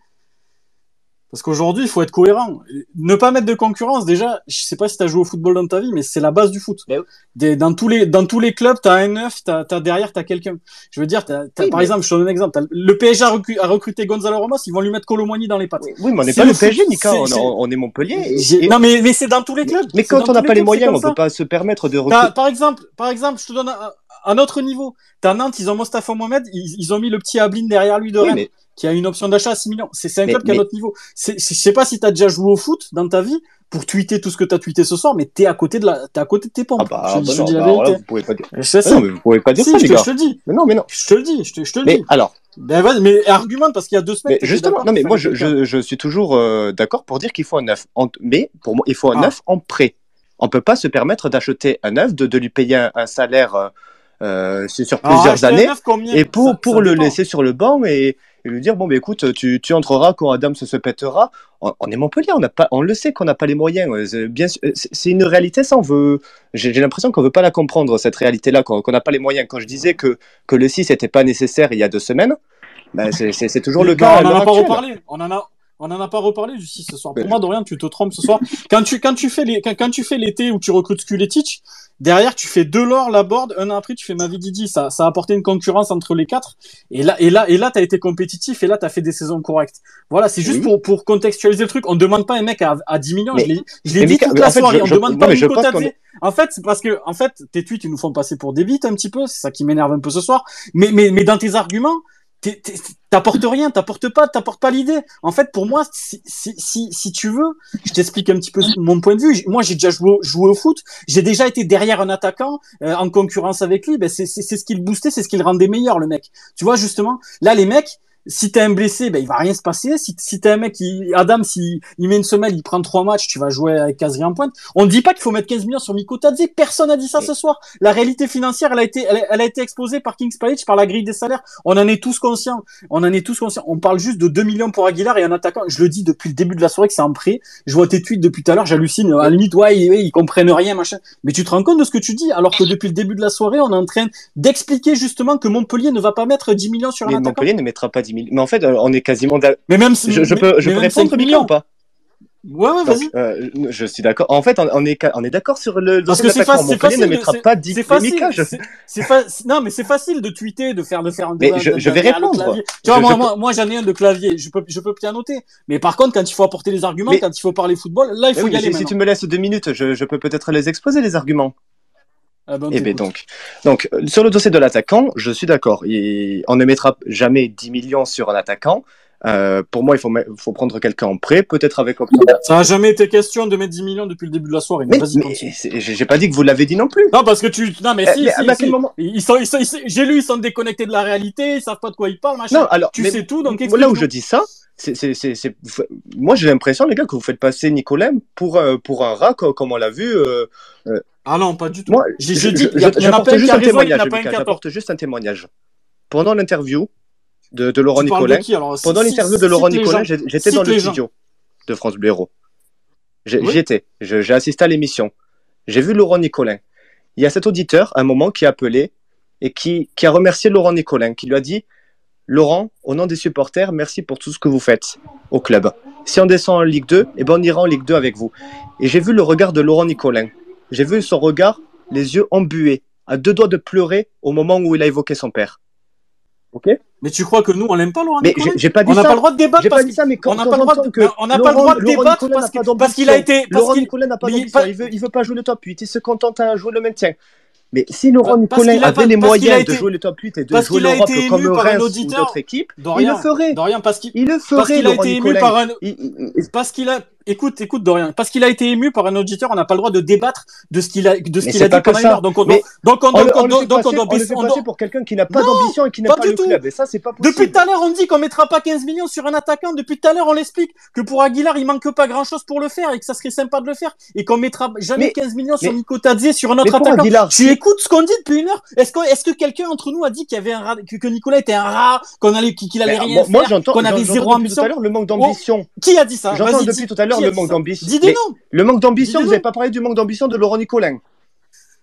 parce qu'aujourd'hui, il faut être cohérent. Ne pas mettre de concurrence, déjà, je sais pas si tu as joué au football dans ta vie, mais c'est la base du foot. Mais oui. Des- dans tous les dans tous les clubs, tu as un neuf, t'as as derrière tu as quelqu'un. Je veux dire, Oui, par mais- exemple, je te donne un exemple, le PSG a, recru- a recruté Gonzalo Ramos, ils vont lui mettre Colomoni dans les pattes. Oui, mais on n'est pas le le PSG, c'est- On, on- est Montpellier. et- Non mais mais c'est dans tous les clubs. mais quand on n'a pas les moyens, on ça. peut pas se permettre de recruter. par exemple, par exemple, je te donne un, un autre niveau. T'as Nantes, ils ont Mostafa Mohamed, ils, ils ont mis le petit Ablin derrière lui de Oui, Rennes, mais qui a une option d'achat à 6 millions. C'est un club qui a notre niveau. Je sais pas si t'as déjà joué au foot dans ta vie pour tweeter tout ce que t'as tweeté ce soir, mais t'es à côté de la, t'es à côté de tes pompes. ah bah, je, bah je non, dis la bah alors là, vérité. vous pouvez pas dire. Je Ah ça. non, mais vous pouvez pas dire Si, ça, je, les te, gars. je te le dis. Mais non, mais non. Je te le dis. Je te, je te le Mais dis. alors, Ben mais argumente parce qu'il y a deux semaines. mais justement, non, mais moi, je, je, je suis toujours euh, d'accord pour dire qu'il faut un neuf. Mais pour moi, il faut un Ah. neuf en prêt. On peut pas se permettre d'acheter un neuf, de, de lui payer un, un salaire euh, euh, sur plusieurs années, et pour, Ça- pour ça le dépend. laisser sur le banc et, et lui dire bon, bah, écoute, tu, tu entreras quand Adam se, se pètera. On, on est Montpellier, on, n'a pas, on le sait qu'on n'a pas les moyens. euh, c'est une réalité, ça, on veut. J'ai l'impression qu'on veut pas la comprendre, cette réalité-là, qu'on qu'on n'a pas les moyens. Quand je disais que, que le 6 n'était pas nécessaire il y a deux semaines, ben, c'est toujours le cas. on en l'heure a pas reparlé. On en a, on en a pas reparlé du 6 ce soir. Pour moi, Dorian, tu te trompes ce soir. Quand tu, quand tu fais les, quand, quand tu fais l'été où tu recrutes Skuletic, derrière, tu fais Delors, Laborde, un an après, tu fais Mavididi. Ça, ça a apporté une concurrence entre les quatre. Et là, et là, et là, t'as été compétitif et là, t'as fait des saisons correctes. Voilà, c'est juste Oui. pour, pour contextualiser le truc. On demande pas un mec à, à 10 millions. Mais- je l'ai, dit toute la soirée. on je- demande non, pas Nico. En fait, c'est parce que, en fait, tes tweets, ils nous font passer pour des bites un petit peu. C'est ça qui m'énerve un peu ce soir. Mais, mais, mais dans tes arguments, t'apportes rien, t'apportes pas, t'apportes pas l'idée. En fait, pour moi, si, si, si, tu veux, je t'explique un petit peu mon point de vue. Moi, j'ai déjà joué, joué au foot. J'ai déjà été derrière un attaquant euh, en concurrence avec lui. Ben, c'est ce qui le boostait, c'est ce qui le rendait meilleur, le mec. Tu vois, justement, là, les mecs, si t'as un blessé, ben, il va rien se passer. Si, si t'as un mec qui, Adam, si il met une semelle, il prend trois matchs, tu vas jouer avec Casri en pointe. On ne dit pas qu'il faut mettre 15 millions sur Miko Tadze. Personne n'a dit ça ce soir. La réalité financière, elle a été, elle, a- elle a été exposée par Kings Palace, par la grille des salaires. On en est tous conscients. On en est tous conscients. On parle juste de 2 millions pour Aguilar et un attaquant. Je le dis depuis le début de la soirée que c'est en prêt. Je vois tes tweets depuis tout à l'heure, j'hallucine. À la limite, ouais, ils, comprennent rien, machin. Mais tu te rends compte de ce que tu dis, alors que depuis le début de la soirée, on est en train d'expliquer justement que Montpellier ne va pas mettre 10 millions sur un Mais attaquant. Montpellier ne mettra pas 10 millions. Mais en fait, on est quasiment. Mais même si, Je, je mais- peux, je mais peux même 5 répondre, millions. ou pas Ouais, ouais, vas-y. euh, je suis d'accord. En fait, on, est, on est d'accord sur le. Parce que c'est l'attaquant. fa- c'est Montpellier facile. ne mettra c'est- pas 10 C'est facile. Je- c'est- fa- Non, mais c'est facile de tweeter, de faire, de faire. Mais de- je- de- je vais répondre. Tu vois, Je- moi, je moi, moi, j'en ai un de clavier. Je peux, je peux pianoter. Mais par contre, quand il faut apporter les arguments, Mais- quand il faut parler football, là, il Mais faut y mais aller si, tu me laisses deux minutes, je, je peux peut-être les exposer, les arguments. Ah ben, on Eh ben donc, donc euh, sur le dossier de l'attaquant, je suis d'accord. On ne mettra jamais 10 millions sur un attaquant. Euh, pour moi, il faut, prendre quelqu'un en prêt, peut-être avec Ça a jamais été question de mettre 10 millions depuis le début de la soirée. Mais, Mais, j'ai pas dit que vous l'avez dit non plus. Non, parce que tu, non, mais Eh, si, Ils sont, j'ai lu, ils sont déconnectés de la réalité, ils savent pas de quoi ils parlent, machin. Non, alors, tu mais sais tout, donc là où je dis ça, c'est, moi j'ai l'impression, les gars, que vous faites passer Nicolas pour, euh, pour un rat, co- comme on l'a vu. euh, Ah non, pas du tout. Moi, je, je dis, je- il y, a- il y en a j'apporte pas un qui juste a un raison, il y en témoignage, a pas un Lucas, qui a tort. j'apporte juste un témoignage. Pendant l'interview de, de Laurent alors pendant l'interview de Laurent j'ai- j'étais dans le studio de France Oui. J'y étais, j'ai assisté à l'émission. J'ai vu Laurent Nicolin. Il y a cet auditeur, à un moment, qui a appelé et qui, qui a remercié Laurent Nicolin, qui lui a dit Laurent, au nom des supporters, merci pour tout ce que vous faites au club. Si on descend en Ligue 2, eh ben on ira en Ligue 2 avec vous. Et j'ai vu le regard de Laurent Nicolin. J'ai vu son regard, les yeux embués, à deux doigts de pleurer au moment où il a évoqué son père. Ok Mais tu crois que nous, on l'aime pas, Laurent Mais j'ai pas dit On n'a pas le droit de débattre J'ai parce pas dit ça, mais quand, on n'a pas pas le droit de débattre parce pas parce qu'il a été- parce Laurent qu'il- Nicolin n'a pas d'ambition. Il veut, il veut pas jouer le top 8. Il se contente à jouer le maintien. Mais si Laurent Parce Nicolin qu'il avait les parce qu'il moyens de jouer le top 8 et de parce jouer qu'il l'Europe comme élu Reims ou d'autres équipes, il le ferait. Dorian, parce qu'il Il le parce ferait, qu'il a été Nicolin. par un parce qu'il a écoute écoute Dorian parce qu'il a été ému par un auditeur on n'a pas le droit de débattre de ce qu'il a de ce qu'il a dit pendant une heure donc on doit donc on On doit le, on donc on on doit on fait on passer pour quelqu'un qui n'a pas d'ambition et qui n'aime pas pas du le tout. club. Et ça, c'est pas Depuis possible. tout à l'heure, on dit qu'on mettra pas 15 millions sur un attaquant. Depuis tout à l'heure, on l'explique que pour Aguilar, il manque pas grand chose pour le faire et que ça serait sympa de le faire et qu'on mettra jamais Mais- 15 millions sur Nico Tadze sur un autre attaquant. Aguilar, tu écoutes ce qu'on dit depuis une heure? Est-ce que, est-ce que quelqu'un entre nous a dit qu'il y avait un rat, que, que Nicolas était un rat, qu'on allait, qu'il allait rien faire, j'entends qu'on avait zéro depuis ambition tout à l'heure le manque d'ambition. Qui a dit ça? J'entends depuis tout à l'heure le manque d'ambition. Dis des noms. Le manque d'ambition, vous n'avez pas parlé du manque d'ambition de Laurent Nicolin.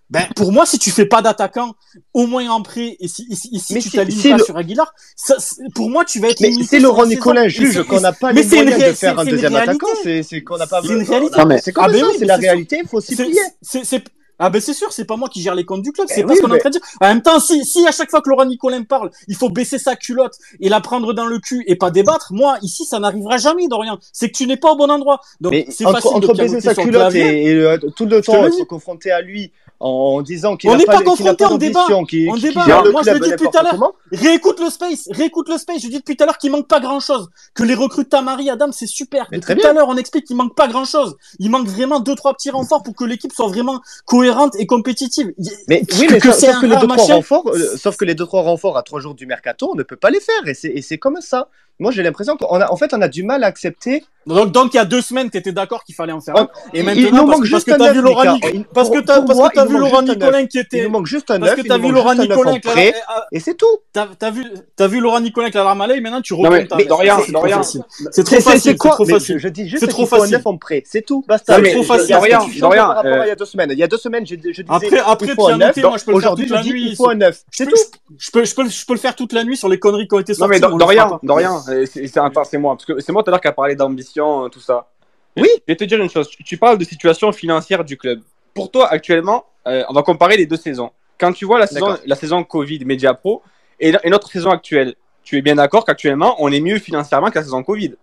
Ben, pour moi, si tu fais pas d'attaquant, au moins en prêt, et si, et si, et si Mais tu t'alignes pas le- sur Aguilar, ça, pour moi, tu vas être Mais c'est Laurent. Nicolin juge qu'on n'a pas mais les c'est une moyens ré- de faire un deuxième réalité. attaquant. C'est qu'on n'a pas. C'est une réalité. Non, mais c'est comme Ah ben ça, c'est mais la réalité. Il faut s'y C'est- plier. Ah ben c'est sûr, c'est pas moi qui gère les comptes du club, c'est Eh pas oui, ce qu'on est en train de dire. En même temps, si, si à chaque fois que Laurent Nicolin parle, il faut baisser sa culotte et la prendre dans le cul et pas débattre, moi ici ça n'arrivera jamais Dorian. C'est que tu n'es pas au bon endroit. Donc c'est facile entre de pianoter sa culotte et, et, euh, tout le temps être confronté à lui en disant qu'il n'est pas, pas confronté, pas on débat. On qu'il débat. le Moi, je le dis depuis tout à l'heure. Réécoute le space, réécoute le space. Je dis depuis tout à l'heure qu'il manque pas grand chose. Que les recrues Tamari, Adam, c'est super. Mais Depuis tout à l'heure, on explique qu'il manque pas grand chose. Il manque vraiment deux, trois petits renforts pour que l'équipe soit vraiment cohérente et compétitive. Mais que- oui, mais que sauf, sauf que les deux trois renforts, euh, sauf que les deux trois renforts à trois jours du mercato, on ne peut pas les faire et c'est moi j'ai l'impression qu'on a, en fait, on a du mal à accepter. Donc, donc il y a deux semaines, tu étais d'accord qu'il fallait en faire un. Ah, et maintenant, parce, parce, que t'as vu Laura, Nicolin, parce que t'as, parce que t'as vu Laura Nicolin qui était. Il nous manque juste un Parce que t'as vu Laura Nicolin et c'est tout. T'as, t'as vu, t'as vu Laura Nicolin avec la larme à l'œil. Maintenant, tu remontes. Mais, Dorian, Dorian, c'est trop facile. C'est trop facile. Je dis juste c'est trop facile. C'est tout. Basta. C'est trop facile. Dorian, Dorian. Euh, il y a deux semaines. Il y a deux semaines, je disais. Après, après, Pianoté, moi, je peux. Il faut un 9. C'est tout. Je peux, je peux le faire toute la nuit sur les conneries qui ont été sorties. Non mais Dorian, Dorian. C'est moi. Parce que c'est moi tout à l'heure qui a parlé d'ambition, euh, tout ça. Oui. Je vais te dire une chose. Tu, parles de situation financière du club. Pour toi, actuellement, euh, on va comparer les deux saisons. Quand tu vois la saison, la saison Covid, Media Pro, et, notre saison actuelle, tu es bien d'accord qu'actuellement, on est mieux financièrement que la saison Covid?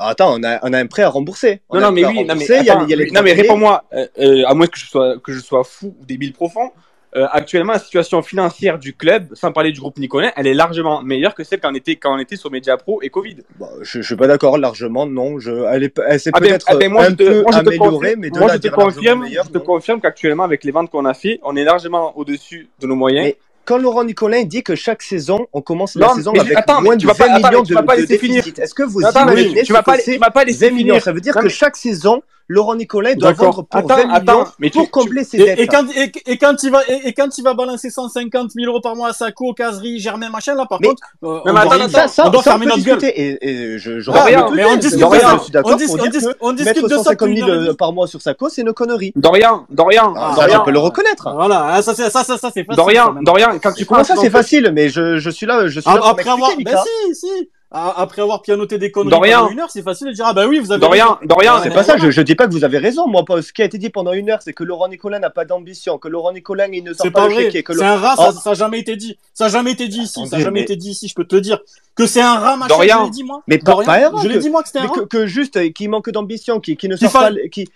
Attends, on a, un prêt à rembourser. Non, non, mais oui, non, mais réponds-moi, euh, à moins que je sois, que je sois fou ou débile profond, euh, actuellement, la situation financière du club, sans parler du groupe Nicolet, elle est largement meilleure que celle qu'on était quand on était sur Media Pro et Covid. Bah, je, ne suis pas d'accord, largement, non. Je, elle est, elle s'est peut-être ah ben, eh ben un te, peu moi, améliorée, mais de moi, là, je te confirme, meilleur, je te confirme qu'actuellement, avec les ventes qu'on a fait, on est largement au-dessus de nos moyens. Mais quand Laurent Nicolin dit que chaque saison, on commence non, la saison avec attends, moins de 20 pas, millions attends, de, de, de déficit, est-ce que vous non, imaginez attends, tu, vas pas, vas pas laisser 20 millions, Ça veut dire que chaque saison, Laurent Nicolet doit vendre pour attends, 20 millions mais pour tu, combler tu, ses et, dettes. Et quand, et, et quand il va, et, et, quand il va balancer 150 000 euros par mois à Sacco, Casery, Germain, machin, là, par mais, contre, euh, mais on, mais attends, doit, ça, ça, on doit ça fermer on notre gueule. Et, je, je ah, rien, mais on discute, Dorian, je suis on, dis, on, dis, on discute de 150 000 par mois sur Sacco, c'est une connerie. Dorian, Dorian, ah, Dorian. Ça, le reconnaître. Voilà, ah, ça, ça, ça, ça, c'est facile. Dorian, Dorian, quand tu commences. ça, c'est facile, mais je, je suis là, je suis là. Ah, après avoir, ben si, si après avoir pianoté des conneries pendant une heure, c'est facile de dire ah bah oui, vous avez Dorian, raison. Dorian, c'est pas ça. Je, je dis pas que vous avez raison, moi. Ce qui a été dit pendant une heure, c'est que Laurent Nicolin n'a pas d'ambition, que Laurent Nicolin il ne sort pas, pas vrai. Le que C'est un rat, ça, ça a jamais été dit. Ça a jamais été dit ici. Ça a jamais été dit ici. Je peux te le dire que c'est un rat, machin. Dorian. Je l'ai dit moi. Mais pas, pas un rat, Je l'ai dit moi que c'était un rat. Que, juste, euh, qui manque d'ambition, qui, ne sort pas, qui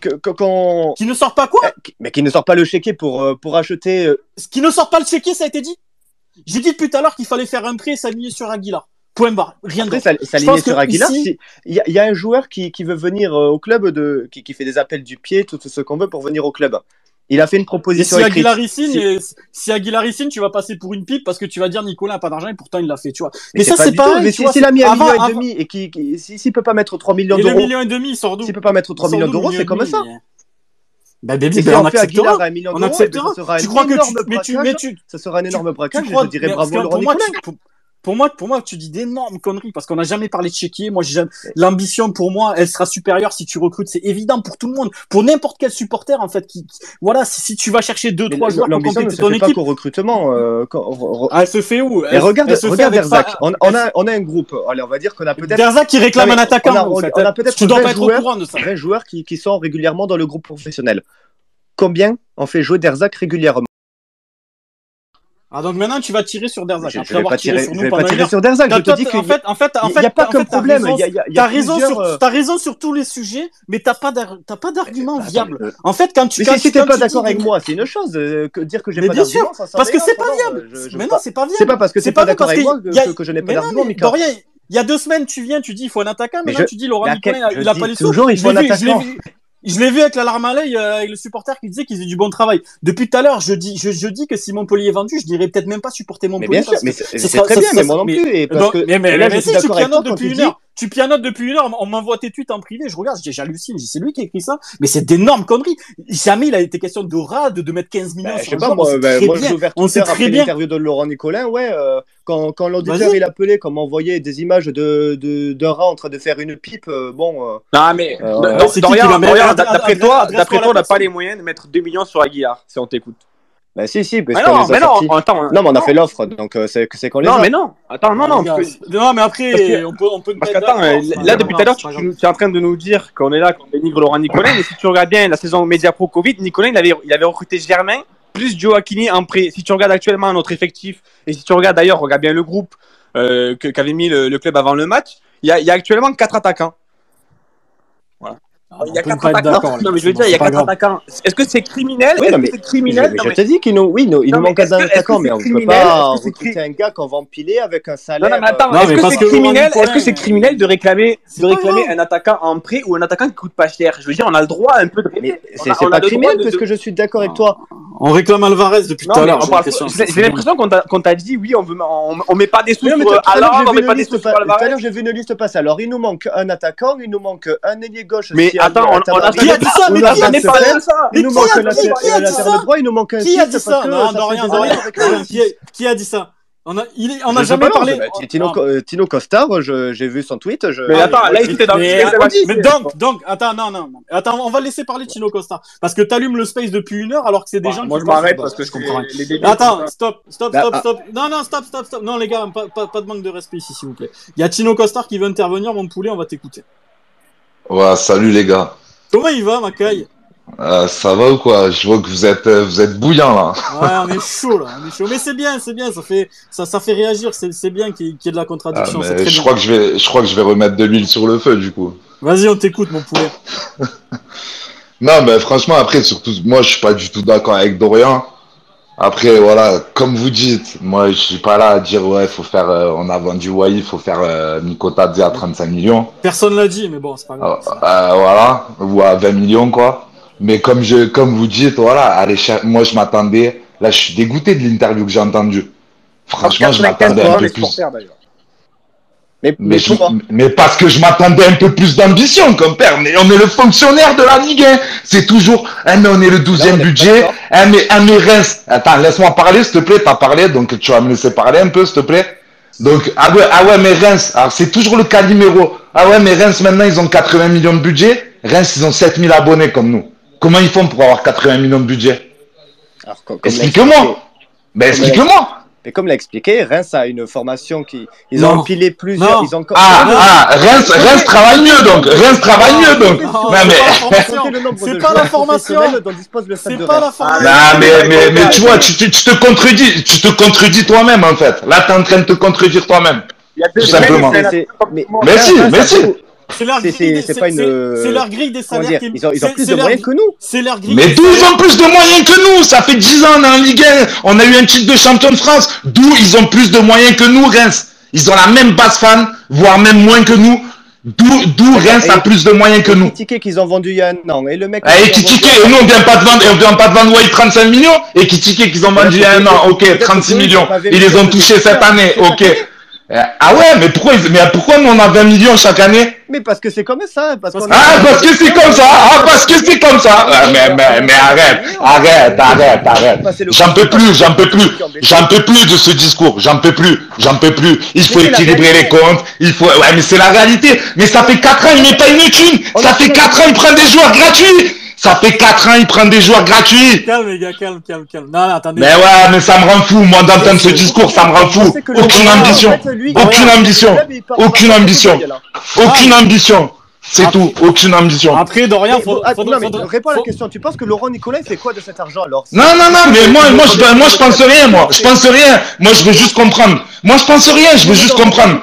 qui ne sort pas quoi euh, Mais qui ne sort pas le chéquier pour euh, pour acheter. Euh... Qui ne sort pas le chéquier, ça a été dit. J'ai dit tout à l'heure qu'il fallait faire un prêt et s'aligner sur Aguilar. Point barre. Rien de ça, ça sur Aguilar. Il y, a un joueur qui, veut venir euh, au club, de, qui, fait des appels du pied, tout ce qu'on veut pour venir au club. Il a fait une proposition. Et si. Aguilar ici, si... Aguilar ici, tu vas passer pour une pipe parce que tu vas dire Nicolas n'a pas d'argent et pourtant il l'a fait, tu vois. Mais, ça, c'est pas. Pareil, mais s'il si, a mis un million et demi et qui, qui s'il peut pas mettre 3 millions d'euros. million et demi, il sort d'où S'il peut pas mettre 3 millions d'euros, c'est comme ça. Bah, ben, on, on acceptera. On acceptera. Tu crois que tu, mais tu, ça sera un énorme braquage. Je dirais bravo Laurent Nicolas pour moi, pour moi, tu dis d'énormes conneries parce qu'on n'a jamais parlé de chéquier. Moi, l'ambition pour moi, elle sera supérieure si tu recrutes. C'est évident pour tout le monde, pour n'importe quel supporter en fait. Voilà, si, tu vas chercher deux, trois joueurs pour compléter ton équipe. Pas recrutement. Euh, ah, elle se fait où? Elle, regarde, elle se regarde On, a, on a un groupe. Allez, on va dire qu'on a peut-être. Qui réclame un attaquant. On a, peut-être. Tu dois pas être au courant de ça. 20 joueurs qui, sont régulièrement dans le groupe professionnel. Combien on fait jouer Derzac régulièrement? Ah, donc maintenant tu vas tirer sur Derzak. Je, vais pas tirer, sur, nous je vais pas tirer sur Je te dis que en fait, il n'y a pas que problème. T'as raison, sur, euh, t'as raison sur tous les sujets, mais t'as pas t'as pas d'argument viable. Euh, en fait, quand tu, mais si t'es pas d'accord avec moi, c'est une chose. Euh, que dire que j'ai pas d'argument, parce que c'est pas viable. Mais non, c'est pas viable. C'est pas parce que c'est pas d'accord avec moi que je n'ai pas d'argument, il y a deux semaines, tu viens, tu dis il faut un attaquant. mais je... tu dis Laurent Nicolas, il a pas les sous. Toujours, il faut un attaquant. Je l'ai vu avec la larme à l'œil, euh, avec le supporter qui disait qu'ils faisaient du bon travail. Depuis tout à l'heure, je dis, je, dis que si Montpellier est vendu, je dirais peut-être même pas supporter Montpellier. Mais c'est très bien, mais moi non plus. Et parce que, mais, mais, mais, depuis une heure tu pianotes depuis une heure, on m'envoie tes tweets en privé, je regarde, j'hallucine, c'est lui qui écrit ça, mais c'est d'énormes conneries. Jamais il a été question de rade, de mettre 15 millions bah, sur je sais pas, moi, bah, j'ai ouvert après l'interview de Laurent Nicolin, ouais, euh, quand, quand l'auditeur il appelait, quand m'envoyait des images de, de, d'un rat en train de faire une pipe, euh, bon. Euh, non, mais, Dorian, d'après toi, d'après toi, on n'a pas les moyens de mettre 2 millions sur Aguillard, si on t'écoute. Bah si, si, parce mais non, mais non, attends, hein. non, mais on a fait l'offre, donc euh, c'est c'est qu'on les Non, mais non, attends, non, non, non, mais après, on peut, on peut. Parce là, euh, là depuis tout à l'heure, tu, es en train de nous dire qu'on est là, qu'on dénigre Laurent Nicolin, mais si tu regardes bien la saison Media Pro Covid, Nicolin, il avait, il avait recruté Germain plus Joaquini en prêt. Si tu regardes actuellement notre effectif, et si tu regardes d'ailleurs, regarde bien le groupe euh, qu'avait mis le, club avant le match, il y a, y a actuellement quatre attaquants. Il y a quatre attaquants. Non, mais je veux dire, il y a quatre attaquants. Est-ce que c'est criminel? Oui, Est-ce non, que mais- c'est criminel? Non, je mais- te dis qu'il nous, oui, nous- il Non, nous manque un attaquant, mais on ne peut pas recruter un gars qu'on va empiler avec un Non, salaire. non, mais attends, Non, est-ce que c'est criminel, est-ce que c'est criminel de réclamer, de réclamer un attaquant en prêt ou un attaquant qui coûte pas cher? Je veux dire, on a le droit un peu de Mais c'est pas criminel parce que je suis d'accord avec toi. On réclame Alvarez depuis tout à l'heure. on j'ai l'impression. Qu'on t'a dit oui, on, veut, on, on met pas des sous sur tout à l'heure, Haaland, j'ai on vu met une pas des liste sous sur pa- tout à Alvarez. l'heure, j'ai vu une liste passer. Alors, il nous manque un attaquant, il nous manque un ailier gauche. Mais si attends, on, on a Tabary- Qui a dit ça Mais qui a dit ça Il nous manque un latéral droit, il nous manque un Qui a dit ça Non, qui a dit ça On a, il est- on a jamais parlé. non, c'est- Tino, euh, Tino Costa, je- j'ai vu son tweet. Je... Mais attends, là, il était dans le mais, la vie. mais donc, donc, attends, non, non, non. Attends, on va laisser parler Chino Costa. Parce que t'allumes le space depuis une heure alors que c'est des Bah, gens moi, qui je m'arrête parce que je comprends rien. les débuts. Attends, stop, stop, Bah, stop, ah. stop. Non, non, stop, stop, stop. Non, les gars, pas, pas, pas de manque de respect ici, s'il vous plaît. Il y a Chino Costar qui veut intervenir, mon poulet, on va t'écouter. Ouais, salut les gars. Comment il va, Macaille? Euh, ça va ou quoi? Je vois que vous êtes, euh, vous êtes bouillant là. Ouais, on est chaud là, on est chaud. Mais c'est bien, c'est bien, ça fait, ça, ça fait réagir, c'est c'est bien qu'il y, y ait de la Ah, contradiction, mais très je bien. crois que je vais, je crois que je vais remettre de l'huile sur le feu du coup. Vas-y, on t'écoute, mon poulet. Non, mais franchement, après, surtout, moi, je suis pas du tout d'accord avec Dorian. Après, voilà, comme vous dites, moi, je suis pas là à dire, ouais, faut faire, euh, on a vendu Wai, faut faire euh, à 35 millions. Personne l'a dit, mais bon, c'est pas grave. euh, voilà, ou à 20 millions, quoi. Mais comme je, comme vous dites, voilà, moi, je m'attendais, là, je suis dégoûté de l'interview que j'ai entendue. Franchement, je m'attendais un peu plus. Mais, Mais, mais je- pourquoi mais parce que je m'attendais un peu plus d'ambition, comme père. Mais on est le fonctionnaire de la Ligue 1. C'est toujours, ah, mais on est le 12e Là, on est budget. Ah, mais, ah, mais Reims. Attends, laisse-moi parler, s'il te plaît. T'as parlé, donc tu vas me laisser parler un peu, s'il te plaît. Donc, ah ouais, ah ouais, mais Reims. Alors, c'est toujours le cas numéro. Ah ouais, mais Reims, maintenant, ils ont 80 millions de budget. Reims, ils ont 7000 abonnés comme nous. Comment ils font pour avoir 80 millions de budget? Explique-moi. Ben, Comme explique-moi. Mais comme l'a expliqué, Reims a une formation qui. Ils Non. ont empilé plusieurs. Non. Ils ont Ah, ah, Reims, Reims travaille mieux, donc. Reims travaille mieux, donc. Non, Non, c'est mais. pas la formation. le nombre C'est de pas la formation. professionnels dont dispose le stade C'est pas la formation. Non, mais, mais, mais tu vois, tu, tu, tu te contredis, tu te contredis toi-même, en fait. Là, t'es en train de te contredire toi-même. Il y a deux Tout simplement. Mais mais- Mais si, mais si. C'est leur grille des- c'est pas une- c'est- c'est leur grille des Comment salaires qui Ils ont, ils ont c'est- plus de leur- moyens que nous. C'est leur grille. Mais d'où ils ont plus de moyens que nous? Ça fait 10 ans, on est en Ligue 1, on a eu un titre de champion de France. D'où ils ont plus de moyens que nous, Reims? Ils ont la même base fan, voire même moins que nous. D'où d'où Reims a plus de moyens que nous? Les tickets qu'ils ont vendus il y a un an. Et le mec. Et Kitike, et nous on vient pas de vendre, on vient pas de vendre Wade 35 millions, et Kitike qu'ils ont vendu il y a un an, ok, 36 millions, ils les ont touchés cette année, ok. Euh, Ah ouais, mais pourquoi, mais pourquoi nous on a 20 millions chaque année Mais parce que c'est comme ça. Parce qu'on Ah, parce que c'est comme ça, ah, parce que c'est comme ça. Ah, mais, mais, mais arrête, arrête, arrête, arrête. J'en peux plus, j'en peux plus, j'en peux plus de ce discours, j'en peux plus, j'en peux plus. Il faut équilibrer les comptes, il faut, ouais, mais c'est la réalité. Mais ça fait 4 ans, il met pas une thune. Ça fait 4 ans, il prend des joueurs gratuits. Ça fait 4 ans, il prend des joueurs gratuits. Calme, les gars, calme, calme, calme. Non, non, attendez. Mais ouais, mais ça me rend fou, moi, d'entendre ce discours, ça me rend fou. Aucune ambition. Aucune ambition. Aucune ambition. Aucune ambition. C'est tout. Aucune ambition. Après, Dorian, faut, Ah, faudra- non, mais réponds à la faut- question. Tu penses que Laurent Nicolas il fait quoi de cet argent alors Non, non, non, mais moi, moi, je, moi, je pense rien, moi. Je pense rien. Moi, je veux juste comprendre. Moi, je pense rien, je veux juste comprendre.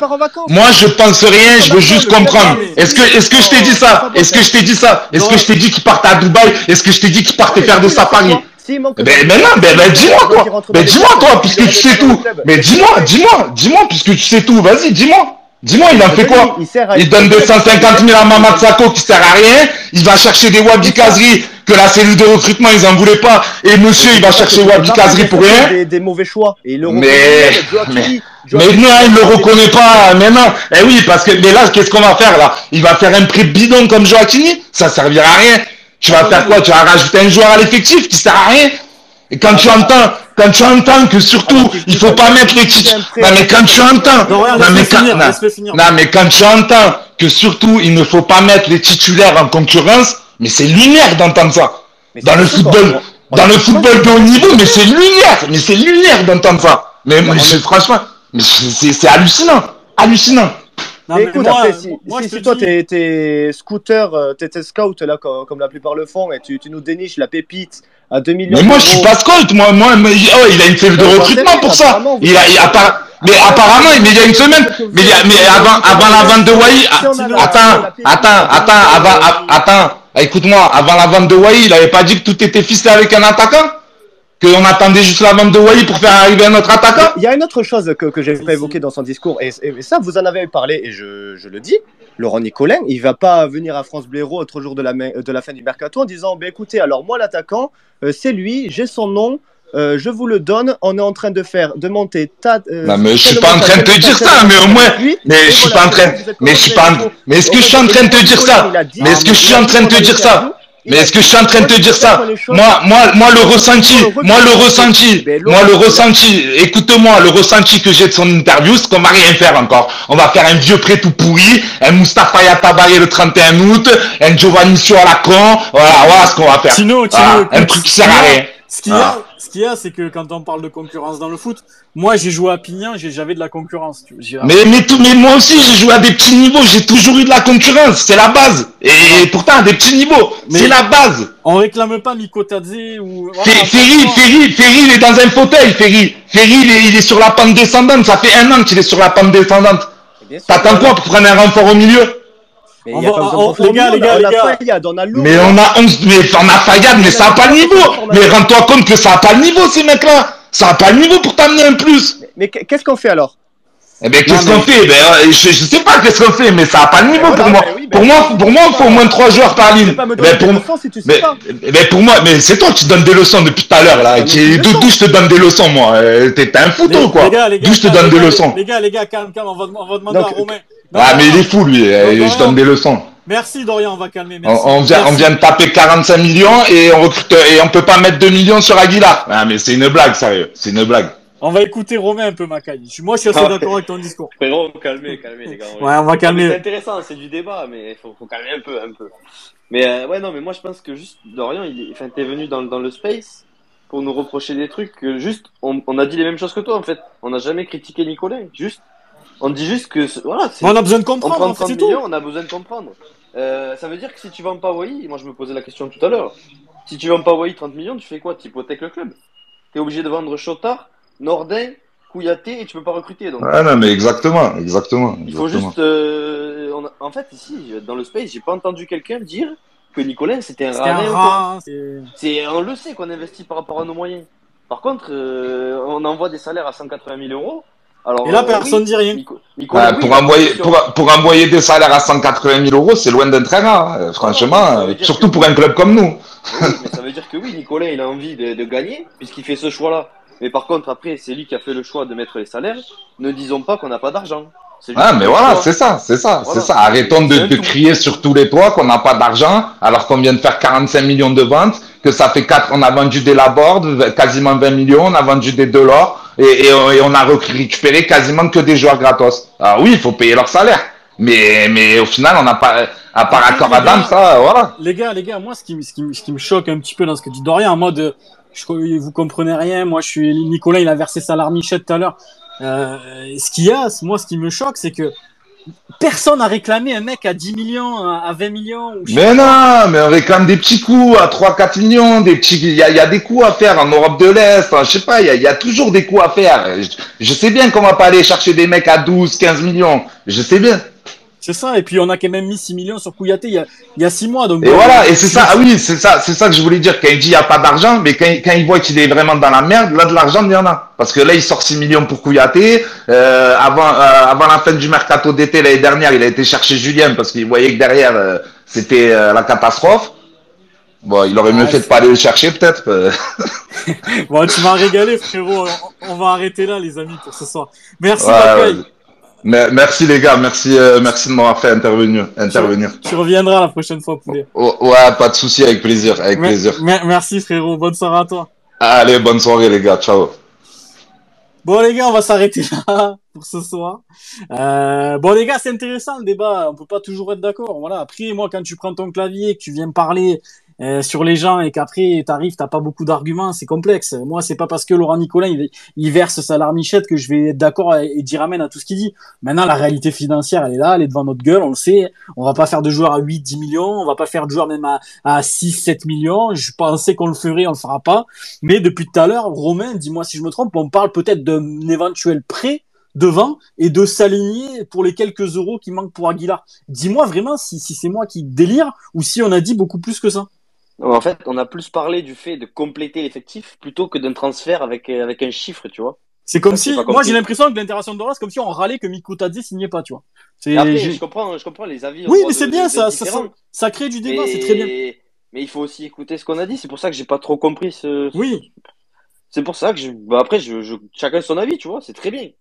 Moi, je pense rien, je veux juste comprendre. Est-ce que, est-ce que je t'ai dit ça? Est-ce que je t'ai dit ça? Est-ce que je t'ai dit qu'il partait à Dubaï? Est-ce que je t'ai dit qu'il partait faire des safaris? Ben, ben non, ben, ben dis-moi toi. Ben dis-moi toi, puisque tu sais tout. Mais dis-moi, dis-moi, dis-moi, puisque tu sais tout. Vas-y, dis-moi. Dis-moi, il en fait quoi Il sert à- Il donne 250 000 à Mamad Sako qui sert à rien. Il va chercher des Wabi Kazri que la cellule de recrutement ils en voulaient pas. Et monsieur, il va chercher Wabi Kazri pour rien. Des, des mauvais choix. Et il le Mais- mais- non, il le reconnaît pas, mais non. Eh oui, parce que, mais là, qu'est-ce qu'on va faire, là? Il va faire un prix bidon comme Joaquini? Ça servira à rien. Tu vas faire quoi? Tu vas rajouter un joueur à l'effectif qui sert à rien? Et quand tu entends, quand tu entends que surtout, il faut pas mettre les titres. Non, mais quand tu entends, non, mais quand, non. mais quand tu entends que surtout, il ne faut pas mettre les titulaires en concurrence, mais c'est lunaire d'entendre ça. Dans le football, dans le football de haut niveau, mais c'est lunaire, mais c'est lunaire d'entendre ça. Mais franchement, c'est hallucinant, hallucinant. Non, Mais écoute, moi, après, si, moi, si, si toi dis- t'es, t'es scooter, euh, t'es, t'es scout là, comme, comme la plupart le font, et tu, tu nous déniches la pépite à 2 millions Mais moi, je suis pas scout, moi, moi, mais- oh, il a une cellule de Non, recrutement pour ça. Il a, il a pas, mais apparemment, mais il y a une semaine, mais, il y a- mais avant, avant la vente de Wai, attends, attends, attends, avant, av- attends, écoute-moi, avant la vente de Wai, il avait pas dit que tout était ficelé avec un attaquant? Qu'on attendait juste la vente de Wai pour faire arriver un autre attaquant? Il y a une autre chose que, que j'ai Si, pas évoquée dans son discours, et, et ça, vous en avez parlé, et je, je le dis. Laurent Nicolin, il va pas venir à France Blaireau autre jour de la, de la fin du mercato en disant bah, écoutez, alors moi, l'attaquant, euh, c'est lui, j'ai son nom. euh, je vous le donne. On est en train de faire, de monter ta. euh, Non, mais je suis pas en train de te dire ça, mais au moins, mais je suis pas en train, mais je suis pas, mais est-ce que je suis en train de te dire ça? Mais est-ce que je suis en train de te dire ça? Mais est-ce que je suis en train de te dire ça? Moi, moi, moi, le ressenti, moi, le ressenti, moi, le ressenti, écoute-moi, le ressenti que j'ai de son interview, c'est qu'on va rien faire encore. On va faire un vieux prêt tout pourri, un Moustapha Yatabari le 31 août, un Giovanni sur la con, voilà, voilà ce qu'on va faire. Tino, Voilà, un truc qui sert à rien. Ce qu'il y a. ce qu'il y a, c'est que quand on parle de concurrence dans le foot, moi j'ai joué à Pignan, j'ai- j'avais de la concurrence. tu vois. J'ai- Mais, mais, tout, mais moi aussi, j'ai joué à des petits niveaux, j'ai toujours eu de la concurrence, c'est la base. Et pourtant, des petits niveaux, c'est la base. On réclame pas Miko Tadze ou. Fe- Ferry, Ferry, Ferry, il est dans un fauteuil, Ferry. Ferry, il est, il est sur la pente descendante, ça fait un an qu'il est sur la pente descendante. T'attends quoi pour prendre un renfort au milieu? Mais On y a va- pas de on- les gars, les gars, les. Fayad, on a. Mais on a 11, mais on a Fayad, mais ça a pas le niveau. Mais rends-toi compte que ça a pas le niveau, ces mecs-là. Ça a pas le niveau pour t'amener un plus. Mais qu'est-ce qu'on fait alors? Eh ben, qu'est-ce qu'on fait? Ben, euh, je, je sais pas qu'est-ce qu'on fait, mais ça a pas le niveau voilà, pour moi. mais oui, ben, pour moi, pour moi, il faut au moins trois joueurs par ligne. pas me Ben, donner pour moi- leçons si tu sais mais, pas. mais pour moi, mais c'est toi qui donnes des leçons depuis tout à l'heure là. Ah, mais D'où je te donne des leçons moi? Euh, T'es un foutu quoi D'où je te donne des leçons Les gars, les gars, calme, calme, on va, on va demander Donc, à Romain. Non, Ah mais il est fou lui, euh, Dorian. je donne des leçons. Merci Dorian, on va calmer. On, Merci. on vient, on vient de taper 45 millions et on recrute et on peut pas mettre 2 millions sur Aguilar. Ah mais c'est une blague sérieux, c'est une blague. On va écouter Romain un peu, Macaille. Je- Moi, je suis assez Ah d'accord avec ton discours. Frérot, calmez, calmez les gars. Ouais, on va C'est calmer. intéressant, c'est du débat, mais faut, faut calmer un peu, un peu. Mais euh, ouais, non, mais moi je pense que juste Dorian, il est, enfin, t'es venu dans, dans le space pour nous reprocher des trucs que juste, on, on a dit les mêmes choses que toi en fait. On n'a jamais critiqué Nicolas. Juste, on dit juste que ce- voilà, c'est- on a besoin de on comprendre, prend en fait, 30 c'est tout. millions, on a besoin de comprendre. Euh, ça veut dire que si tu vends pas Wai, moi je me posais la question tout à l'heure. Si tu vends pas Wai 30 millions, tu fais quoi? Tu hypothèques le club. T'es obligé de vendre Chotard, Nordin, Kouyaté et tu peux pas recruter. Donc Ah non mais exactement, exactement. il faut exactement. juste. euh, on a- En fait, ici, dans le space, j'ai pas entendu quelqu'un dire que Nicolas c'était un C'était un radin ou quoi. rat. c'est- C'est, on le sait qu'on investit par rapport à nos moyens. Par contre, euh, on envoie des salaires à 180 000 euros. Alors, Et là, euh, personne oui, dit rien. Nico- Ah, oui, pour, envoyer, une pour, pour envoyer des salaires à 180 000 euros, c'est loin d'être un rat, hein, franchement, euh, surtout que- pour un club comme nous. Oui, mais ça veut dire que oui, Nicolas, il a envie de, de gagner, puisqu'il fait ce choix-là. Mais par contre, après, c'est lui qui a fait le choix de mettre les salaires. Ne disons pas qu'on n'a pas d'argent. Ah, mais un voilà, c'est ça, c'est ça, Voilà. c'est ça. Arrêtons de, un crier sur tous les toits qu'on n'a pas d'argent, alors qu'on vient de faire 45 millions de ventes, que ça fait 4, on a vendu des Laborde, quasiment 20 millions, on a vendu des Delors, et, et, on- et on a récupéré quasiment que des joueurs gratos. Alors oui, il faut payer leur salaire. Mais, mais au final, on n'a pas, à part accord Adam, gars, ça, voilà. Les gars, les gars, moi, ce qui, me- ce qui, ce qui me choque un petit peu dans ce que dit Dorian, en mode, je, vous comprenez rien, moi, je suis Nicolas, il a versé sa larmichette tout à l'heure. Euh, ce qu'il y a, moi, ce qui me choque, c'est que personne n'a réclamé un mec à 10 millions, à à 20 millions. Ou Mais non, mais on réclame des petits coups à 3-4 millions, des petits, il y a, il y a des coups à faire en Europe de l'Est, hein, je sais pas, il y a, il y a toujours des coups à faire. Je, je sais bien qu'on va pas aller chercher des mecs à 12, 15 millions. Je sais bien. C'est ça, et puis on a quand même mis 6 millions sur Kouyaté il y a, il y a 6 mois. Donc Et voilà, et c'est ça, ah oui, c'est ça, c'est ça que je voulais dire. Quand il dit il y a pas d'argent, mais quand, quand il voit qu'il est vraiment dans la merde, là de l'argent il y en a. Parce que là il sort 6 millions pour Kouyaté. Euh, avant, euh, avant la fin du mercato d'été l'année dernière, il a été chercher Julien parce qu'il voyait que derrière euh, c'était la catastrophe. Bon, il aurait mieux fait de pas aller le chercher peut-être. Bon, tu m'as régalé, frérot. On, va arrêter là, les amis, pour ce soir. Merci, ouais. Mais- Merci les gars, merci, euh, merci de m'avoir fait intervenir. intervenir. Tu reviendras la prochaine fois, poulet. Oh, ouais, pas de souci, avec plaisir, avec Mer- plaisir. mer- merci, frérot. Bonne soirée à toi. Allez, bonne soirée les gars, ciao. Bon les gars, on va s'arrêter là pour ce soir. Euh, bon les gars, c'est intéressant le débat. On peut pas toujours être d'accord. Voilà. Après, moi, quand tu prends ton clavier, que tu viens parler euh, sur les gens et qu'après t'arrives, t'as pas beaucoup d'arguments, c'est complexe. Moi, c'est pas parce que Laurent Nicolin il, il verse sa larmichette que je vais être d'accord et, dire amen à tout ce qu'il dit. Maintenant, la réalité financière, elle est là, elle est devant notre gueule, on le sait. On va pas faire de joueurs à 8, 10 millions, on va pas faire de joueurs même à, à 6, 7 millions. Je pensais qu'on le ferait, on le fera pas. Mais depuis tout à l'heure, Romain, dis-moi si je me trompe, on parle peut-être d'un éventuel prêt devant et de s'aligner pour les quelques euros qui manquent pour Aguilar. Dis-moi vraiment si, si c'est moi qui délire ou si on a dit beaucoup plus que ça. Non, En fait, on a plus parlé du fait de compléter l'effectif plutôt que d'un transfert avec, euh, avec un chiffre, tu vois. C'est comme si, moi j'ai l'impression que l'interaction de Dora, c'est comme si on râlait que Mikutadze signait pas, tu vois. Après, je comprends, je comprends les avis. Oui, mais c'est bien, de- ça, ça, différents. ça, ça crée du débat, c'est très bien. Mais, mais il faut aussi écouter ce qu'on a dit. C'est pour ça que j'ai pas trop compris ce. Oui. C'est pour ça que je. Bah après, je, je... chacun son avis, tu vois. C'est très bien. Ouais,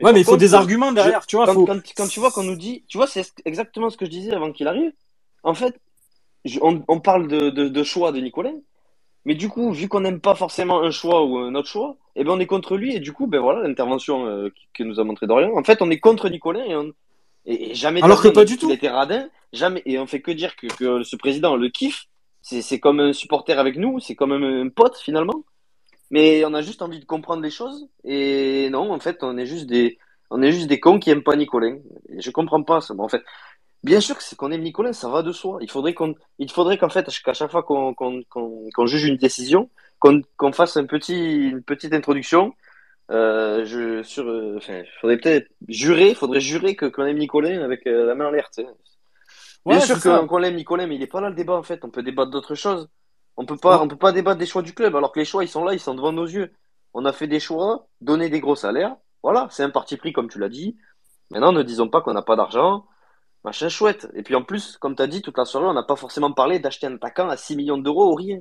par mais il faut contre, des arguments derrière, tu vois. Quand, faut... quand, quand tu vois qu'on nous dit, tu vois, c'est exactement ce que je disais avant qu'il arrive. En fait, je- on, on parle de, de, de choix de Nicolas, mais du coup, vu qu'on n'aime pas forcément un choix ou un autre choix, eh ben on est contre lui et du coup, ben voilà l'intervention euh, que nous a montré Dorian. En fait, on est contre Nicolas et, on, et, et jamais. Alors que pas du tout. était radin, jamais et on fait que dire que, que ce président le kiffe. C'est comme un supporter avec nous, c'est comme un, un pote finalement. Mais on a juste envie de comprendre les choses et non, en fait, on est juste des on est juste des cons qui aiment pas Nicolas. Et je comprends pas ça. Mais en fait, bien sûr que c'est qu'on aime Nicolas, ça va de soi. Il faudrait qu'on, il faudrait qu'en fait, qu'à chaque fois qu'on juge une décision, qu'on fasse un petit, une petite introduction. Euh, je sur, euh, enfin, faudrait peut-être jurer, faudrait jurer que qu'on aime Nicolas avec euh, la main en l'air. tu sais. Bien Ouais, sûr qu'on aime Nicolas, mais il est pas là le débat en fait. On peut débattre d'autres choses. On peut pas, Ouais. on peut pas débattre des choix du club, alors que les choix ils sont là, ils sont devant nos yeux. On a fait des choix, donné des gros salaires. Voilà, c'est un parti pris comme tu l'as dit. Maintenant, ne disons pas qu'on n'a pas d'argent. Machin chouette. Et puis en plus, comme tu as dit toute la soirée, on n'a pas forcément parlé d'acheter un attaquant à 6 millions d'euros ou rien.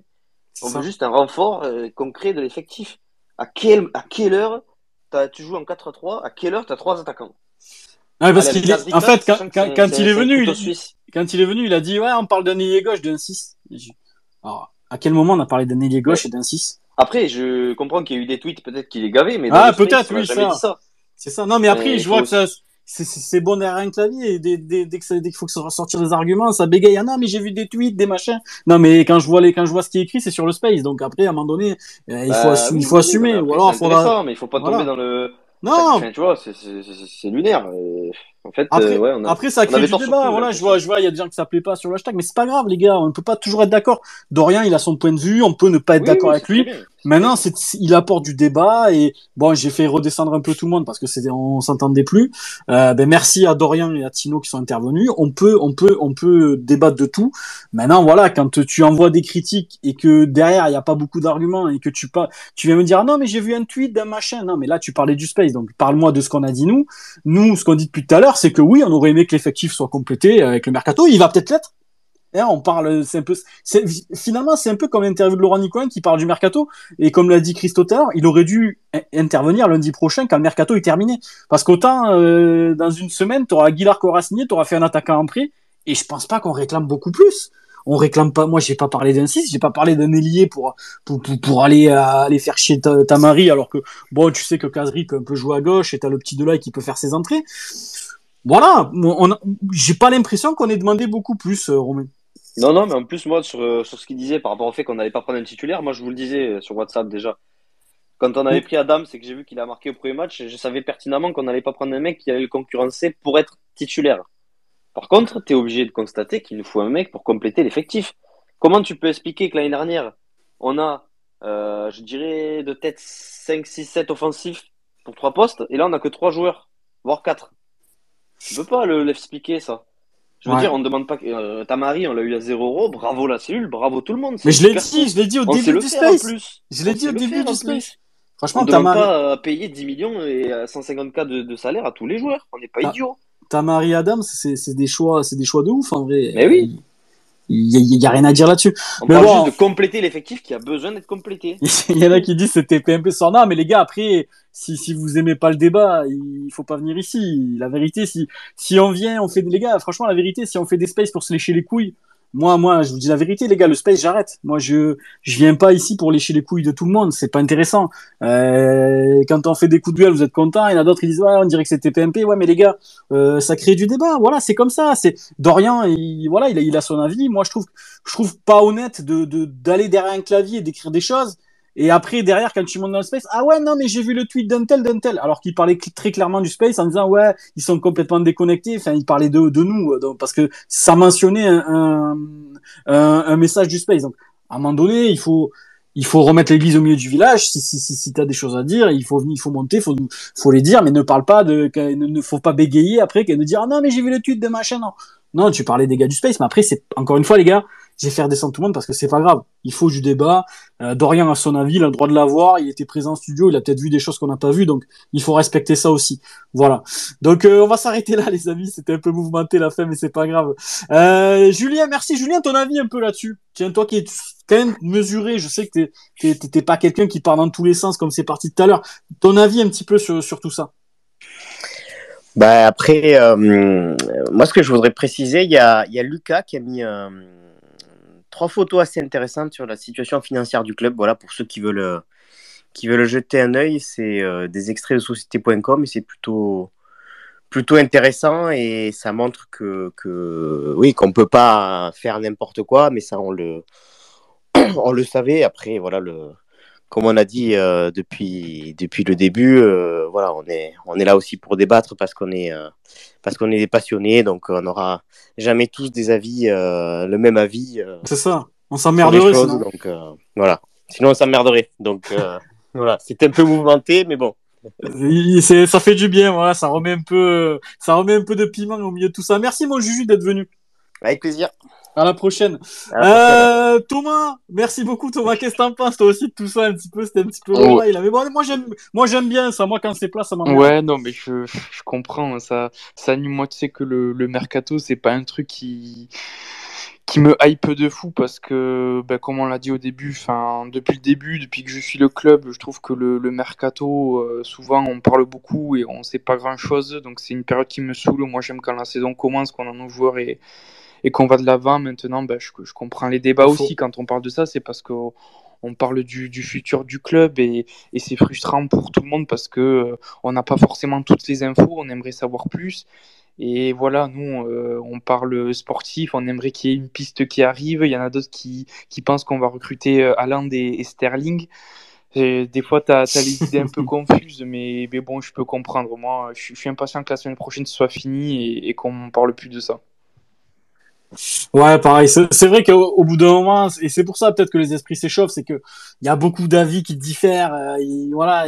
On veut juste un renfort euh, concret de l'effectif. À quelle, à quelle heure t'as- tu joues en 4-3 À quelle heure tu as trois attaquants? Ouais, parce qu'il est, en fait, quand, quand, il est venu, il, quand il est venu, il a dit, ouais, on parle d'un ailier gauche, d'un 6. Et j'ai- Alors, à quel moment on a parlé d'un ailier gauche et d'un 6? Après, je comprends qu'il y a eu des tweets, peut-être qu'il est gavé, mais dans Ah, peut-être, oui, ça. ça. C'est ça. Non, mais après, Mais je vois que ça, c'est, bon derrière un clavier. Et dès, dès, dès que ça- dès qu'il faut que ça sortir des arguments, ça bégaye. Ah non, mais j'ai vu des tweets, des machins. Non, mais quand je vois les, quand je vois ce qui est écrit, c'est sur le space. Donc après, à un moment donné, euh, il faut, Bah, il faut oui, assumer. Ou alors, intéressant, mais il faut pas Voilà. tomber dans le. Non, Enfin, tu vois, c'est- c'est c'est- c'est lunaire. En fait, Après, euh, ouais, on a... après, ça crée du débat. Voilà, là, je vois, je vois, il y a des gens qui s'appelaient pas sur le hashtag, mais c'est pas grave, les gars. On ne peut pas toujours être d'accord. Dorian, il a son point de vue. On peut ne pas être Oui, d'accord oui, avec c'est lui. bien. Maintenant, c'est, il apporte du débat et bon, j'ai fait redescendre un peu tout le monde parce que c'était, on s'entendait plus. Euh, ben merci à Dorian et à Tino qui sont intervenus. On peut, on peut, on peut débattre de tout. Maintenant, voilà, quand tu envoies des critiques et que derrière il y a pas beaucoup d'arguments et que tu pas, tu viens me dire ah non mais j'ai vu un tweet d'un machin. Non mais là tu parlais du space, donc parle-moi de ce qu'on a dit nous. Nous, ce qu'on dit depuis tout à l'heure, c'est que oui, on aurait aimé que l'effectif soit complété avec le mercato. Il va peut-être l'être. Hein, on parle, c'est un peu, finalement, c'est un peu comme l'interview de Laurent Nicolin qui parle du mercato. Et comme l'a dit Christo il aurait dû in- intervenir lundi prochain quand le mercato est terminé. Parce qu'autant, euh, dans une semaine, tu auras Aguilar qui aura signé, tu auras fait un attaquant en prêt. Et je pense pas qu'on réclame beaucoup plus. On réclame pas, moi, j'ai pas parlé d'un 6, j'ai pas parlé d'un ailier pour, pour, pour, pour aller, euh, aller faire chier ta, ta Marie, alors que, bon, tu sais que Kazri peut un peu jouer à gauche et t'as le petit Delay qui peut faire ses entrées. Voilà, on, on- j'ai pas l'impression qu'on ait demandé beaucoup plus, euh, Romain. Non, non, mais en plus, moi, sur, euh, sur ce qu'il disait par rapport au fait qu'on n'allait pas prendre un titulaire, moi, je vous le disais euh, sur WhatsApp déjà. Quand on avait pris Adam, c'est que j'ai vu qu'il a marqué au premier match et je savais pertinemment qu'on n'allait pas prendre un mec qui allait le concurrencer pour être titulaire. Par contre, tu es obligé de constater qu'il nous faut un mec pour compléter l'effectif. Comment tu peux expliquer que l'année dernière, on a, euh, je dirais, de tête 5, 6, 7 offensifs pour trois postes et là, on n'a que trois joueurs, voire quatre. Tu peux pas le l'expliquer, ça. Je veux Ouais. dire, on ne demande pas que euh, Tamari, on l'a eu à 0 euros, bravo la cellule, bravo tout le monde. Mais je l'ai dit, je l'ai dit au On début du space. plus. Je l'ai dit au début du space. plus. On Franchement, ne Tamari, pas à payer 10 millions et à 150K de, de salaire à tous les joueurs. On n'est pas Ah. idiots. Tamari Adams, c'est des choix, c'est des choix de ouf en vrai. Mais oui. Il y, a- a rien à dire là-dessus. On Mais parle bon. juste de compléter l'effectif qui a besoin d'être complété. Il y en a qui disent c'était PMP sans non, mais les gars, après, si, si vous aimez pas le débat, il faut pas venir ici. La vérité, si, si on vient, on fait, les gars, franchement, la vérité, si on fait des spaces pour se lécher les couilles, moi, moi, je vous dis la vérité, les gars, le space, j'arrête. Moi, je, je viens pas ici pour lécher les couilles de tout le monde. C'est pas intéressant. Euh, quand on fait des coups de gueule, vous êtes contents. Il y en a d'autres, ils disent, ouais, on dirait que c'était PMP. Ouais, mais les gars, euh, ça crée du débat. Voilà, c'est comme ça. C'est, Dorian, il, voilà, il a, il a son avis. Moi, je trouve, je trouve pas honnête de, d'aller derrière un clavier et d'écrire des choses. Et après, derrière, quand tu montes dans le space, ah ouais, non, mais j'ai vu le tweet d'un tel, d'un tel. Alors qu'il parlait très clairement du space en disant, ouais, ils sont complètement déconnectés. Enfin, il parlait de, de nous, euh, parce que ça mentionnait un, un, message du space. Donc, à un moment donné, il faut, il faut remettre l'église au milieu du village. Si, si, si, t'as des choses à dire, il faut venir, il faut monter, faut, faut les dire, mais ne parle pas de, ne, ne faut pas bégayer après, qu'elle ne dire, ah non, mais j'ai vu le tweet de machin, non. Non, tu parlais des gars du space, mais après, c'est, encore une fois, les gars, j'ai fait descendre tout le monde parce que c'est pas grave. Il faut du débat. Euh, Dorian a son avis, il a le droit de l'avoir. Il était présent en studio, il a peut-être vu des choses qu'on n'a pas vues, donc il faut respecter ça aussi. Voilà. Donc euh, on va s'arrêter là, les amis. C'était un peu mouvementé la fin, mais c'est pas grave. Euh, Julien, merci. Julien, ton avis un peu là-dessus? Tiens, toi qui es quand même mesuré, je sais que t'es t'es pas quelqu'un qui part dans tous les sens comme c'est parti tout à l'heure. Ton avis un petit peu sur, sur tout ça? Bah après, euh, moi ce que je voudrais préciser, il y a, y a Lucas qui a mis euh, trois photos assez intéressantes sur la situation financière du club. Voilà, pour ceux qui veulent, euh, qui veulent jeter un œil, c'est des extraits de société.com et c'est plutôt, plutôt intéressant et ça montre que, que oui, qu'on peut pas faire n'importe quoi, mais ça on le, on le savait. Après, voilà le comme on a dit euh, depuis, depuis le début, euh, voilà, on est, on est là aussi pour débattre parce qu'on est, euh, parce qu'on est des passionnés, donc on n'aura jamais tous des avis, le même avis. c'est ça, on s'emmerderait sinon. Donc voilà, sinon on s'emmerderait. Donc voilà, c'est un peu mouvementé, mais bon. ça fait du bien, voilà, ça remet un peu, ça remet un peu de piment au milieu de tout ça. Merci mon Juju d'être venu. Avec plaisir. À la prochaine. Euh, Thomas, merci beaucoup Thomas. Qu'est-ce que t'en penses toi aussi de tout ça un petit peu? C'était un petit peu oh. Mais bon, moi j'aime, moi j'aime bien ça. Moi quand c'est plat, ça m'emmerde. Ouais, non, mais je, je comprends. Hein, ça, ça moi tu sais que le, le mercato c'est pas un truc qui qui me hype de fou parce que, ben, comme on l'a dit au début, enfin, depuis le début, depuis que je suis le club, je trouve que le, le mercato, euh, souvent, on parle beaucoup et on sait pas grand chose. Donc, c'est une période qui me saoule. Moi, j'aime quand la saison commence, qu'on a nos joueurs et, et qu'on va de l'avant maintenant, ben, je, je, comprends les débats aussi quand on parle de ça, c'est parce que on parle du, du, futur du club et, et c'est frustrant pour tout le monde parce que euh, on n'a pas forcément toutes les infos, on aimerait savoir plus. Et voilà, nous, euh, on parle sportif, on aimerait qu'il y ait une piste qui arrive. Il y en a d'autres qui, qui pensent qu'on va recruter euh, Haaland et, et Sterling. Et des fois, tu as, les idées un peu confuses, mais, mais, bon, je peux comprendre. Moi, je, je suis impatient que la semaine prochaine soit finie et, et qu'on parle plus de ça. Ouais, pareil. C'est vrai qu'au bout d'un moment, et c'est pour ça peut-être que les esprits s'échauffent, c'est que il y a beaucoup d'avis qui diffèrent. Euh, voilà,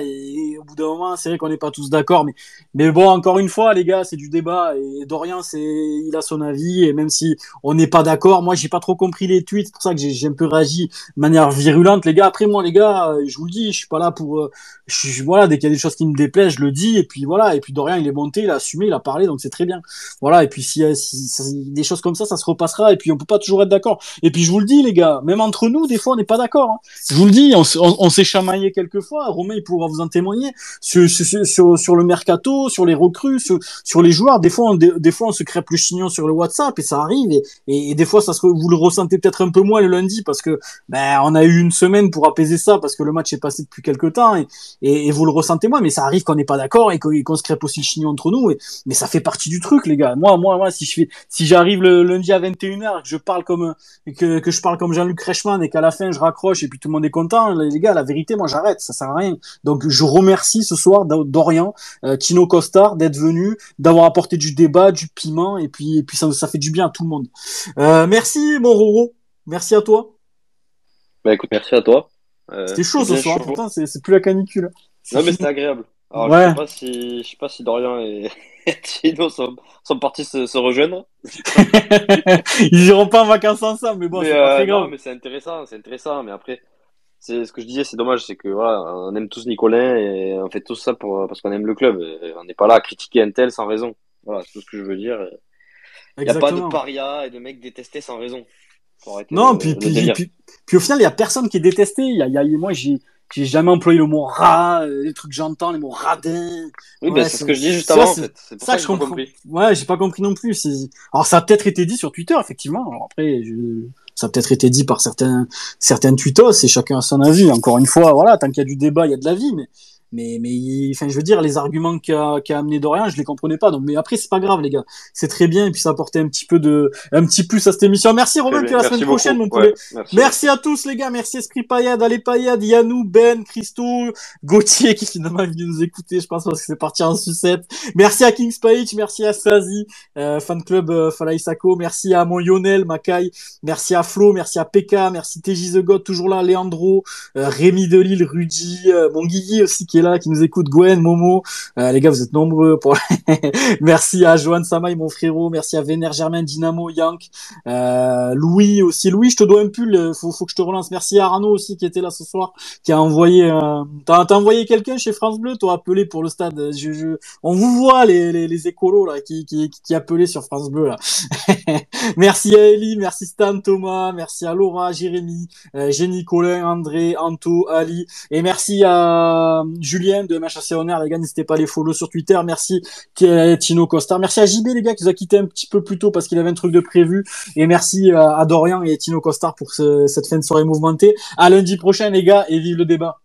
au bout d'un moment, c'est vrai qu'on n'est pas tous d'accord. Mais, bon, encore une fois, les gars, c'est du débat. Et Dorian, c'est, il a son avis. Et même si on n'est pas d'accord, moi, j'ai pas trop compris les tweets. C'est pour ça que j'ai un peu réagi de manière virulente, les gars. Après, moi, les gars, euh, je vous le dis, je suis pas là pour. Euh, voilà, dès qu'il y a des choses qui me déplaisent, je le dis. Et puis voilà. Et puis Dorian, il est monté, il a assumé, il a parlé, donc c'est très bien. Voilà. Et puis des choses comme ça, ça se repassera et puis on peut pas toujours être d'accord. Et puis je vous le dis les gars, même entre nous des fois on n'est pas d'accord. Hein. Je vous le dis, on, on, s'est chamaillé quelques fois. Romain il pourra vous en témoigner sur, sur, le mercato, sur les recrues, sur, les joueurs. Des fois on, des, fois on se crêpe le chignon sur le WhatsApp et ça arrive. Et, des fois ça se, vous le ressentez peut-être un peu moins le lundi parce que ben on a eu une semaine pour apaiser ça parce que le match est passé depuis quelques temps et, et, vous le ressentez moins. Mais ça arrive qu'on n'est pas d'accord et qu'on se crêpe aussi le chignon entre nous. Mais ça fait partie du truc les gars. Moi moi moi si je si j'arrive le lundi à 21 que je parle comme que, que je parle comme Jean-Luc Reichmann et qu'à la fin je raccroche et puis tout le monde est content, les gars, la vérité, moi j'arrête, ça sert à rien. Donc je remercie ce soir Dorian, euh, Tino Costard d'être venu, d'avoir apporté du débat, du piment et puis et puis ça, ça fait du bien à tout le monde. Euh, merci mon Roro, merci à toi. Bah écoute, merci à toi. Euh, C'était chaud ce soir, putain, c'est plus la canicule. Non mais c'était agréable. Alors, ouais. je sais pas si je sais pas si Dorian et, Tino sont, sont partis se, se rejoindre. Ils iront pas en vacances ensemble, mais bon, c'est pas très euh, grave. Non, mais c'est intéressant, c'est intéressant. Mais après, c'est ce que je disais, c'est dommage, c'est que voilà, on aime tous Nicolin et on fait tout ça pour parce qu'on aime le club. on n'est pas là à critiquer un tel sans raison. Voilà, c'est tout ce que je veux dire. Il n'y a pas de paria et de mecs détestés sans raison. Non, puis, puis, puis, au final, il y a personne qui est détesté. Y a, y a, moi, j'ai j'ai jamais employé le mot rat, euh, les trucs que j'entends, les mots radin. Oui, ben, c'est ce que je dis juste avant, en fait. C'est ça, que je comprends. Ouais, j'ai pas compris non plus. Alors, ça a peut-être été dit sur Twitter, effectivement. Alors, après, je... ça a peut-être été dit par certains, certains tweetos, et chacun a son avis. Encore une fois, voilà, tant qu'il y a du débat, il y a de la vie, mais mais mais enfin je veux dire les arguments qu'a qu'a amené Dorian je les comprenais pas. Donc mais après c'est pas grave les gars. C'est très bien. Et puis ça apportait un petit peu de un petit plus à cette émission. Merci Romain puis à la semaine prochaine mon poulet. merci. à tous les gars. Merci Esprit Payade allez Payade Yannou Ben Christo Gauthier qui finalement est venu nous écouter je pense parce que c'est parti en sucette. Merci à Kings Page. Merci à Sazi euh, fan club euh, Sako merci à mon Lionel Makai. Merci à Flo. Merci à PK merci TJ The God toujours là. Leandro euh, Rémi Delille Rudy euh, mon Guigui aussi qui est là, qui nous écoute, Gwen, Momo, euh, les gars, vous êtes nombreux. Pour... merci à Johan Samaï, mon frérot, merci à Vénère Germain, Dynamo, Yank, euh, Louis aussi. Louis, je te dois un pull, faut, faut que je te relance. Merci à Arnaud aussi qui était là ce soir, qui a envoyé, euh... t'as envoyé quelqu'un chez France Bleu, toi appelé pour le stade. Je, je... On vous voit les, les, les écolos là, qui, qui, qui appelaient sur France Bleu là. merci à Ellie, merci Stan, Thomas, merci à Laura, Jérémy, euh, Jenny, Colin, André, Anto, Ali, et merci à Julien de MHC Honor, les gars, n'hésitez pas à les follow sur Twitter, merci Tino Costa, merci à JB les gars qui nous a quitté un petit peu plus tôt parce qu'il avait un truc de prévu, et merci à Dorian et Tino Costar pour ce, cette fin de soirée mouvementée. À lundi prochain les gars, et vive le débat.